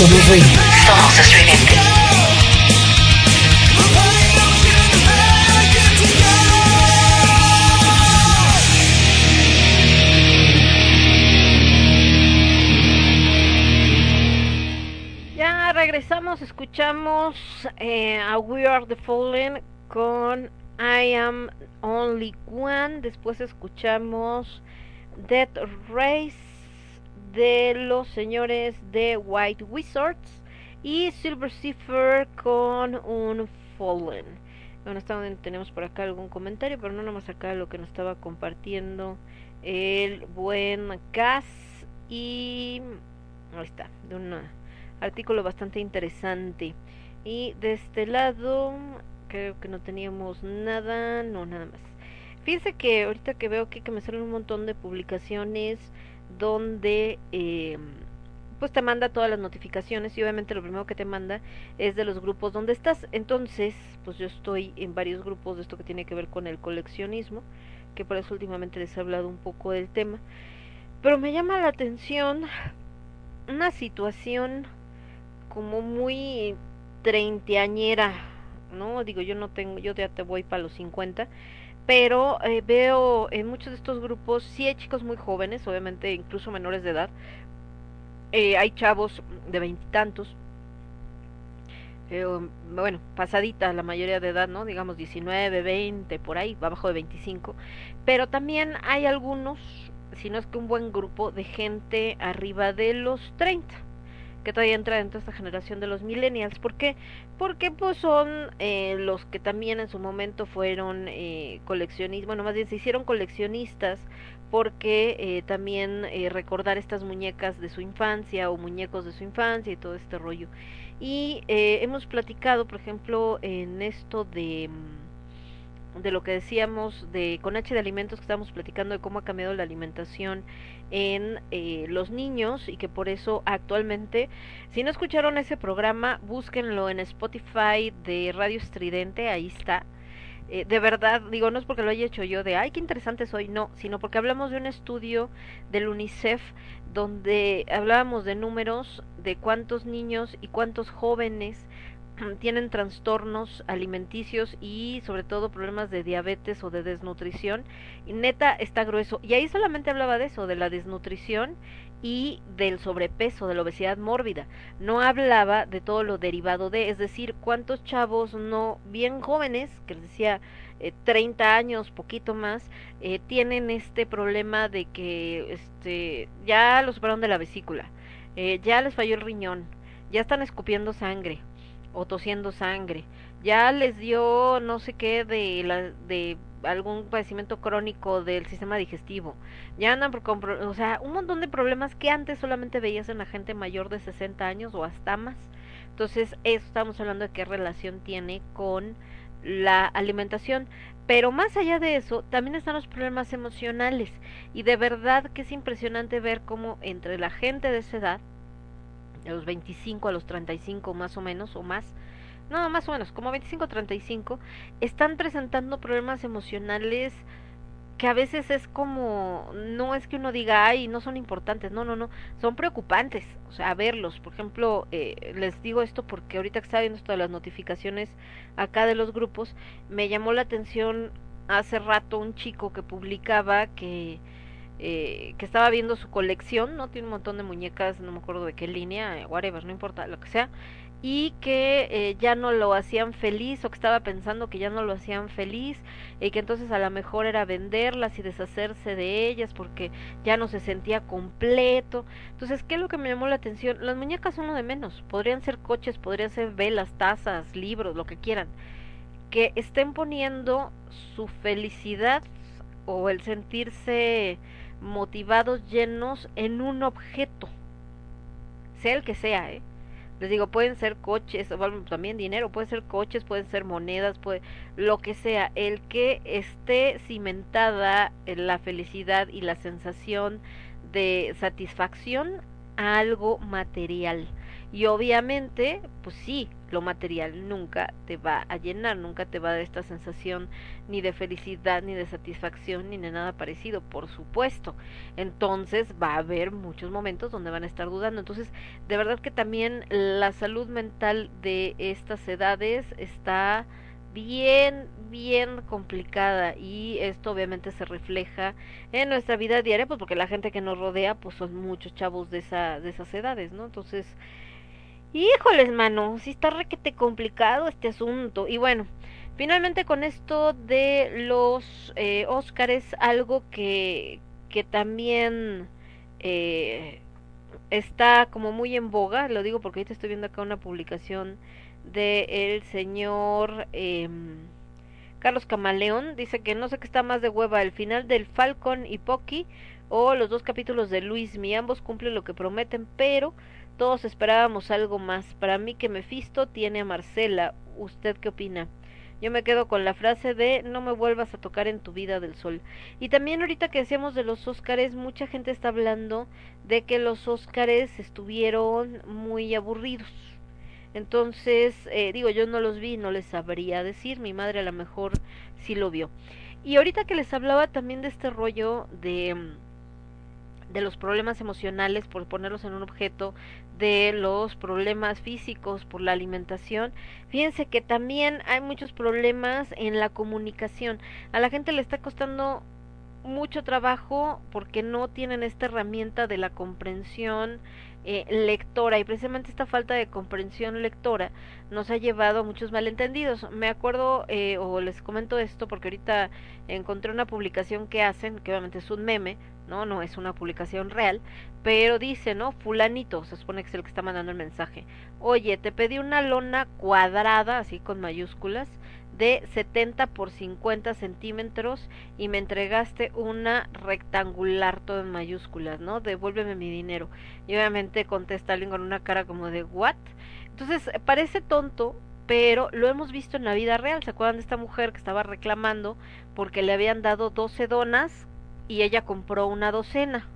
Somos. Ya regresamos, escuchamos eh, a We Are the Fallen con I Am Only One. Después escuchamos Death Race de los señores de White Wizards y Silver Cipher con un Fallen. Bueno, está- tenemos por acá algún comentario, pero no nomás acá lo que nos estaba compartiendo el buen Gas y ahí está, de un artículo bastante interesante. Y de este lado creo que no teníamos nada, no nada más. Fíjense que ahorita que veo aquí que me salen un montón de publicaciones donde eh, pues te manda todas las notificaciones y obviamente lo primero que te manda es de los grupos donde estás. Entonces, pues yo estoy en varios grupos de esto que tiene que ver con el coleccionismo, que por eso últimamente les he hablado un poco del tema. Pero me llama la atención una situación como muy treintañera, ¿no? Digo, yo no tengo, yo ya te voy para los 50, pero eh, veo en muchos de estos grupos, sí hay chicos muy jóvenes, obviamente incluso menores de edad, eh, hay chavos de veintitantos, eh, bueno, pasadita la mayoría de edad, ¿no? Digamos 19, 20, por ahí, abajo de 25, pero también hay algunos, si no es que un buen grupo de gente arriba de los 30 que todavía entra dentro de esta generación de los millennials. ¿Por qué? Porque pues son eh, los que también en su momento fueron eh, coleccionistas, bueno, más bien se hicieron coleccionistas porque eh, también eh, recordar estas muñecas de su infancia o muñecos de su infancia y todo este rollo. Y eh, hemos platicado, por ejemplo, en esto de mm, de lo que decíamos de con H de alimentos que estábamos platicando de cómo ha cambiado la alimentación en eh, los niños y que por eso actualmente si no escucharon ese programa búsquenlo en Spotify de Radio Estridente ahí está. Eh, de verdad digo no es porque lo haya hecho yo de ay qué interesante soy no sino porque hablamos de un estudio del UNICEF donde hablábamos de números de cuántos niños y cuántos jóvenes tienen trastornos alimenticios y sobre todo problemas de diabetes o de desnutrición. Y neta está grueso. Y ahí solamente hablaba de eso de la desnutrición y del sobrepeso de la obesidad mórbida. No hablaba de todo lo derivado de es decir cuántos chavos no bien jóvenes que les decía eh, 30 años poquito más eh, tienen este problema de que este ya lo superaron de la vesícula eh, ya les falló el riñón ya están escupiendo sangre o tosiendo sangre. Ya les dio no sé qué de la de algún padecimiento crónico del sistema digestivo. Ya andan por o sea, un montón de problemas que antes solamente veías en la gente mayor de 60 años o hasta más. Entonces, eso estamos hablando de qué relación tiene con la alimentación. Pero más allá de eso, también están los problemas emocionales. Y de verdad que es impresionante ver cómo entre la gente de esa edad, de los 25 a los 35 más o menos, o más, no, más o menos, como 25 35, están presentando problemas emocionales que a veces es como, no es que uno diga, ay, no son importantes, no, no, no, son preocupantes, o sea, verlos, por ejemplo, eh, les digo esto porque ahorita que estaba viendo de las notificaciones acá de los grupos, me llamó la atención hace rato un chico que publicaba que eh, que estaba viendo su colección, ¿no? Tiene un montón de muñecas, no me acuerdo de qué línea, whatever, no importa, lo que sea, y que eh, ya no lo hacían feliz o que estaba pensando que ya no lo hacían feliz y que entonces a lo mejor era venderlas y deshacerse de ellas porque ya no se sentía completo. Entonces, ¿qué es lo que me llamó la atención? Las muñecas son lo de menos, podrían ser coches, podrían ser velas, tazas, libros, lo que quieran, que estén poniendo su felicidad o el sentirse motivados, llenos en un objeto, sea el que sea, ¿eh? Les digo, pueden ser coches, también dinero, pueden ser coches, pueden ser monedas, puede, lo que sea, el que esté cimentada en la felicidad y la sensación de satisfacción a algo material. Y obviamente, pues sí, lo material nunca te va a llenar, nunca te va a dar esta sensación ni de felicidad, ni de satisfacción, ni de nada parecido, por supuesto. Entonces va a haber muchos momentos donde van a estar dudando. Entonces, de verdad que también la salud mental de estas edades está bien, bien complicada y esto obviamente se refleja en nuestra vida diaria, pues porque la gente que nos rodea, pues son muchos chavos de, esa, de esas edades, ¿no? Entonces, híjoles, mano, sí está requete complicado este asunto. Y bueno, finalmente con esto de los eh, Óscares, algo que, que también eh, está como muy en boga, lo digo porque ahorita estoy viendo acá una publicación de el señor eh, Carlos Camaleón dice que no sé qué está más de hueva el final del Falcon y Pocky o los dos capítulos de Luis Mi ambos cumplen lo que prometen pero todos esperábamos algo más. Para mí que Mephisto tiene a Marcela. Usted qué opina yo me quedo con la frase de no me vuelvas a tocar en tu vida del sol. Y también ahorita que decíamos de los Óscares, mucha gente está hablando de que los Óscares estuvieron muy aburridos. Entonces, eh, digo, yo no los vi, no les sabría decir, mi madre a lo mejor sí lo vio. Y ahorita que les hablaba también de este rollo de de los problemas emocionales por ponerlos en un objeto, de los problemas físicos por la alimentación. Fíjense que también hay muchos problemas en la comunicación. A la gente le está costando mucho trabajo porque no tienen esta herramienta de la comprensión eh, lectora y precisamente esta falta de comprensión lectora nos ha llevado a muchos malentendidos. Me acuerdo eh, o les comento esto porque ahorita encontré una publicación que hacen, que obviamente es un meme, no, no es una publicación real, pero dice, ¿no? Fulanito, se supone que es el que está mandando el mensaje. Oye, te pedí una lona cuadrada, así con mayúsculas, de 70 por 50 centímetros y me entregaste una rectangular todo en mayúsculas, ¿no? Devuélveme mi dinero. Y obviamente contesta alguien con una cara como de ¿what? Entonces parece tonto, pero lo hemos visto en la vida real. ¿Se acuerdan de esta mujer que estaba reclamando porque le habían dado 12 donas y ella compró una docena?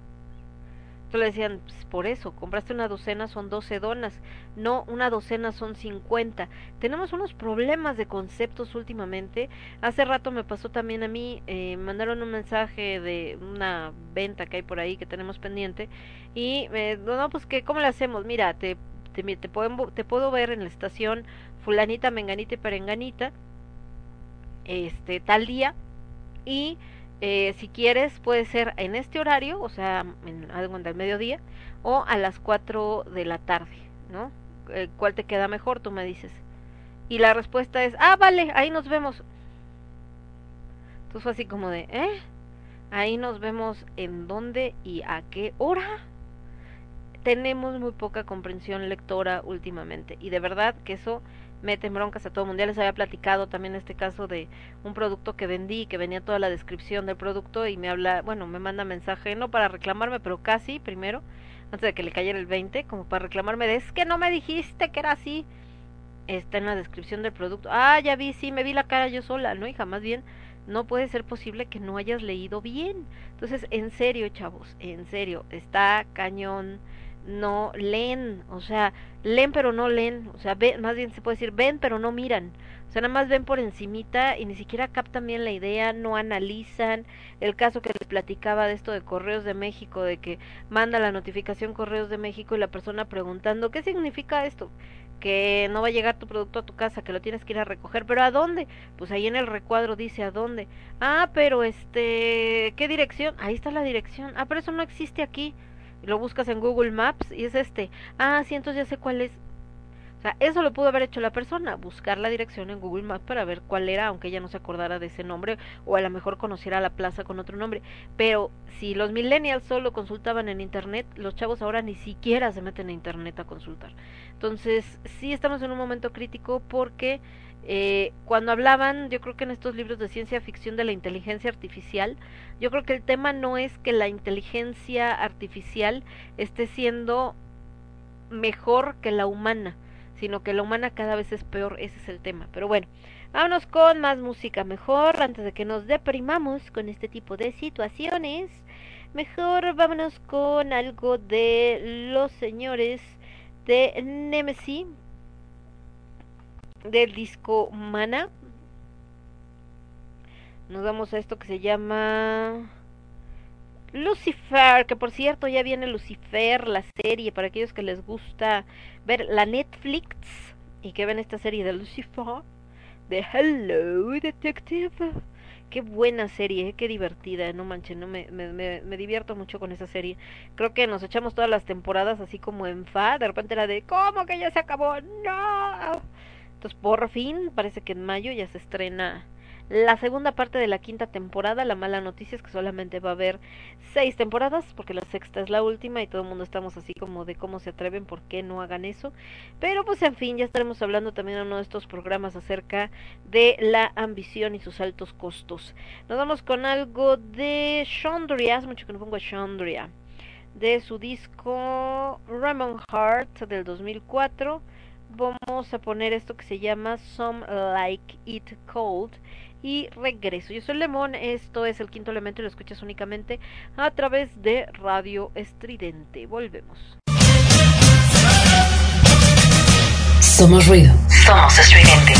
Le decían, pues por eso, compraste una docena son 12 donas, no, una docena son 50. Tenemos unos problemas de conceptos últimamente. Hace rato me pasó también a mí, eh, mandaron un mensaje de una venta que hay por ahí que tenemos pendiente y eh, no, pues que, ¿cómo le hacemos? Mira, te, te, te, puedo, te puedo ver en la estación fulanita, menganita y perenganita, este, tal día y eh, si quieres, puede ser en este horario, o sea, en del mediodía, o a las 4 de la tarde, ¿no? Eh, ¿Cuál te queda mejor? Tú me dices. Y la respuesta es, ah, vale, ahí nos vemos. Entonces fue así como de, ¿eh? Ahí nos vemos en dónde y a qué hora. Tenemos muy poca comprensión lectora últimamente. Y de verdad que eso meten broncas a todo mundo. Ya les había platicado también este caso de un producto que vendí, que venía toda la descripción del producto y me habla, bueno, me manda mensaje, no para reclamarme, pero casi primero, antes de que le cayera el 20, como para reclamarme de, es que no me dijiste que era así. Está en la descripción del producto. Ah, ya vi, sí, me vi la cara yo sola, ¿no? Y jamás bien, no puede ser posible que no hayas leído bien. Entonces, en serio, chavos, en serio, está cañón no leen, o sea, leen pero no leen, o sea, ve, más bien se puede decir ven pero no miran, o sea, nada más ven por encimita y ni siquiera captan bien la idea, no analizan. El caso que les platicaba de esto de Correos de México, de que manda la notificación Correos de México y la persona preguntando, ¿qué significa esto? que no va a llegar tu producto a tu casa, que lo tienes que ir a recoger, pero ¿a dónde? Pues ahí en el recuadro dice a dónde. Ah, pero este, ¿qué dirección? Ahí está la dirección. Ah, pero eso no existe aquí lo buscas en Google Maps y es este. Ah, sí, entonces ya sé cuál es. O sea, eso lo pudo haber hecho la persona, buscar la dirección en Google Maps para ver cuál era, aunque ella no se acordara de ese nombre o a lo mejor conociera la plaza con otro nombre. Pero si los millennials solo consultaban en Internet, los chavos ahora ni siquiera se meten a Internet a consultar. Entonces, sí estamos en un momento crítico porque eh, cuando hablaban, yo creo que en estos libros de ciencia ficción de la inteligencia artificial, yo creo que el tema no es que la inteligencia artificial esté siendo mejor que la humana, sino que la humana cada vez es peor, ese es el tema. Pero bueno, vámonos con más música mejor, antes de que nos deprimamos con este tipo de situaciones. Mejor vámonos con algo de los señores de Nemesis del disco Mana. Nos vamos a esto que se llama Lucifer, que por cierto ya viene Lucifer, la serie, para aquellos que les gusta ver la Netflix y que ven esta serie de Lucifer, de Hello Detective. Qué buena serie, eh, qué divertida, no manches, no me, me, me, me, divierto mucho con esa serie. Creo que nos echamos todas las temporadas así como en fa, de repente era de, ¿cómo que ya se acabó? No. Entonces por fin, parece que en mayo ya se estrena la segunda parte de la quinta temporada. La mala noticia es que solamente va a haber seis temporadas, porque la sexta es la última y todo el mundo estamos así como de cómo se atreven, por qué no hagan eso. Pero pues en fin, ya estaremos hablando también en uno de estos programas acerca de la ambición y sus altos costos. Nos vamos con algo de Chandria, hace mucho que no pongo a Chandria, de su disco Ramon Heart del 2004 vamos a poner esto que se llama Some Like It Cold y regreso. Yo soy Lemón, esto es el quinto elemento y lo escuchas únicamente a través de Radio Estridente. Volvemos. Somos ruido. Somos estridente.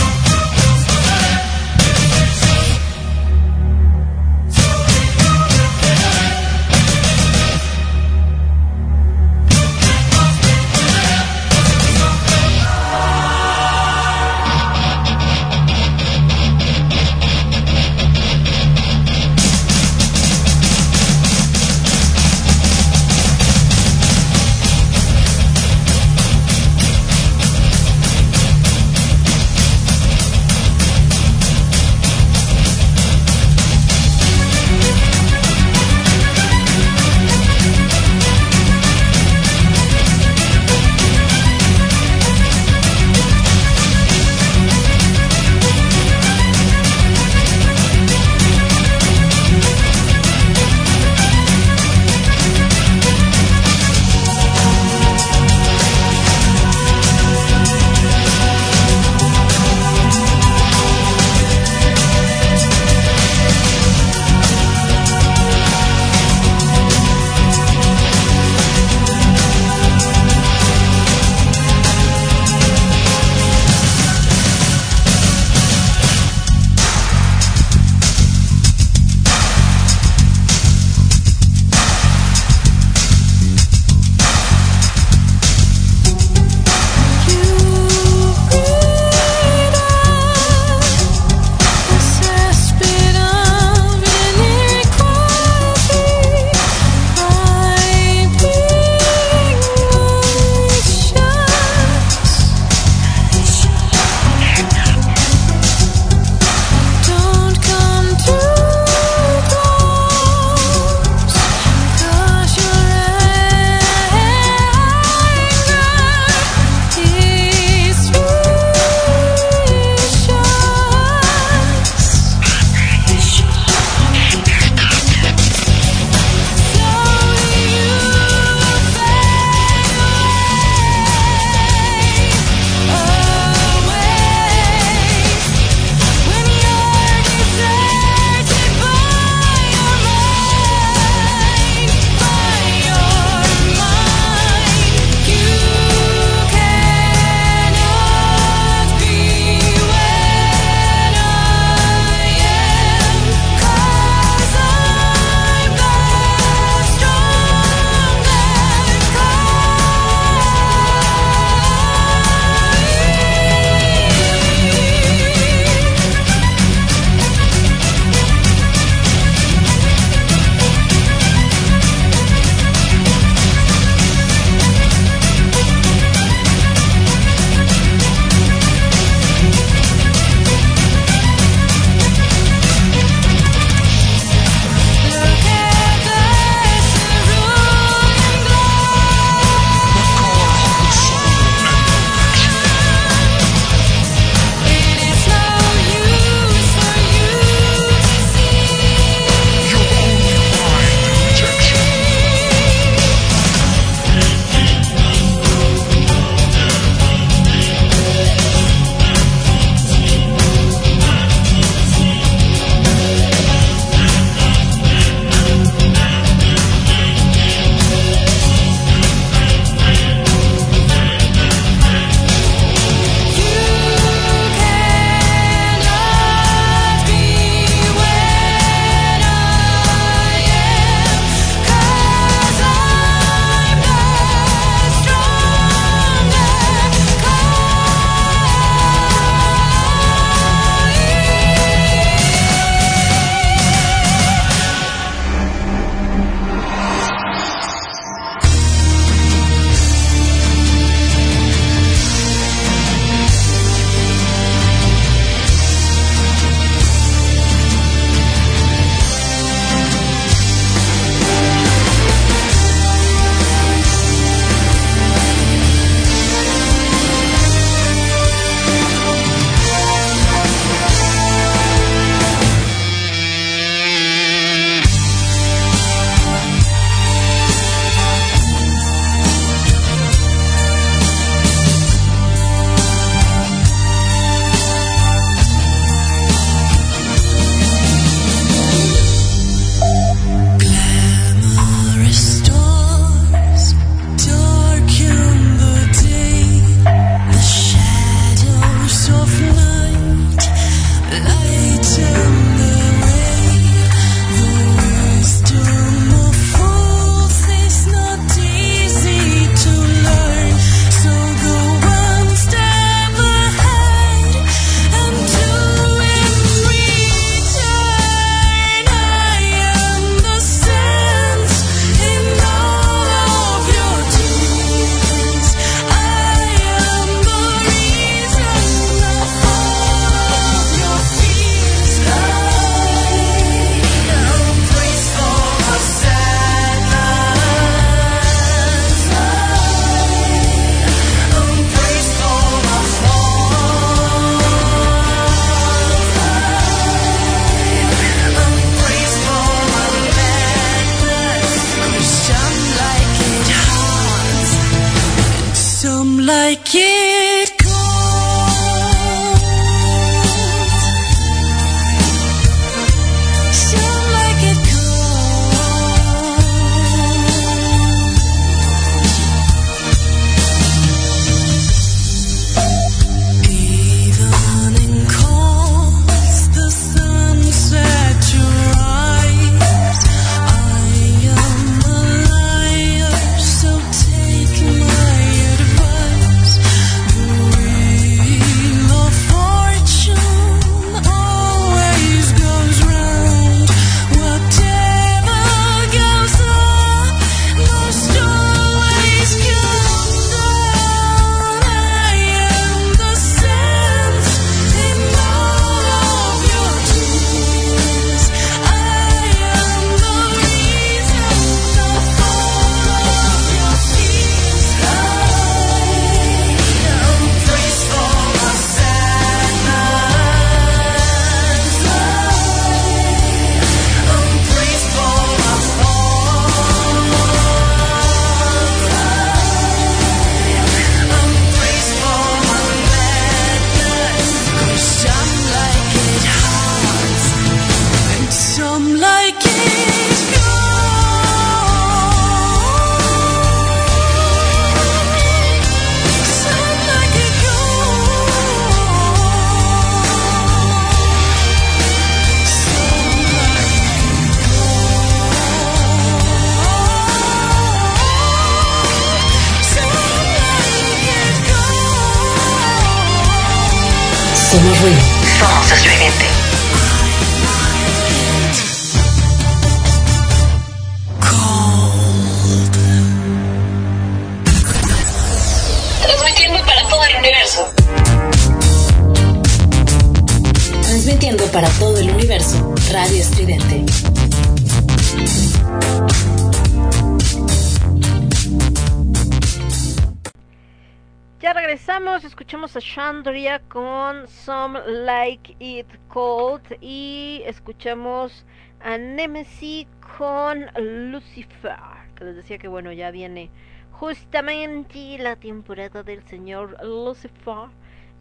Escuchamos a Nemesis con Lucifer, que les decía que bueno, ya viene justamente la temporada del señor Lucifer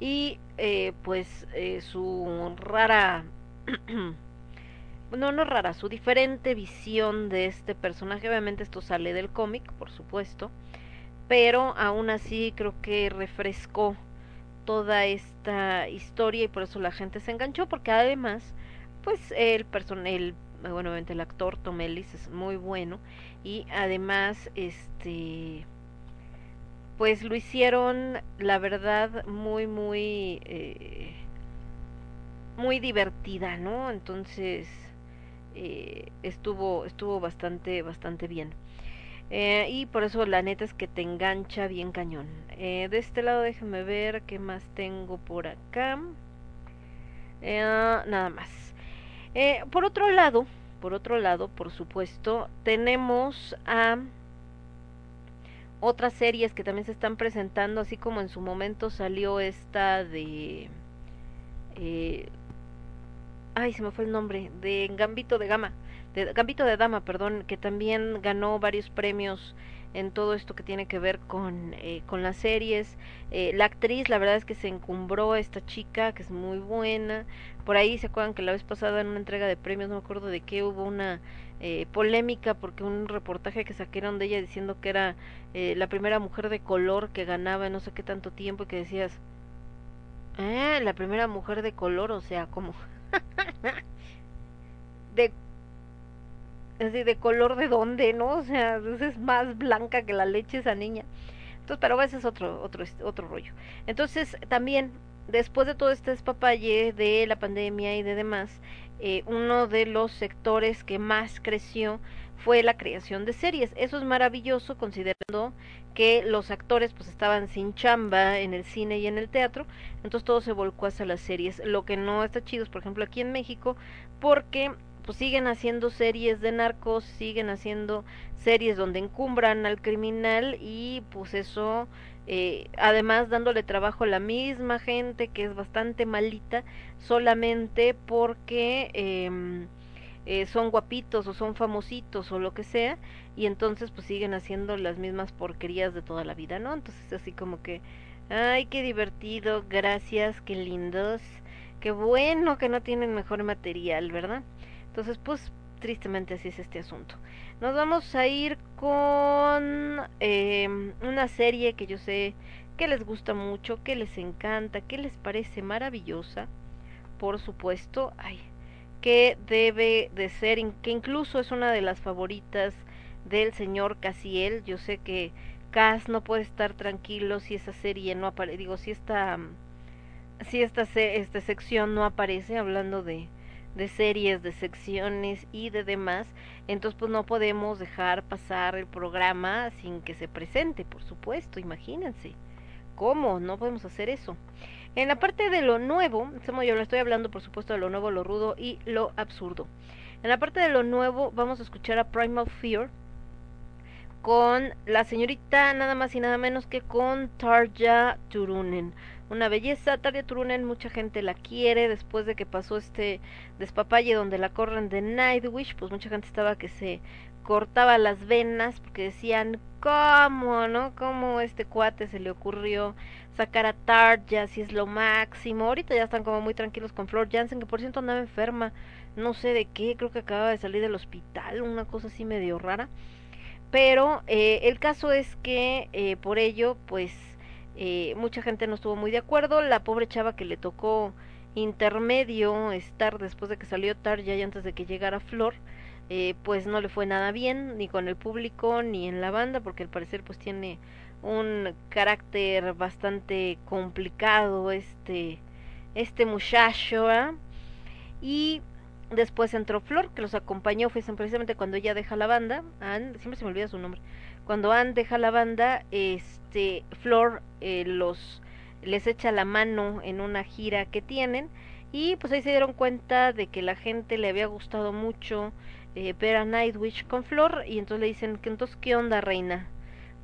y eh, pues eh, su rara, no, no rara, su diferente visión de este personaje, obviamente esto sale del cómic, por supuesto, pero aún así creo que refrescó toda esta historia y por eso la gente se enganchó porque además pues el personal bueno obviamente el actor Tom Ellis es muy bueno y además este pues lo hicieron la verdad muy muy eh, muy divertida no entonces eh, estuvo estuvo bastante bastante bien eh, y por eso la neta es que te engancha bien cañón. De este lado déjenme ver qué más tengo por acá. Nada más. Eh, por otro lado, por otro lado, por supuesto, tenemos a otras series que también se están presentando, así como en su momento salió esta de... Eh, ay, se me fue el nombre, de Gambito de Gama, de Gambito de Dama, perdón, que también ganó varios premios en todo esto que tiene que ver con, eh, con las series. Eh, la actriz, la verdad es que se encumbró esta chica, que es muy buena. Por ahí se acuerdan que la vez pasada en una entrega de premios, no me acuerdo de qué, hubo una eh, polémica porque un reportaje que sacaron de ella diciendo que era eh, la primera mujer de color que ganaba en no sé qué tanto tiempo y que decías, eh, la primera mujer de color, o sea, como de así de color de dónde, ¿no? O sea, es más blanca que la leche esa niña. Entonces, pero ese es otro otro otro rollo. Entonces, también después de todo este despapalle de la pandemia y de demás, eh, uno de los sectores que más creció fue la creación de series. Eso es maravilloso considerando que los actores pues estaban sin chamba en el cine y en el teatro, entonces todo se volcó hacia las series. Lo que no está chido es, por ejemplo, aquí en México, porque pues siguen haciendo series de narcos, siguen haciendo series donde encumbran al criminal y pues eso eh, además dándole trabajo a la misma gente que es bastante malita solamente porque eh, eh, son guapitos o son famositos o lo que sea y entonces pues siguen haciendo las mismas porquerías de toda la vida, ¿no? Entonces así como que, ay, qué divertido, gracias, qué lindos, qué bueno que no tienen mejor material, ¿verdad? Entonces pues tristemente así es este asunto. Nos vamos a ir con eh, una serie que yo sé que les gusta mucho, que les encanta, que les parece maravillosa, por supuesto, ay, que debe de ser, que incluso es una de las favoritas del señor Casiel. Yo sé que Cas no puede estar tranquilo si esa serie no aparece, digo, si esta, si esta, esta sección no aparece, hablando de, de series, de secciones y de demás, entonces pues no podemos dejar pasar el programa sin que se presente, por supuesto, imagínense. ¿Cómo? No podemos hacer eso. En la parte de lo nuevo, yo lo estoy hablando por supuesto de lo nuevo, lo rudo y lo absurdo. En la parte de lo nuevo vamos a escuchar a Primal Fear con la señorita nada más y nada menos que con Tarja Turunen. Una belleza, Tarja Turunen, mucha gente la quiere después de que pasó este despapalle donde la corren de Nightwish, pues mucha gente estaba que se cortaba las venas porque decían, ¿cómo, no? ¿Cómo este cuate se le ocurrió sacar a Tarja si es lo máximo? Ahorita ya están como muy tranquilos con Flor Jansen, que por cierto andaba enferma, no sé de qué, creo que acaba de salir del hospital, una cosa así medio rara. Pero eh, el caso es que eh, por ello, pues eh, mucha gente no estuvo muy de acuerdo. La pobre chava que le tocó intermedio estar después de que salió Tarja y antes de que llegara Flor, eh, pues no le fue nada bien, ni con el público, ni en la banda, porque al parecer pues tiene un carácter bastante complicado este este muchacho, ¿verdad? Y después entró Flor, que los acompañó, fue precisamente cuando ella deja la banda, Ann, siempre se me olvida su nombre, cuando Ann deja la banda, este, Flor eh, los les echa la mano en una gira que tienen y pues ahí se dieron cuenta de que la gente le había gustado mucho eh, ver a Nightwish con Flor y entonces le dicen que entonces qué onda reina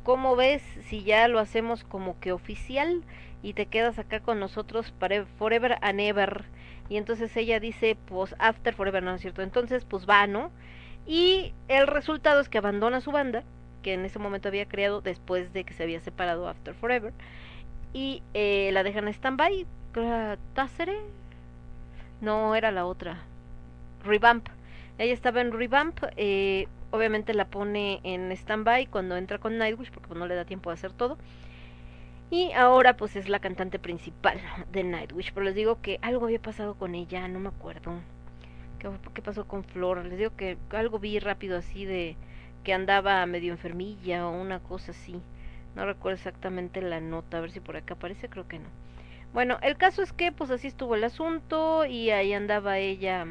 ¿cómo ves si ya lo hacemos como que oficial y te quedas acá con nosotros para forever and ever y entonces ella dice pues after forever no es cierto. Entonces pues va no y el resultado es que abandona su banda que en ese momento había creado después de que se había separado after forever y eh, la dejan en stand-by. Tácere. No, era la otra. Revamp. Ella estaba en Revamp. eh, obviamente la pone en stand-by cuando entra con Nightwish porque pues, no le da tiempo de hacer todo. Y ahora pues es la cantante principal de Nightwish. Pero les digo que algo había pasado con ella, no me acuerdo. ¿Qué, qué pasó con Flor? Les digo que algo vi rápido así de que andaba medio enfermilla o una cosa así. No recuerdo exactamente la nota, a ver si por acá aparece, creo que no. Bueno, el caso es que pues así estuvo el asunto y ahí andaba ella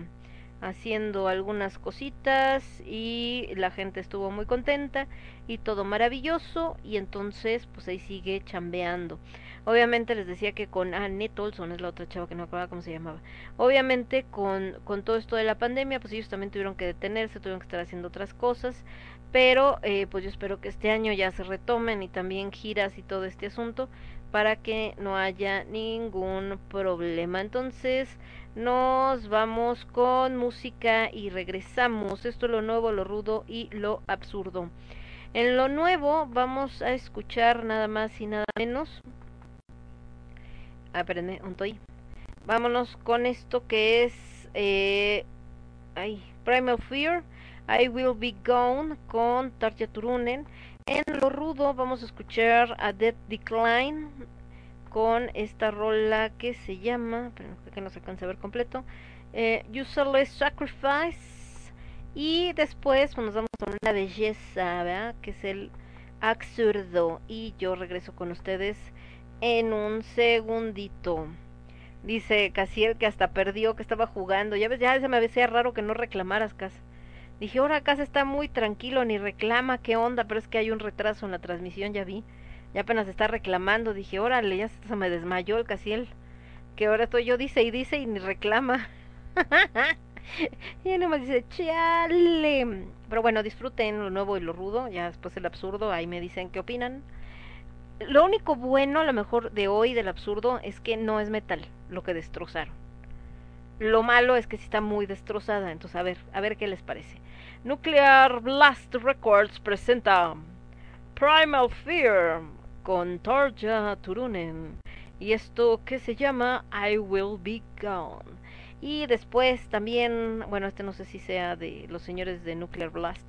haciendo algunas cositas y la gente estuvo muy contenta y todo maravilloso y entonces pues ahí sigue chambeando. Obviamente les decía que con Annette Olson es la otra chava que no me acordaba cómo se llamaba. Obviamente con, con todo esto de la pandemia pues ellos también tuvieron que detenerse, tuvieron que estar haciendo otras cosas pero eh, pues yo espero que este año ya se retomen y también giras y todo este asunto para que no haya ningún problema. Entonces nos vamos con música y regresamos. Esto es lo nuevo, lo rudo y lo absurdo. En lo nuevo vamos a escuchar nada más y nada menos. Ah, espérenme, un toy. Vámonos con esto que es eh, ay, Primal Fear. I Will Be Gone con Tarja Turunen. En lo rudo vamos a escuchar a Dead Decline con esta rola que se llama, pero que no se alcanza a ver completo, eh, Useless Sacrifice. Y después pues, nos vamos a una belleza, ¿verdad? Que es el absurdo. Y yo regreso con ustedes en un segundito. Dice Casiel que hasta perdió, que estaba jugando. Ya ves, ya se me hacía raro que no reclamaras, Cas. Dije, ahora acá se está muy tranquilo, ni reclama, qué onda, pero es que hay un retraso en la transmisión, ya vi. Ya apenas está reclamando, dije, órale, ya se me desmayó el Casiel. Que ahora estoy yo, dice y dice y ni reclama. y nomás dice, chale. Pero bueno, disfruten lo nuevo y lo rudo, ya después el absurdo, ahí me dicen qué opinan. Lo único bueno, a lo mejor, de hoy del absurdo es que no es metal lo que destrozaron. Lo malo es que sí está muy destrozada, entonces a ver, a ver qué les parece. Nuclear Blast Records presenta Primal Fear con Tarja Turunen y esto que se llama I Will Be Gone. Y después también, bueno, este no sé si sea de los señores de Nuclear Blast.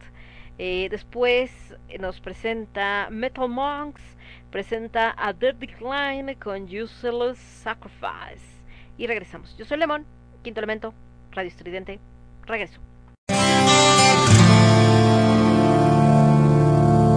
Eh, después nos presenta Metal Monks, presenta a Dead Decline con Useless Sacrifice. Y regresamos. Yo soy Lemon, quinto elemento, Radio Estridente. Regreso.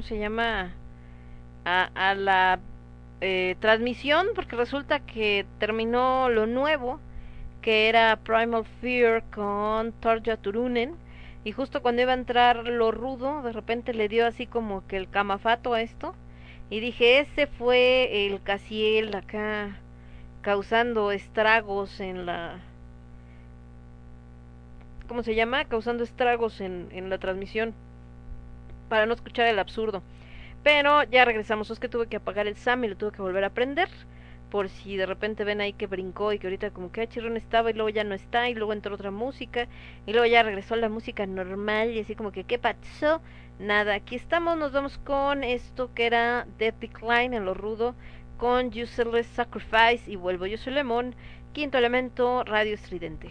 ¿Cómo se llama? A, a la eh, transmisión, porque resulta que terminó lo nuevo, que era Primal Fear con Torja Turunen, y justo cuando iba a entrar lo rudo, de repente le dio así como que el camafato a esto, y dije, ese fue el Casiel acá causando estragos en la ¿cómo se llama? Causando estragos en, en la transmisión para no escuchar el absurdo. Pero ya regresamos, es que tuve que apagar el SAM y lo tuve que volver a prender. Por si de repente ven ahí que brincó y que ahorita como que ah, chirrón estaba y luego ya no está y luego entró otra música y luego ya regresó la música normal y así como que ¿qué pasó? Nada, aquí estamos, nos vamos con esto que era Death Decline en lo rudo con Useless Sacrifice y vuelvo, yo soy Lemón, quinto elemento, Radio Estridente.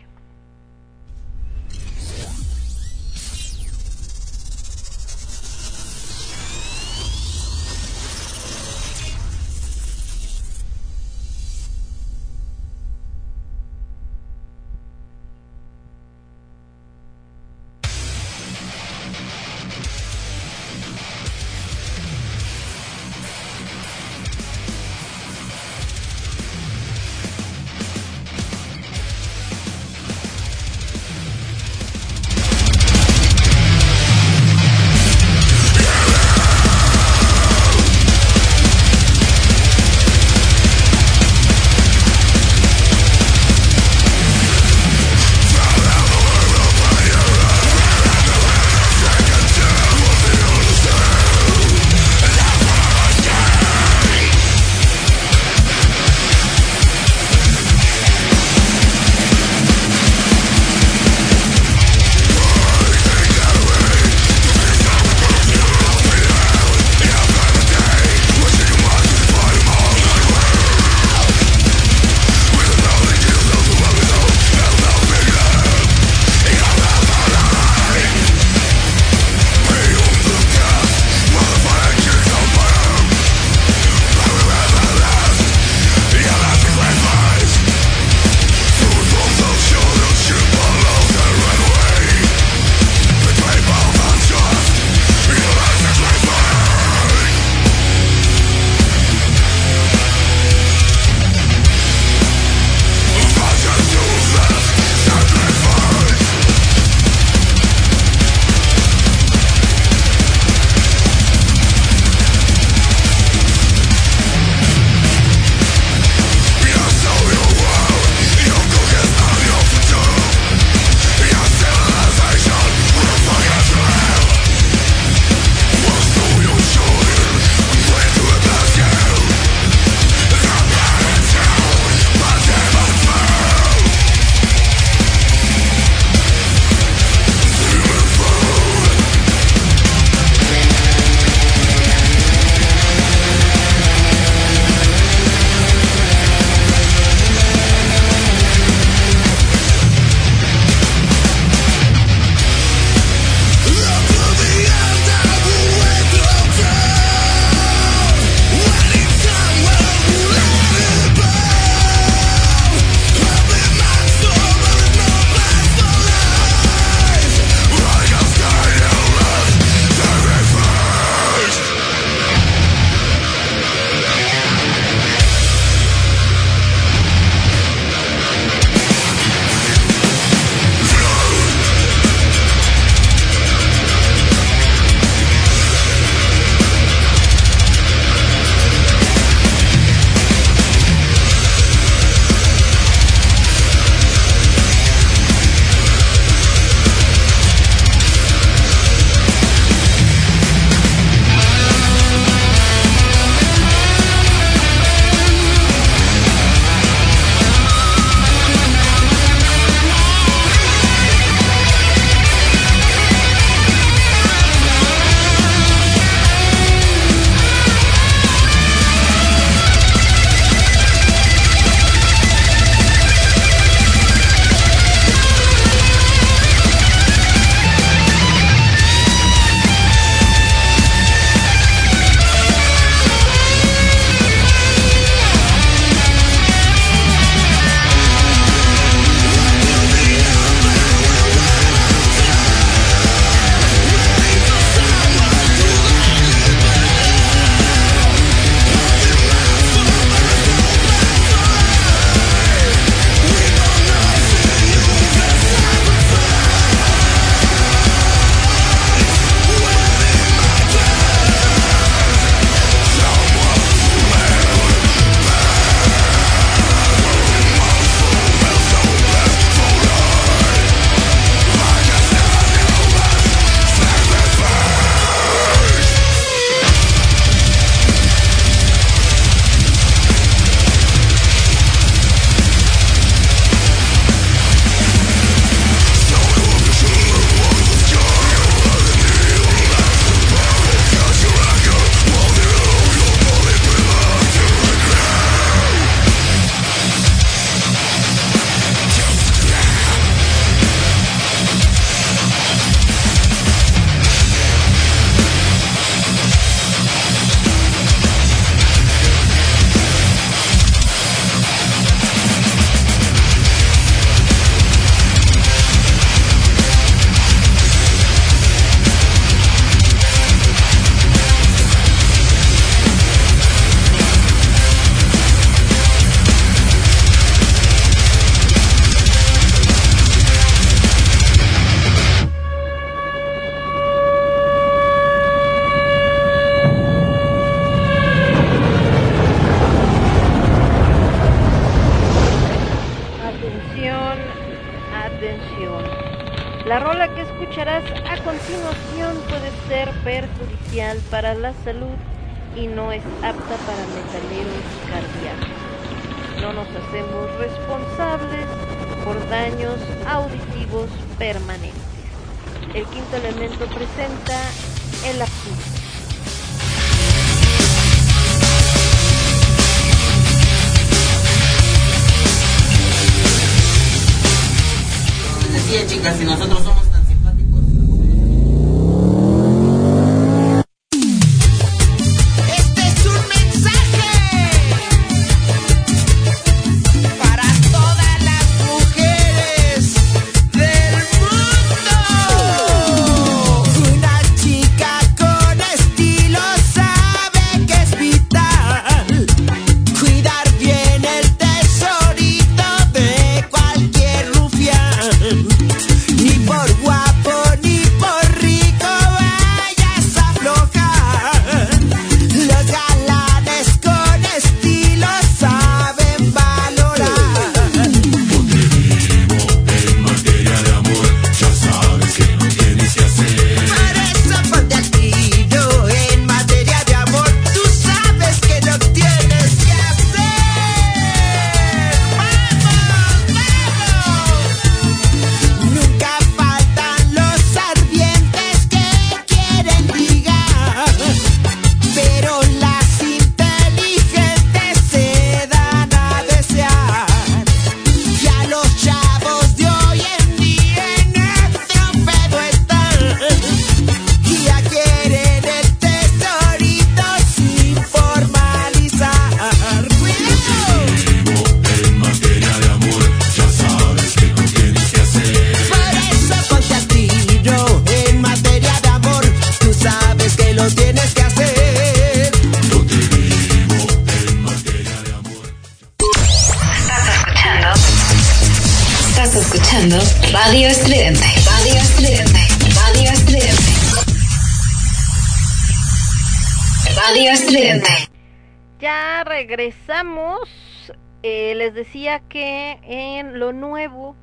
Les decía que en lo nuevo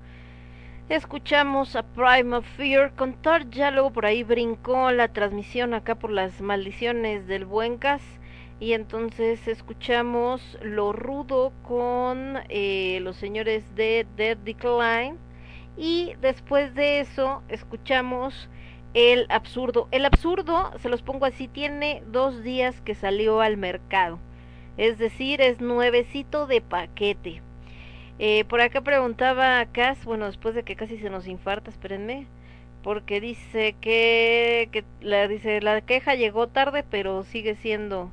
escuchamos a Prime of Fear con Thor. Ya luego por ahí brincó la transmisión acá por las maldiciones del Buencas. Y entonces escuchamos lo rudo con eh, los señores de Dead Decline. Y después de eso escuchamos el absurdo. El absurdo, se los pongo así, tiene dos días que salió al mercado. Es decir, es nuevecito de paquete. Eh, por acá preguntaba a Cas, bueno, después de que casi se nos infarta, espérenme, porque dice que, que la, dice, la queja llegó tarde, pero sigue siendo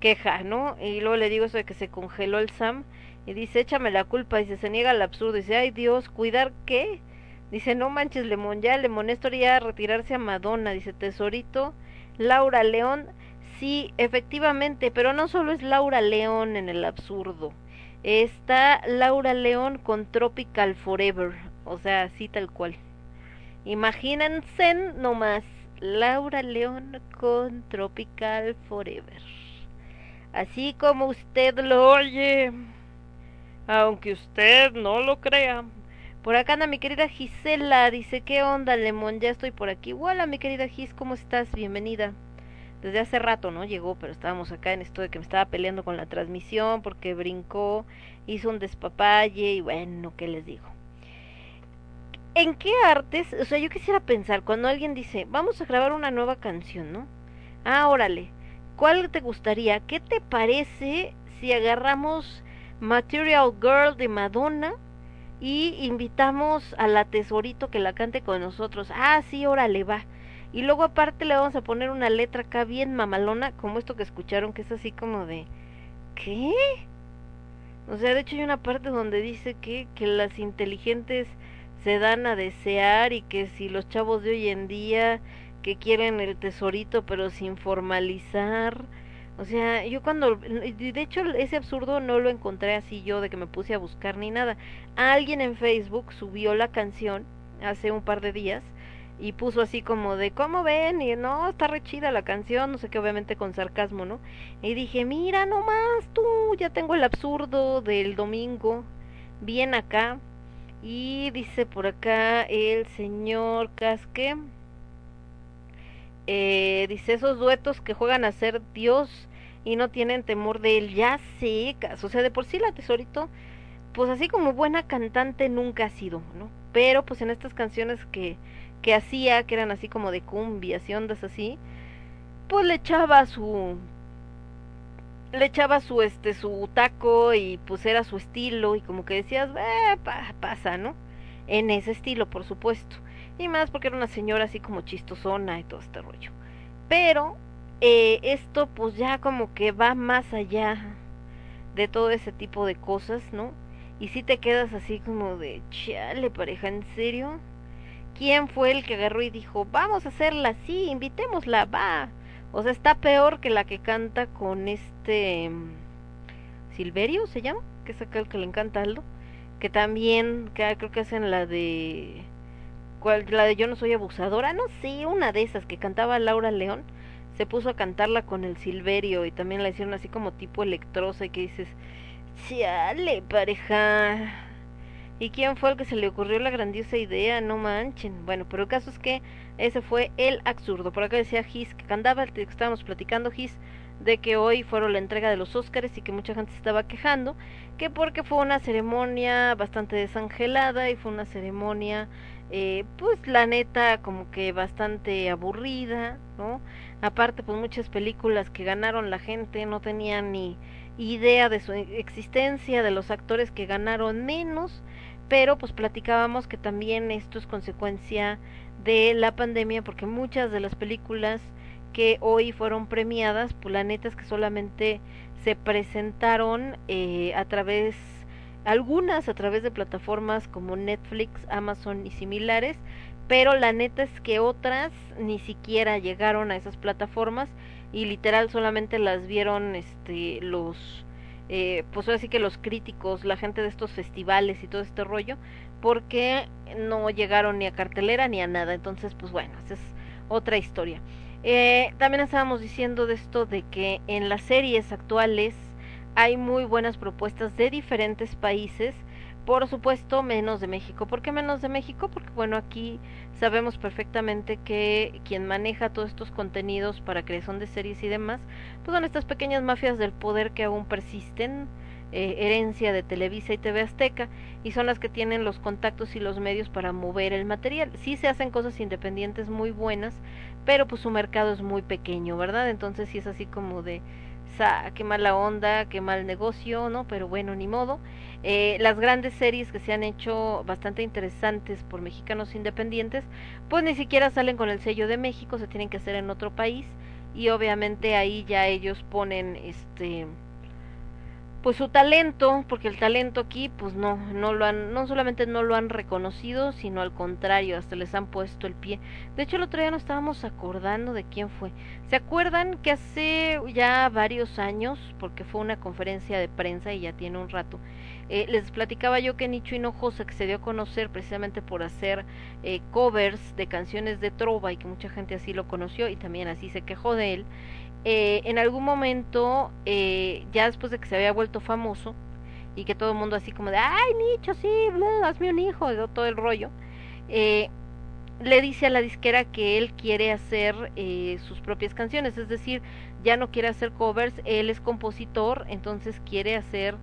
queja, ¿no? Y luego le digo eso de que se congeló el Sam y dice, échame la culpa, dice, se niega al absurdo, dice, ay Dios, ¿cuidar qué? Dice, no manches, Lemón, ya Lemón estaría retirarse a Madonna, dice, tesorito, Laura León, sí, efectivamente, pero no solo es Laura León en el absurdo, está Laura León con Tropical Forever, o sea, así tal cual. Imagínense nomás, Laura León con Tropical Forever. Así como usted lo oye, aunque usted no lo crea. Por acá anda mi querida Gisela, dice, ¿qué onda, Lemón? Ya estoy por aquí. Hola, mi querida Gis, ¿cómo estás? Bienvenida. Desde hace rato, ¿no? Llegó, pero estábamos acá en esto de que me estaba peleando con la transmisión porque brincó, hizo un despapalle y bueno, ¿qué les digo? ¿En qué artes? O sea, yo quisiera pensar, cuando alguien dice, vamos a grabar una nueva canción, ¿no? Ah, órale, ¿cuál te gustaría? ¿Qué te parece si agarramos Material Girl de Madonna y invitamos a la tesorito que la cante con nosotros? Ah, sí, órale, va. Y luego aparte le vamos a poner una letra acá bien mamalona, como esto que escucharon, que es así como de... ¿Qué? O sea, de hecho hay una parte donde dice que, que las inteligentes se dan a desear y que si los chavos de hoy en día que quieren el tesorito pero sin formalizar. O sea, yo cuando, de hecho ese absurdo no lo encontré así yo de que me puse a buscar ni nada. Alguien en Facebook subió la canción hace un par de días y puso así como de, ¿cómo ven? Y no, está re chida la canción, no sé qué, obviamente con sarcasmo, ¿no? Y dije, mira nomás tú, ya tengo el absurdo del domingo, bien acá. Y dice por acá el señor Casque. Eh, dice esos duetos que juegan a ser Dios y no tienen temor de él. Ya secas. O sea, de por sí la tesorito, pues así como buena cantante nunca ha sido, ¿no? Pero pues en estas canciones que, que hacía, que eran así como de cumbias y ondas así, pues le echaba su le echaba su este su taco y pues era su estilo y como que decías eh, pa- pasa no en ese estilo por supuesto. Y más porque era una señora así como chistosona y todo este rollo. Pero eh, esto pues ya como que va más allá de todo ese tipo de cosas no y si te quedas así como de chale pareja en serio quién fue el que agarró y dijo vamos a hacerla así invitémosla va o sea, está peor que la que canta con este mm, Silverio, ¿se llama? Que es acá el que le encanta Aldo. Que también, que creo que hacen la de... ¿Cuál? La de Yo no soy abusadora, no sé, una de esas que cantaba Laura León. Se puso a cantarla con el Silverio y también la hicieron así como tipo electrosa y que dices, chale, pareja. ¿Y quién fue el que se le ocurrió la grandiosa idea? No manchen. Bueno, pero el caso es que ese fue el absurdo. Por acá decía Gis que cantaba, el que estábamos platicando Gis, de que hoy fueron la entrega de los Óscares y que mucha gente se estaba quejando, que porque fue una ceremonia bastante desangelada y fue una ceremonia, eh, pues la neta, como que bastante aburrida, ¿no? Aparte, pues muchas películas que ganaron la gente no tenían ni idea de su existencia, de los actores que ganaron menos, pero pues platicábamos que también esto es consecuencia de la pandemia porque muchas de las películas que hoy fueron premiadas, pues la neta es que solamente se presentaron eh, a través, algunas a través de plataformas como Netflix, Amazon y similares, pero la neta es que otras ni siquiera llegaron a esas plataformas y literal solamente las vieron este los eh, pues ahora sí que los críticos, la gente de estos festivales y todo este rollo, porque no llegaron ni a cartelera ni a nada. Entonces, pues bueno, esa es otra historia. Eh, también estábamos diciendo de esto de que en las series actuales hay muy buenas propuestas de diferentes países, por supuesto menos de México. ¿Por qué menos de México? Porque bueno, aquí sabemos perfectamente que quien maneja todos estos contenidos para creación de series y demás, pues son estas pequeñas mafias del poder que aún persisten, eh, herencia de Televisa y TV Azteca, y son las que tienen los contactos y los medios para mover el material. Sí se hacen cosas independientes muy buenas, pero pues su mercado es muy pequeño, ¿verdad? Entonces sí es así como de, qué mala onda, qué mal negocio, ¿no? Pero bueno, ni modo. Eh, las grandes series que se han hecho bastante interesantes por mexicanos independientes, pues ni siquiera salen con el sello de México, se tienen que hacer en otro país y obviamente ahí ya ellos ponen este pues su talento, porque el talento aquí pues no no lo han no solamente no lo han reconocido, sino al contrario, hasta les han puesto el pie. De hecho, el otro día nos estábamos acordando de quién fue. ¿Se acuerdan que hace ya varios años, porque fue una conferencia de prensa y ya tiene un rato, eh, les platicaba yo que Nicho Hinojosa, que se dio a conocer precisamente por hacer eh, covers de canciones de trova y que mucha gente así lo conoció y también así se quejó de él, eh, en algún momento, eh, ya después de que se había vuelto famoso y que todo el mundo así como de, ay Nicho, sí, hazme un hijo, todo el rollo, eh, le dice a la disquera que él quiere hacer eh, sus propias canciones, es decir, ya no quiere hacer covers, él es compositor, entonces quiere hacer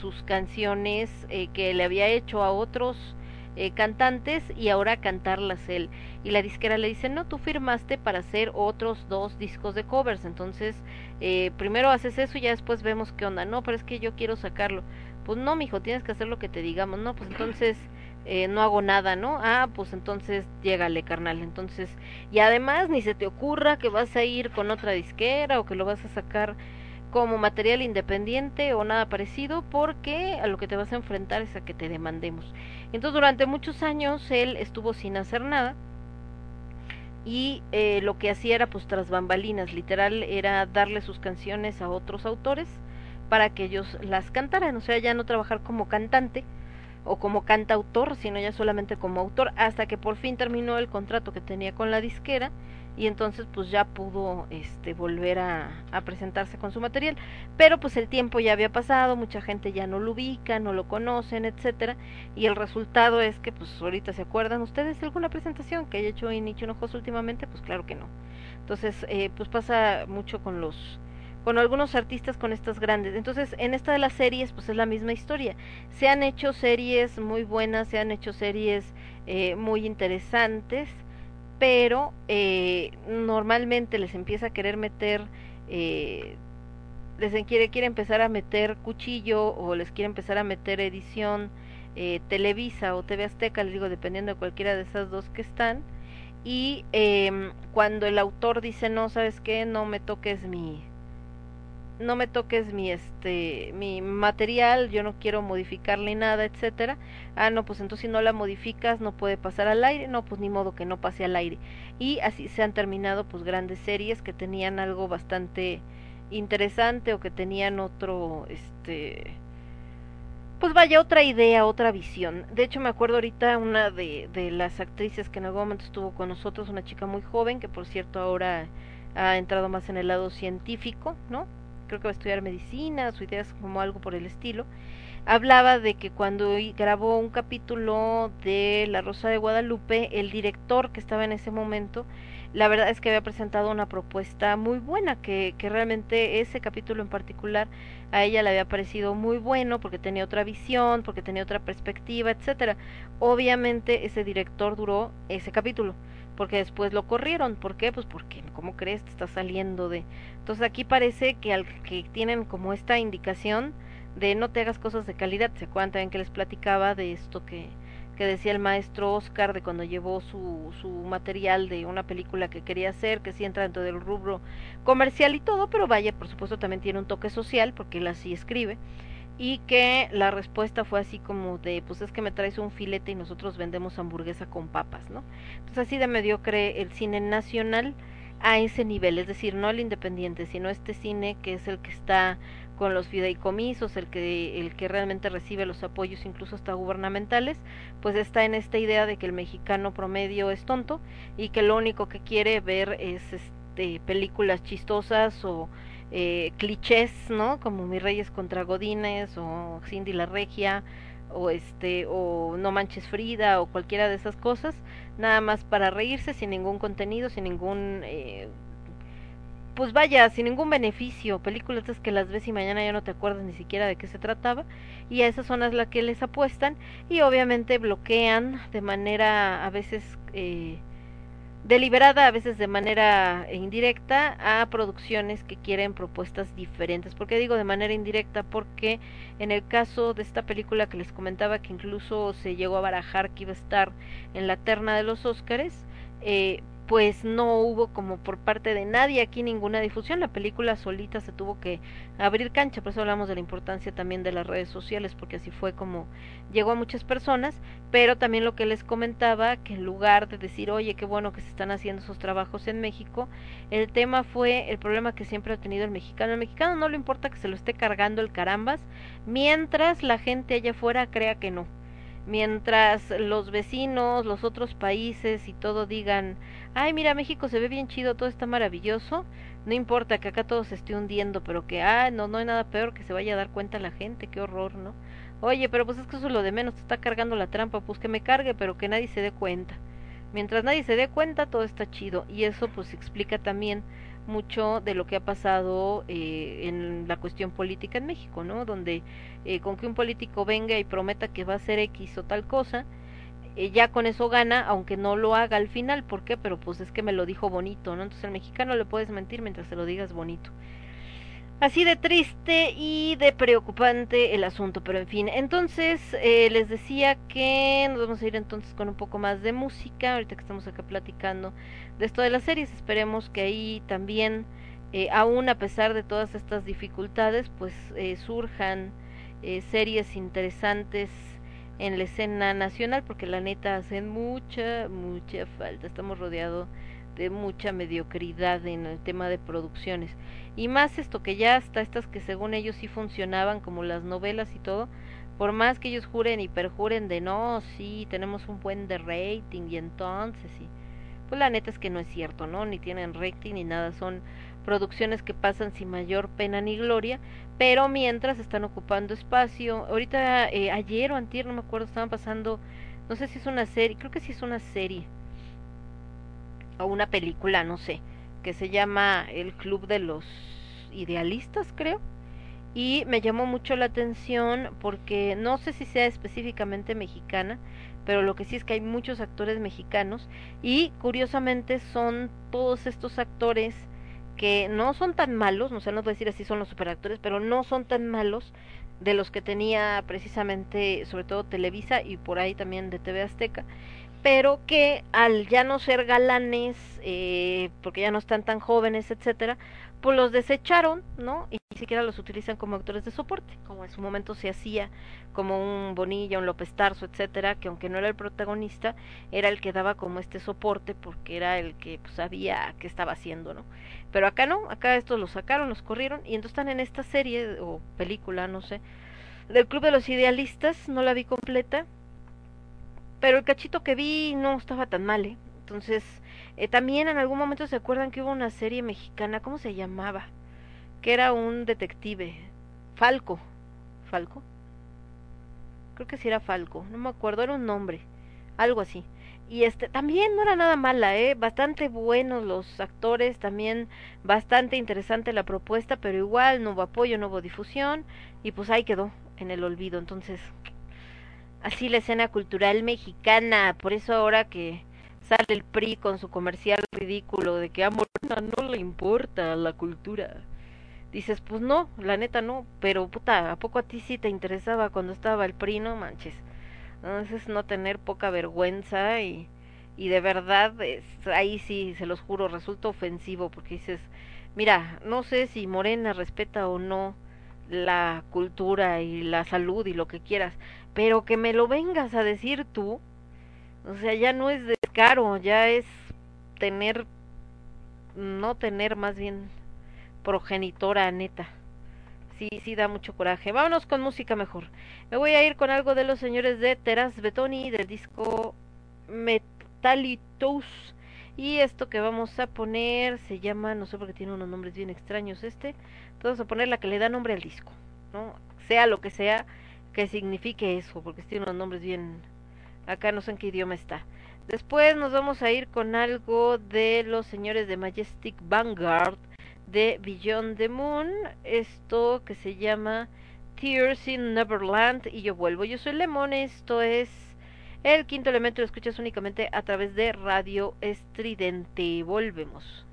sus canciones que le había hecho a otros eh, cantantes y ahora cantarlas él. Y la disquera le dice, no, tú firmaste para hacer otros dos discos de covers, entonces eh, primero haces eso y ya después vemos qué onda. No, pero es que yo quiero sacarlo. Pues no, mijo, tienes que hacer lo que te digamos, ¿no? Pues entonces eh, no hago nada, ¿no? Ah, pues entonces llégale, carnal. Entonces, y además ni se te ocurra que vas a ir con otra disquera o que lo vas a sacar como material independiente o nada parecido porque a lo que te vas a enfrentar es a que te demandemos. Entonces durante muchos años él estuvo sin hacer nada y eh, lo que hacía era pues tras bambalinas, literal era darle sus canciones a otros autores para que ellos las cantaran, o sea, ya no trabajar como cantante, o como cantautor, sino ya solamente como autor, hasta que por fin terminó el contrato que tenía con la disquera y entonces pues ya pudo este volver a, presentarse con su material. Pero pues el tiempo ya había pasado mucha gente ya no lo ubica no lo conocen etcétera y el resultado es que pues ahorita se acuerdan ustedes de alguna presentación que haya hecho Inicho Hinojoso últimamente pues claro que no. Entonces eh, pues pasa mucho con los con algunos artistas con estas grandes. Entonces en esta de las series pues es la misma historia. Se han hecho series muy buenas se han hecho series eh, muy interesantes pero eh, normalmente les empieza a querer meter, eh, les quiere, quiere empezar a meter cuchillo o les quiere empezar a meter edición eh, Televisa o TV Azteca, les digo, dependiendo de cualquiera de esas dos que están. Y eh, cuando el autor dice, no, ¿sabes qué? No me toques mi, no me toques mi este mi material, yo no quiero modificarle nada, etcétera. Ah, no, pues entonces si no la modificas no puede pasar al aire, no, pues ni modo que no pase al aire. Y así se han terminado pues grandes series que tenían algo bastante interesante o que tenían otro este pues vaya otra idea, otra visión. De hecho me acuerdo ahorita una de, de las actrices que en algún momento estuvo con nosotros, una chica muy joven que por cierto ahora ha entrado más en el lado científico, ¿no? Creo que va a estudiar medicina, su idea es como algo por el estilo, hablaba de que cuando grabó un capítulo de La Rosa de Guadalupe, el director que estaba en ese momento, la verdad es que había presentado una propuesta muy buena, que, que realmente ese capítulo en particular a ella le había parecido muy bueno porque tenía otra visión, porque tenía otra perspectiva, etcétera. Obviamente ese director duró ese capítulo porque después lo corrieron. ¿Por qué? Pues porque, ¿cómo crees? Te está saliendo de... Entonces aquí parece que al que tienen como esta indicación de no te hagas cosas de calidad. ¿Se acuerdan también que les platicaba de esto que, que decía el maestro Oscar de cuando llevó su, su material de una película que quería hacer, que sí entra dentro del rubro comercial y todo, pero vaya, por supuesto también tiene un toque social, porque él así escribe y que la respuesta fue así como de pues es que me traes un filete y nosotros vendemos hamburguesa con papas, ¿no? Entonces así de mediocre el cine nacional a ese nivel, es decir, no el independiente, sino este cine que es el que está con los fideicomisos, el que el que realmente recibe los apoyos incluso hasta gubernamentales, pues está en esta idea de que el mexicano promedio es tonto y que lo único que quiere ver es este películas chistosas o eh, clichés, ¿no? Como Mis Reyes contra Godines o Cindy la Regia o este o No manches Frida o cualquiera de esas cosas, nada más para reírse sin ningún contenido, sin ningún eh, pues vaya, sin ningún beneficio, películas que las ves y mañana ya no te acuerdas ni siquiera de qué se trataba, y a esas son a las que les apuestan, y obviamente bloquean de manera a veces eh, deliberada, a veces de manera indirecta, a producciones que quieren propuestas diferentes. ¿Por qué digo de manera indirecta? Porque en el caso de esta película que les comentaba, que incluso se llegó a barajar que iba a estar en la terna de los Óscares, eh, pues no hubo como por parte de nadie aquí ninguna difusión. La película solita se tuvo que abrir cancha, por eso hablamos de la importancia también de las redes sociales, porque así fue como llegó a muchas personas, pero también lo que les comentaba, que en lugar de decir, oye, qué bueno que se están haciendo esos trabajos en México, el tema fue el problema que siempre ha tenido el mexicano. El mexicano no le importa que se lo esté cargando el carambas, mientras la gente allá afuera crea que no mientras los vecinos, los otros países y todo digan, ay, mira, México se ve bien chido, todo está maravilloso, no importa que acá todo se esté hundiendo, pero que, ah, no, no hay nada peor que se vaya a dar cuenta la gente, qué horror, ¿no? Oye, pero pues es que eso es lo de menos, te está cargando la trampa, pues que me cargue, pero que nadie se dé cuenta. Mientras nadie se dé cuenta, todo está chido, y eso pues explica también mucho de lo que ha pasado eh, en la cuestión política en México, ¿no? Donde eh, con que un político venga y prometa que va a hacer X o tal cosa, eh, ya con eso gana, aunque no lo haga al final, ¿por qué? Pero pues es que me lo dijo bonito, ¿no? Entonces al mexicano le puedes mentir mientras se lo digas bonito. Así de triste y de preocupante el asunto, pero en fin, entonces eh, les decía que nos vamos a ir entonces con un poco más de música, ahorita que estamos acá platicando de esto de las series, esperemos que ahí también, eh, aún a pesar de todas estas dificultades, pues eh, surjan eh, series interesantes en la escena nacional, porque la neta hacen mucha, mucha falta, estamos rodeados de mucha mediocridad en el tema de producciones. Y más esto que ya hasta estas que según ellos sí funcionaban, como las novelas y todo, por más que ellos juren y perjuren de no, sí, tenemos un buen de rating y entonces sí. Pues la neta es que no es cierto, ¿no? Ni tienen rating ni nada, son producciones que pasan sin mayor pena ni gloria, pero mientras están ocupando espacio. Ahorita, eh, ayer o antier, no me acuerdo, estaban pasando, no sé si es una serie, creo que sí es una serie, o una película, no sé, que se llama El Club de los Idealistas, creo. Y me llamó mucho la atención porque no sé si sea específicamente mexicana, pero lo que sí es que hay muchos actores mexicanos y curiosamente son todos estos actores que no son tan malos, no sé, no voy a decir así son los superactores, pero no son tan malos de los que tenía precisamente, sobre todo Televisa y por ahí también de TV Azteca, pero que al ya no ser galanes, eh, porque ya no están tan jóvenes, etcétera, pues los desecharon, ¿no? Y ni siquiera los utilizan como actores de soporte, como en su momento se hacía como un Bonilla, un López Tarso, etcétera, que aunque no era el protagonista, era el que daba como este soporte porque era el que pues, sabía qué estaba haciendo, ¿no? Pero acá no, acá estos los sacaron, los corrieron y entonces están en esta serie o película, no sé, del Club de los Idealistas, no la vi completa, pero el cachito que vi no estaba tan mal, ¿eh? Entonces, eh, también en algún momento se acuerdan que hubo una serie mexicana, ¿cómo se llamaba? Que era un detective, Falco, Falco, creo que sí era Falco, no me acuerdo, era un nombre, algo así. Y este también no era nada mala, eh, bastante buenos los actores, también bastante interesante la propuesta, pero igual no hubo apoyo, no hubo difusión y pues ahí quedó en el olvido. Entonces, así la escena cultural mexicana, por eso ahora que sale el PRI con su comercial ridículo de que a Morena no le importa la cultura. Dices, pues no, la neta no, pero puta, ¿a poco a ti sí te interesaba cuando estaba el PRI? No manches. Entonces no tener poca vergüenza y, y de verdad, es, ahí sí, se los juro, resulta ofensivo porque dices, mira, no sé si Morena respeta o no la cultura y la salud y lo que quieras, pero que me lo vengas a decir tú, o sea, ya no es descaro, ya es tener, no tener más bien progenitora neta. Sí, sí da mucho coraje. Vámonos con música mejor. Me voy a ir con algo de los señores de Teras Betoni del disco Metalitos. Y esto que vamos a poner se llama, no sé por qué tiene unos nombres bien extraños este. Vamos a poner la que le da nombre al disco, ¿no? Sea lo que sea que signifique eso, porque tiene unos nombres bien acá no sé en qué idioma está. Después nos vamos a ir con algo de los señores de Majestic Vanguard de Beyond the Moon, esto que se llama Tears in Neverland y yo vuelvo. Yo soy Lemon, esto es el quinto elemento, lo escuchas únicamente a través de Radio Estridente. Volvemos.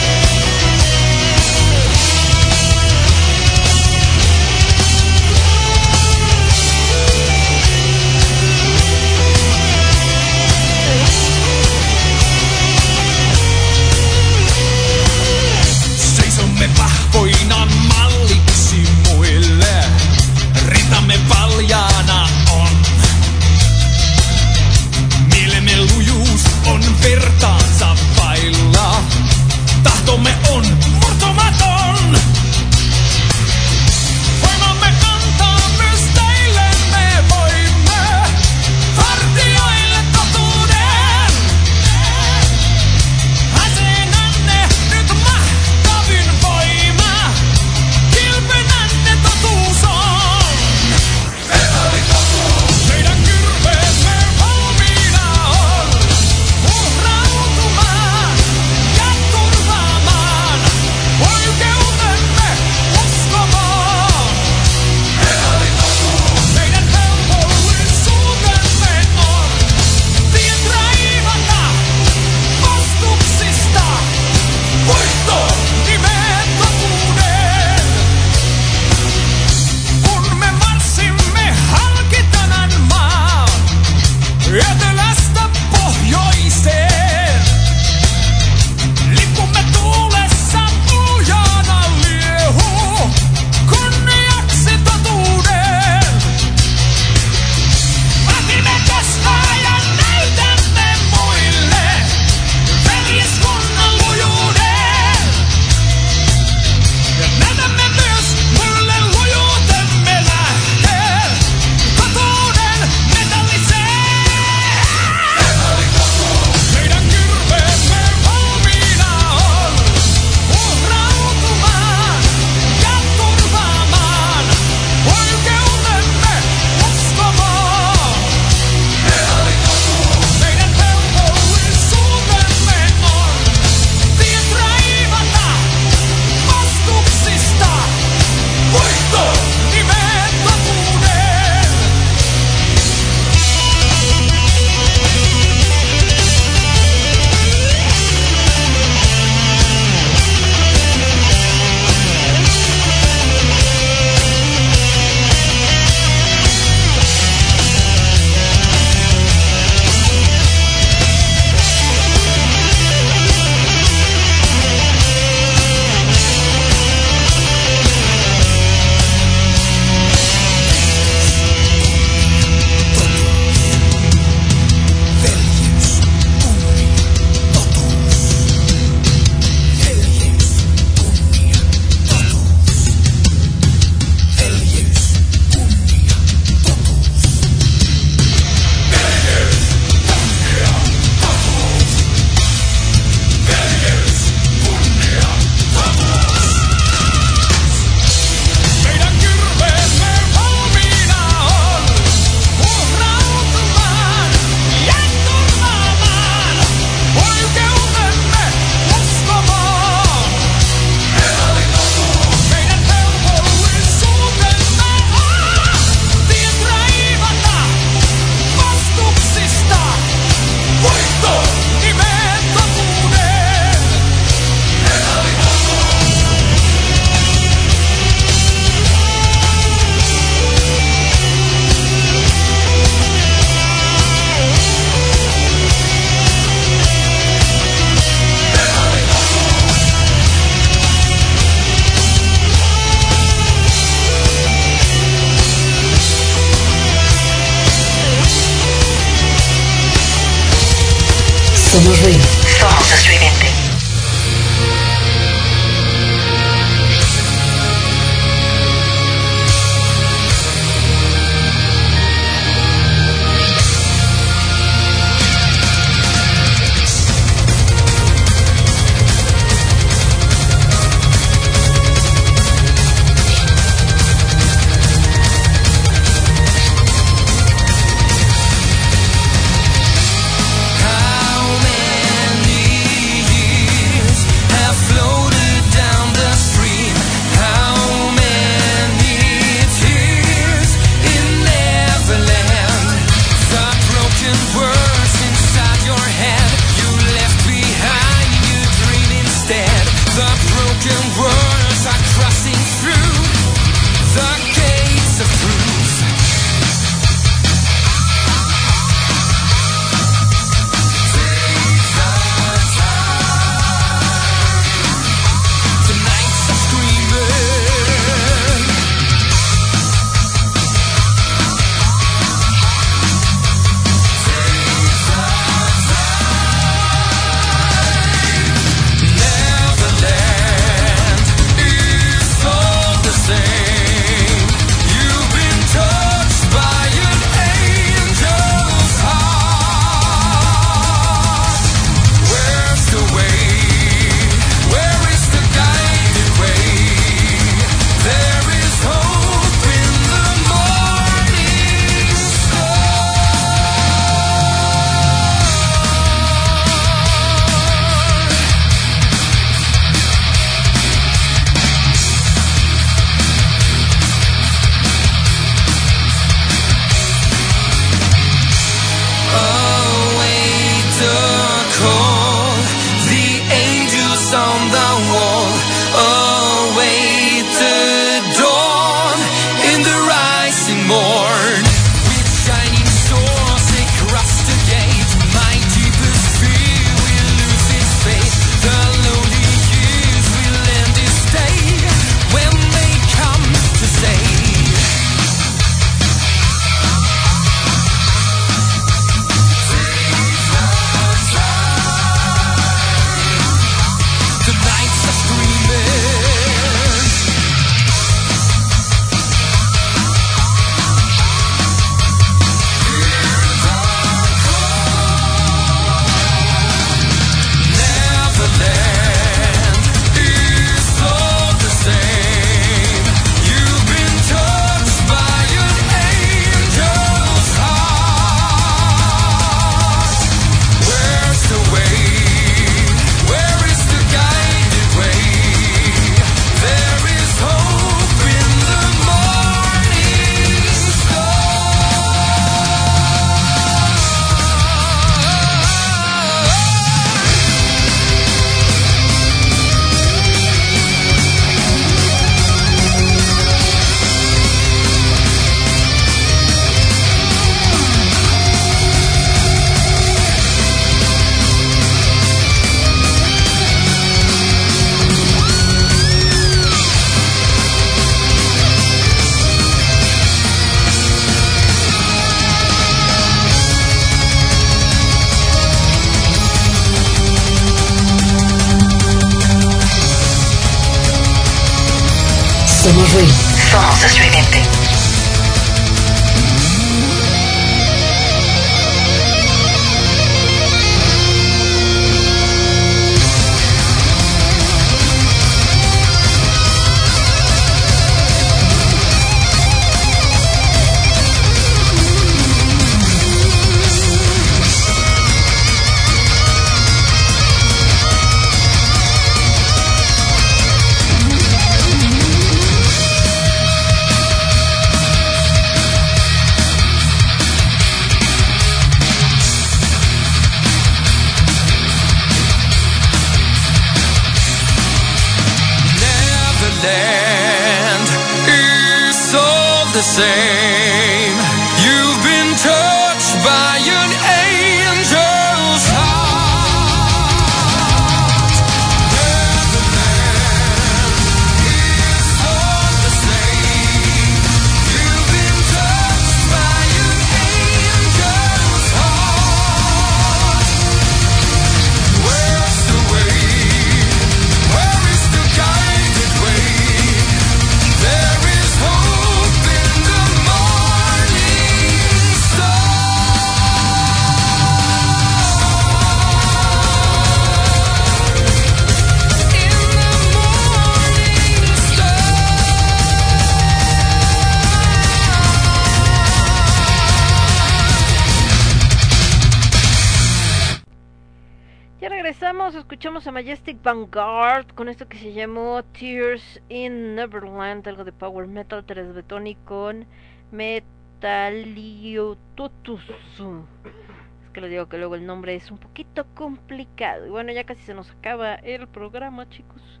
Vanguard con esto que se llamó Tears in Neverland, algo de power metal tresbetoni con Metaliototus. Es que les digo que luego el nombre es un poquito complicado. Y bueno, ya casi se nos acaba el programa, chicos.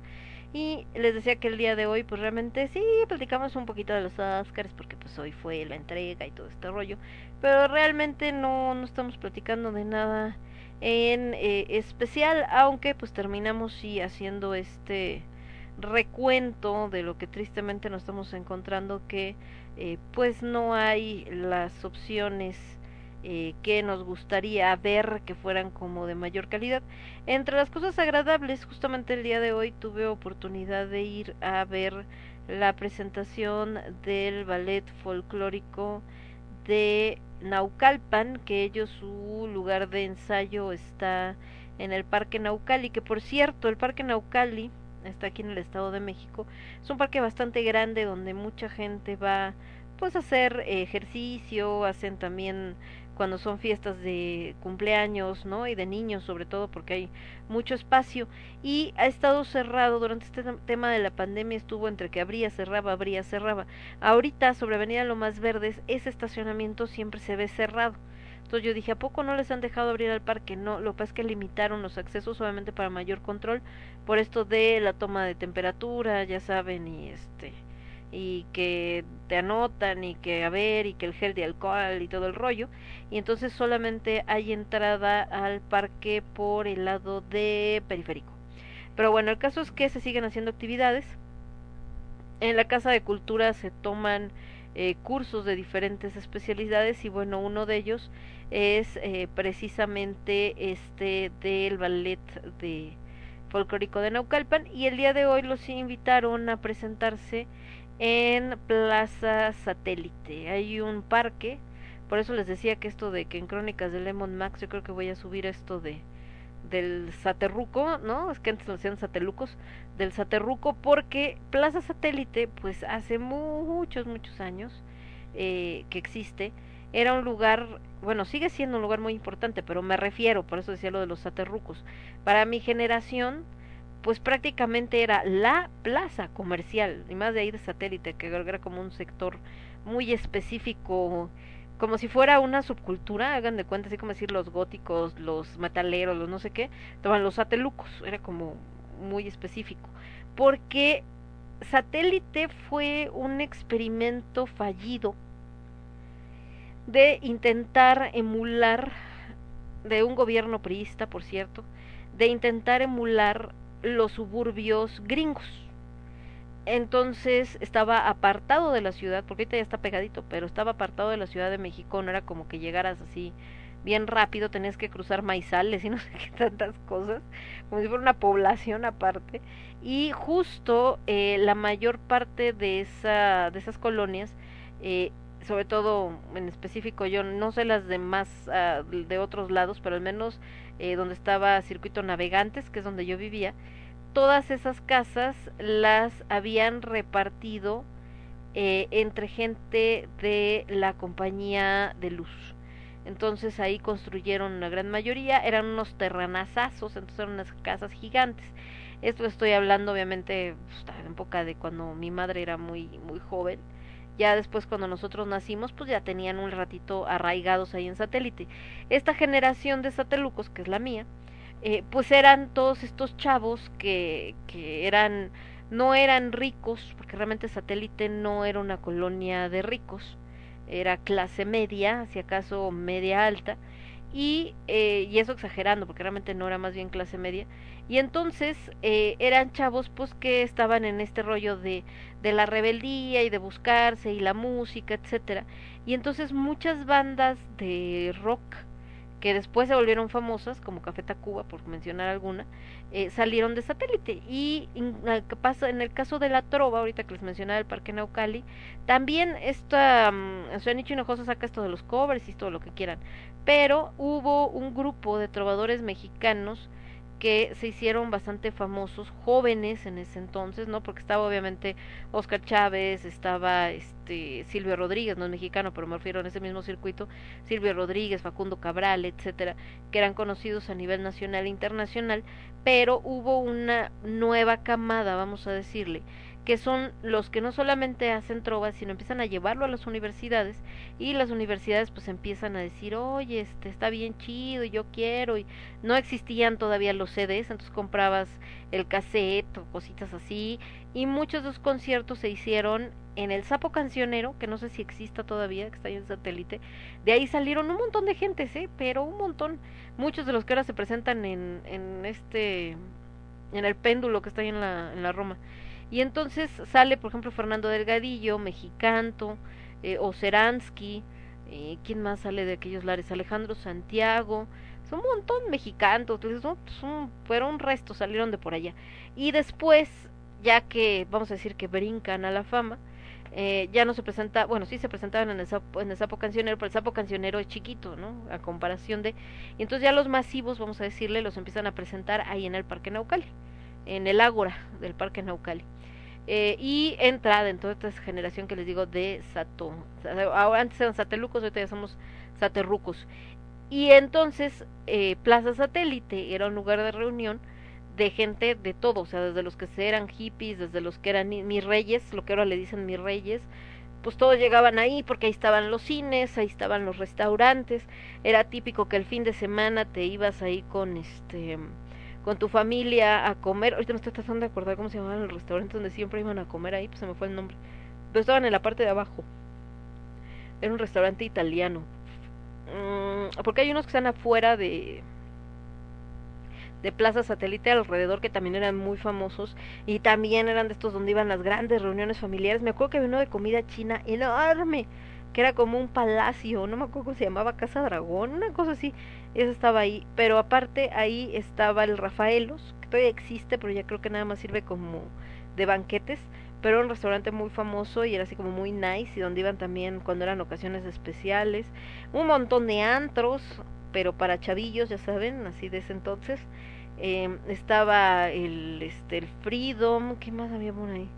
Y les decía que el día de hoy, pues realmente sí, platicamos un poquito de los Oscars, porque pues hoy fue la entrega y todo este rollo. Pero realmente no, no estamos platicando de nada en eh, especial, aunque pues terminamos sí haciendo este recuento de lo que tristemente nos estamos encontrando que eh, pues no hay las opciones eh, que nos gustaría ver que fueran como de mayor calidad. Entre las cosas agradables, justamente el día de hoy tuve oportunidad de ir a ver la presentación del ballet folclórico de Naucalpan, que ellos su lugar de ensayo está en el Parque Naucali, que por cierto, el Parque Naucali está aquí en el Estado de México. Es un parque bastante grande donde mucha gente va pues a hacer ejercicio, hacen también cuando son fiestas de cumpleaños, ¿no? Y de niños sobre todo porque hay mucho espacio y ha estado cerrado durante este tema de la pandemia estuvo entre que abría, cerraba, abría, cerraba. Ahorita sobre Avenida Lomas Verdes ese estacionamiento siempre se ve cerrado. Entonces yo dije, ¿a poco no les han dejado abrir al parque? No, lo que pasa es que limitaron los accesos obviamente para mayor control por esto de la toma de temperatura, ya saben, y este y que te anotan y que a ver y que el gel de alcohol y todo el rollo. Y entonces solamente hay entrada al parque por el lado de periférico. Pero bueno el caso es que se siguen haciendo actividades. En la casa de cultura se toman eh, cursos de diferentes especialidades y bueno uno de ellos es eh, precisamente este del ballet de folclórico de Naucalpan. Y el día de hoy los invitaron a presentarse en Plaza Satélite. Hay un parque, por eso les decía que esto de que en Crónicas de Lemon Max yo creo que voy a subir esto de del Saterruco, ¿no? Es que antes lo hacían Satelucos, del Saterruco, porque Plaza Satélite, pues hace muchos, muchos años eh, que existe, era un lugar, bueno, sigue siendo un lugar muy importante, pero me refiero, por eso decía lo de los Saterrucos, para mi generación, pues prácticamente era la plaza comercial, y más de ahí de satélite, que era como un sector muy específico, como si fuera una subcultura, hagan de cuenta, así como decir los góticos, los metaleros, los no sé qué, estaban los satelucos, era como muy específico, porque satélite fue un experimento fallido de intentar emular, de un gobierno priista, por cierto, de intentar emular los suburbios gringos. Entonces estaba apartado de la ciudad, porque ahorita ya está pegadito, pero estaba apartado de la Ciudad de México, no era como que llegaras así bien rápido, tenías que cruzar maizales y no sé qué tantas cosas, como si fuera una población aparte. Y justo eh, la mayor parte de, esa, de esas colonias, eh, sobre todo en específico yo, no sé las demás ah, de otros lados, pero al menos eh, donde estaba Circuito Navegantes, que es donde yo vivía, todas esas casas las habían repartido eh, entre gente de la compañía de luz. Entonces ahí construyeron la gran mayoría, eran unos terranazazos, entonces eran unas casas gigantes. Esto estoy hablando obviamente pues, en época de cuando mi madre era muy muy joven. Ya después cuando nosotros nacimos, pues ya tenían un ratito arraigados ahí en satélite. Esta generación de satelucos, que es la mía, eh, pues eran todos estos chavos que, que eran no eran ricos, porque realmente satélite no era una colonia de ricos, era clase media, si acaso media alta, y, eh, y eso exagerando, porque realmente no era más bien clase media, y entonces eh, eran chavos pues que estaban en este rollo de, de la rebeldía y de buscarse y la música, etcétera, y entonces muchas bandas de rock que después se volvieron famosas, como Café Tacuba, por mencionar alguna, eh, salieron de satélite. Y en, en el caso de la trova, ahorita que les mencionaba el Parque Naucali, también esta, um, Suanicho Hinojosa saca esto de los covers y todo lo que quieran, pero hubo un grupo de trovadores mexicanos que se hicieron bastante famosos, jóvenes en ese entonces, ¿no? Porque estaba obviamente Oscar Chávez, estaba este Silvio Rodríguez, no es mexicano, pero me refiero en ese mismo circuito, Silvio Rodríguez, Facundo Cabral, etcétera, que eran conocidos a nivel nacional e internacional, pero hubo una nueva camada, vamos a decirle, que son los que no solamente hacen trovas, sino empiezan a llevarlo a las universidades y las universidades pues empiezan a decir, oye, este está bien chido, yo quiero, y no existían todavía los CDs, entonces comprabas el cassette o cositas así, y muchos de los conciertos se hicieron en el Sapo Cancionero, que no sé si exista todavía, que está ahí en satélite, de ahí salieron un montón de gente, ¿sí? pero un montón, muchos de los que ahora se presentan en, en este, en el péndulo que está ahí en la, en la Roma. Y entonces sale, por ejemplo, Fernando Delgadillo, Mexicanto, eh, Oceransky, eh, ¿quién más sale de aquellos lares? Alejandro Santiago, son un montón mexicanos, ¿no? son, fueron restos, salieron de por allá. Y después, ya que vamos a decir que brincan a la fama, eh, ya no se presenta, bueno, sí se presentaban en el, sapo, en el Sapo Cancionero, pero el Sapo Cancionero es chiquito, ¿no? A comparación de... Y entonces ya los masivos, vamos a decirle, los empiezan a presentar ahí en el Parque Naucali, en el Ágora del Parque Naucali. Eh, y entra dentro de esta generación que les digo de. Ahora antes eran satelucos, ahorita ya somos saterrucos. Y entonces eh, Plaza Satélite era un lugar de reunión de gente de todo, o sea, desde los que eran hippies, desde los que eran mis reyes, lo que ahora le dicen mis reyes, pues todos llegaban ahí porque ahí estaban los cines, ahí estaban los restaurantes, era típico que el fin de semana te ibas ahí con este con tu familia a comer. Ahorita me estoy tratando de acordar cómo se llamaban los restaurantes donde siempre iban a comer ahí, pues se me fue el nombre. Pero estaban en la parte de abajo. Era un restaurante italiano. Mm, porque hay unos que están afuera de de Plaza Satélite alrededor que también eran muy famosos y también eran de estos donde iban las grandes reuniones familiares. Me acuerdo que había uno de comida china enorme, que era como un palacio, no me acuerdo cómo se llamaba, Casa Dragón, una cosa así eso estaba ahí, pero aparte ahí estaba el Rafaelos, que todavía existe, pero ya creo que nada más sirve como de banquetes, pero era un restaurante muy famoso y era así como muy nice y donde iban también cuando eran ocasiones especiales, un montón de antros, pero para chavillos, ya saben, así de ese entonces. Eh, estaba el este el Freedom, ¿qué más había por ahí?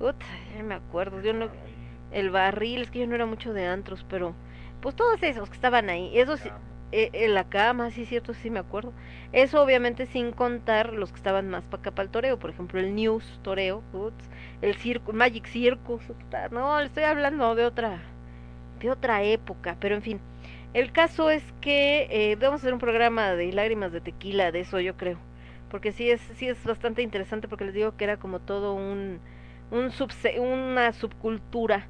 Uta, ya me acuerdo, yo no el barril, es que yo no era mucho de antros, pero pues todos esos que estaban ahí, esos en la cama, sí, cierto, sí me acuerdo. Eso obviamente sin contar los que estaban más para acá para el toreo, por ejemplo el News Toreo, el circo, Magic Circus, no, estoy hablando de otra, de otra época, pero en fin. El caso es que eh, debemos hacer un programa de lágrimas de tequila, de eso yo creo, porque sí es, sí es bastante interesante porque les digo que era como todo un, una subcultura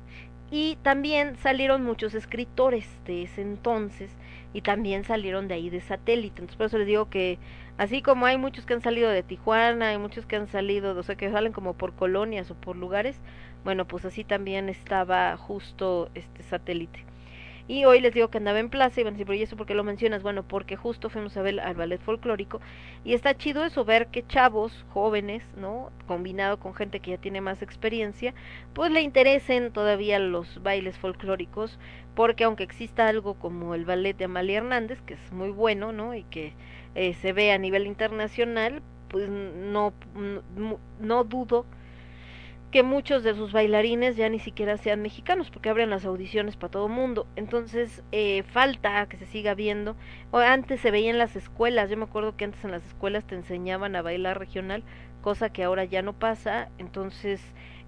y también salieron muchos escritores de ese entonces y también salieron de ahí de satélite. Entonces por eso les digo que así como hay muchos que han salido de Tijuana, hay muchos que han salido, o sea, que salen como por colonias o por lugares, bueno, pues así también estaba justo este satélite. Y hoy les digo que andaba en plaza y van a decir, pero ¿y eso por qué lo mencionas? Bueno, porque justo fuimos a ver al ballet folclórico y está chido eso, ver que chavos jóvenes, ¿no? Combinado con gente que ya tiene más experiencia, pues le interesen todavía los bailes folclóricos, porque aunque exista algo como el ballet de Amalia Hernández, que es muy bueno, ¿no? Y que eh, se ve a nivel internacional, pues no, no, no dudo que muchos de sus bailarines ya ni siquiera sean mexicanos porque abren las audiciones para todo mundo. Entonces eh, falta que se siga viendo. O antes se veía en las escuelas. Yo me acuerdo que antes en las escuelas te enseñaban a bailar regional cosa que ahora ya no pasa. Entonces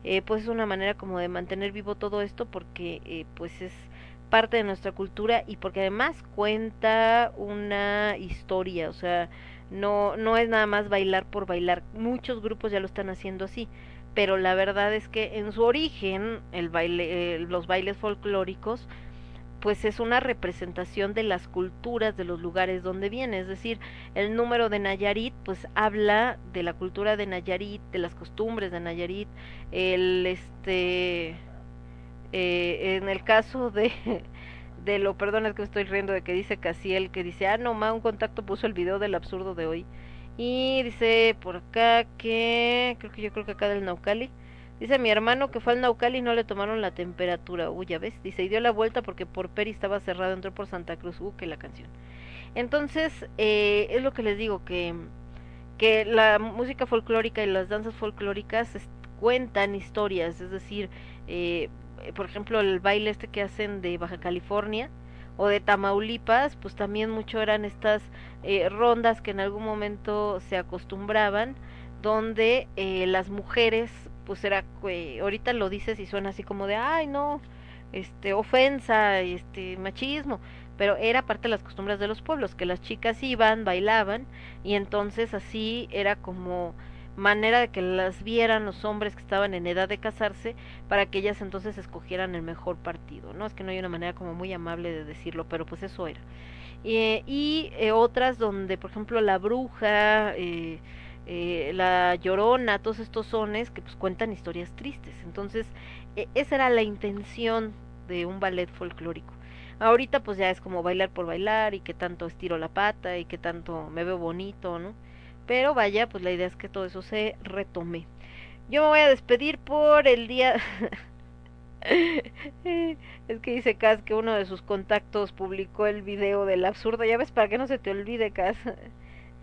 eh, pues es una manera como de mantener vivo todo esto porque eh, pues es parte de nuestra cultura y porque además cuenta una historia. O sea no no es nada más bailar por bailar. Muchos grupos ya lo están haciendo así pero la verdad es que en su origen el baile, los bailes folclóricos pues es una representación de las culturas de los lugares donde viene, es decir, el número de Nayarit pues habla de la cultura de Nayarit, de las costumbres de Nayarit, el este eh, en el caso de de lo, perdón es que me estoy riendo de que dice Casiel, que dice, ah no ma, un contacto puso el video del absurdo de hoy y dice por acá que, creo que yo creo que acá del Naucali, dice mi hermano que fue al Naucali y no le tomaron la temperatura, uy, ya ves, dice, y dio la vuelta porque por Peri estaba cerrado, entró por Santa Cruz, uh, que la canción. Entonces, eh, es lo que les digo, que, que la música folclórica y las danzas folclóricas cuentan historias, es decir, eh, por ejemplo, el baile este que hacen de Baja California, o de Tamaulipas, pues también mucho eran estas eh, rondas que en algún momento se acostumbraban, donde eh, las mujeres, pues era, eh, ahorita lo dices y suena así como de, ay no, este, ofensa, este, machismo, pero era parte de las costumbres de los pueblos, que las chicas iban, bailaban, y entonces así era como manera de que las vieran los hombres que estaban en edad de casarse para que ellas entonces escogieran el mejor partido, ¿no? Es que no hay una manera como muy amable de decirlo, pero pues eso era. Y eh, otras donde, por ejemplo, la bruja, eh, eh, la llorona, todos estos sones que pues cuentan historias tristes. Entonces, eh, esa era la intención de un ballet folclórico. Ahorita pues ya es como bailar por bailar y que tanto estiro la pata y que tanto me veo bonito, ¿no? Pero vaya, pues la idea es que todo eso se retome. Yo me voy a despedir por el día... es que dice Cas que uno de sus contactos publicó el video del absurdo. Ya ves, para que no se te olvide, Cas.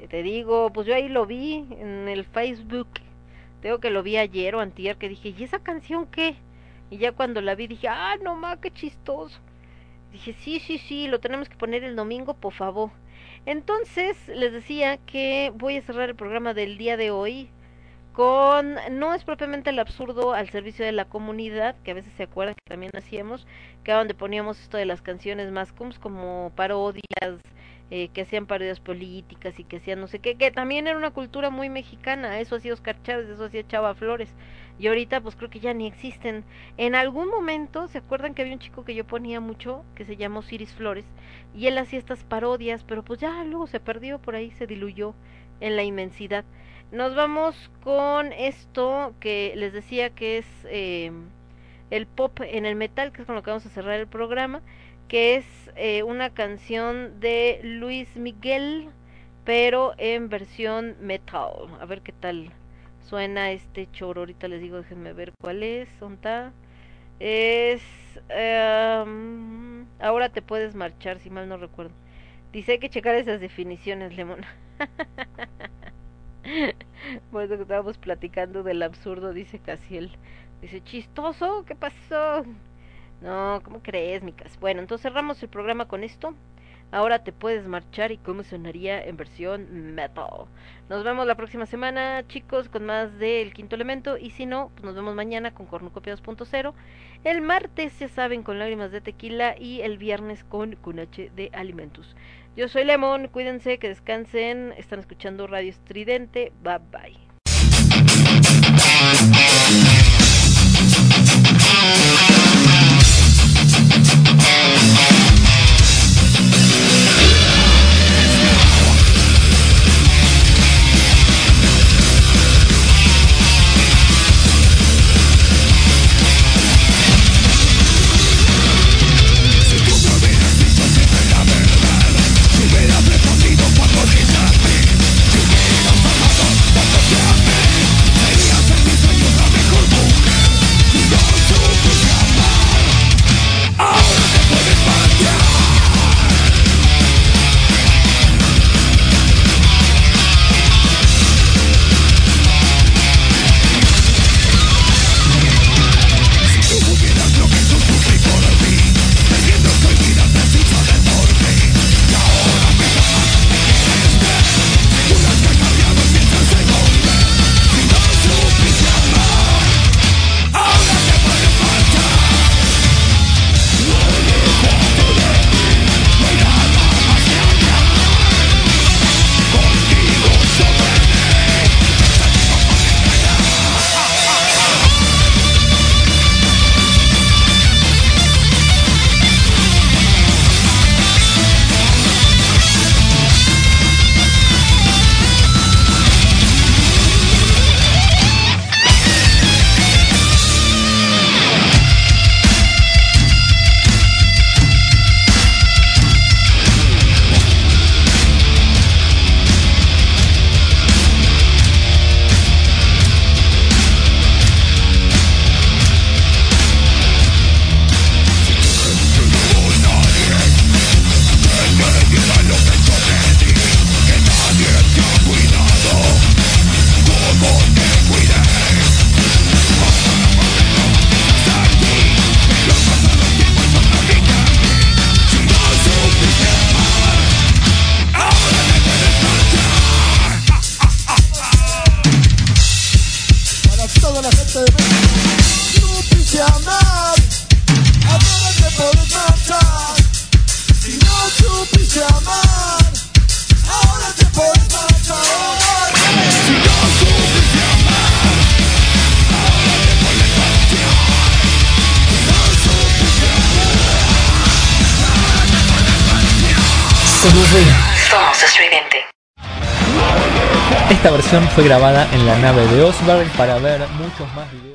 te digo, pues yo ahí lo vi en el Facebook. Tengo que lo vi ayer o antier que dije, ¿y esa canción qué? Y ya cuando la vi dije, ah, no ma, qué chistoso. Dije, sí, sí, sí, lo tenemos que poner el domingo, por favor. Entonces, les decía que voy a cerrar el programa del día de hoy con, no es propiamente el absurdo al servicio de la comunidad, que a veces se acuerdan que también hacíamos, que era donde poníamos esto de las canciones más como parodias, eh, que hacían parodias políticas y que hacían no sé qué, que también era una cultura muy mexicana, eso hacía Oscar Chávez, eso hacía Chava Flores, y ahorita pues creo que ya ni existen. En algún momento, ¿se acuerdan que había un chico que yo ponía mucho, que se llamó Ciris Flores, y él hacía estas parodias, pero pues ya luego se perdió por ahí, se diluyó en la inmensidad. Nos vamos con esto que les decía que es eh, el pop en el metal, que es con lo que vamos a cerrar el programa que es eh, una canción de Luis Miguel, pero en versión metal. A ver qué tal suena este choro. Ahorita les digo, déjenme ver cuál es. ¿Dónde Es. Um, ahora te puedes marchar, si mal no recuerdo. Dice hay que checar esas definiciones, Lemon. bueno, estábamos platicando del absurdo, dice Casiel. Dice, chistoso, ¿qué pasó? No, ¿cómo crees, Micas? Bueno, entonces cerramos el programa con esto. Ahora te puedes marchar y cómo sonaría en versión metal. Nos vemos la próxima semana, chicos, con más del quinto elemento. Y si no, pues nos vemos mañana con Cornucopia 2.0. El martes, ya saben, con lágrimas de tequila. Y el viernes con Cunache de alimentos. Yo soy Lemon, cuídense, que descansen. Están escuchando Radio Estridente. Bye bye. fue grabada en la nave de Osberg para ver muchos más videos.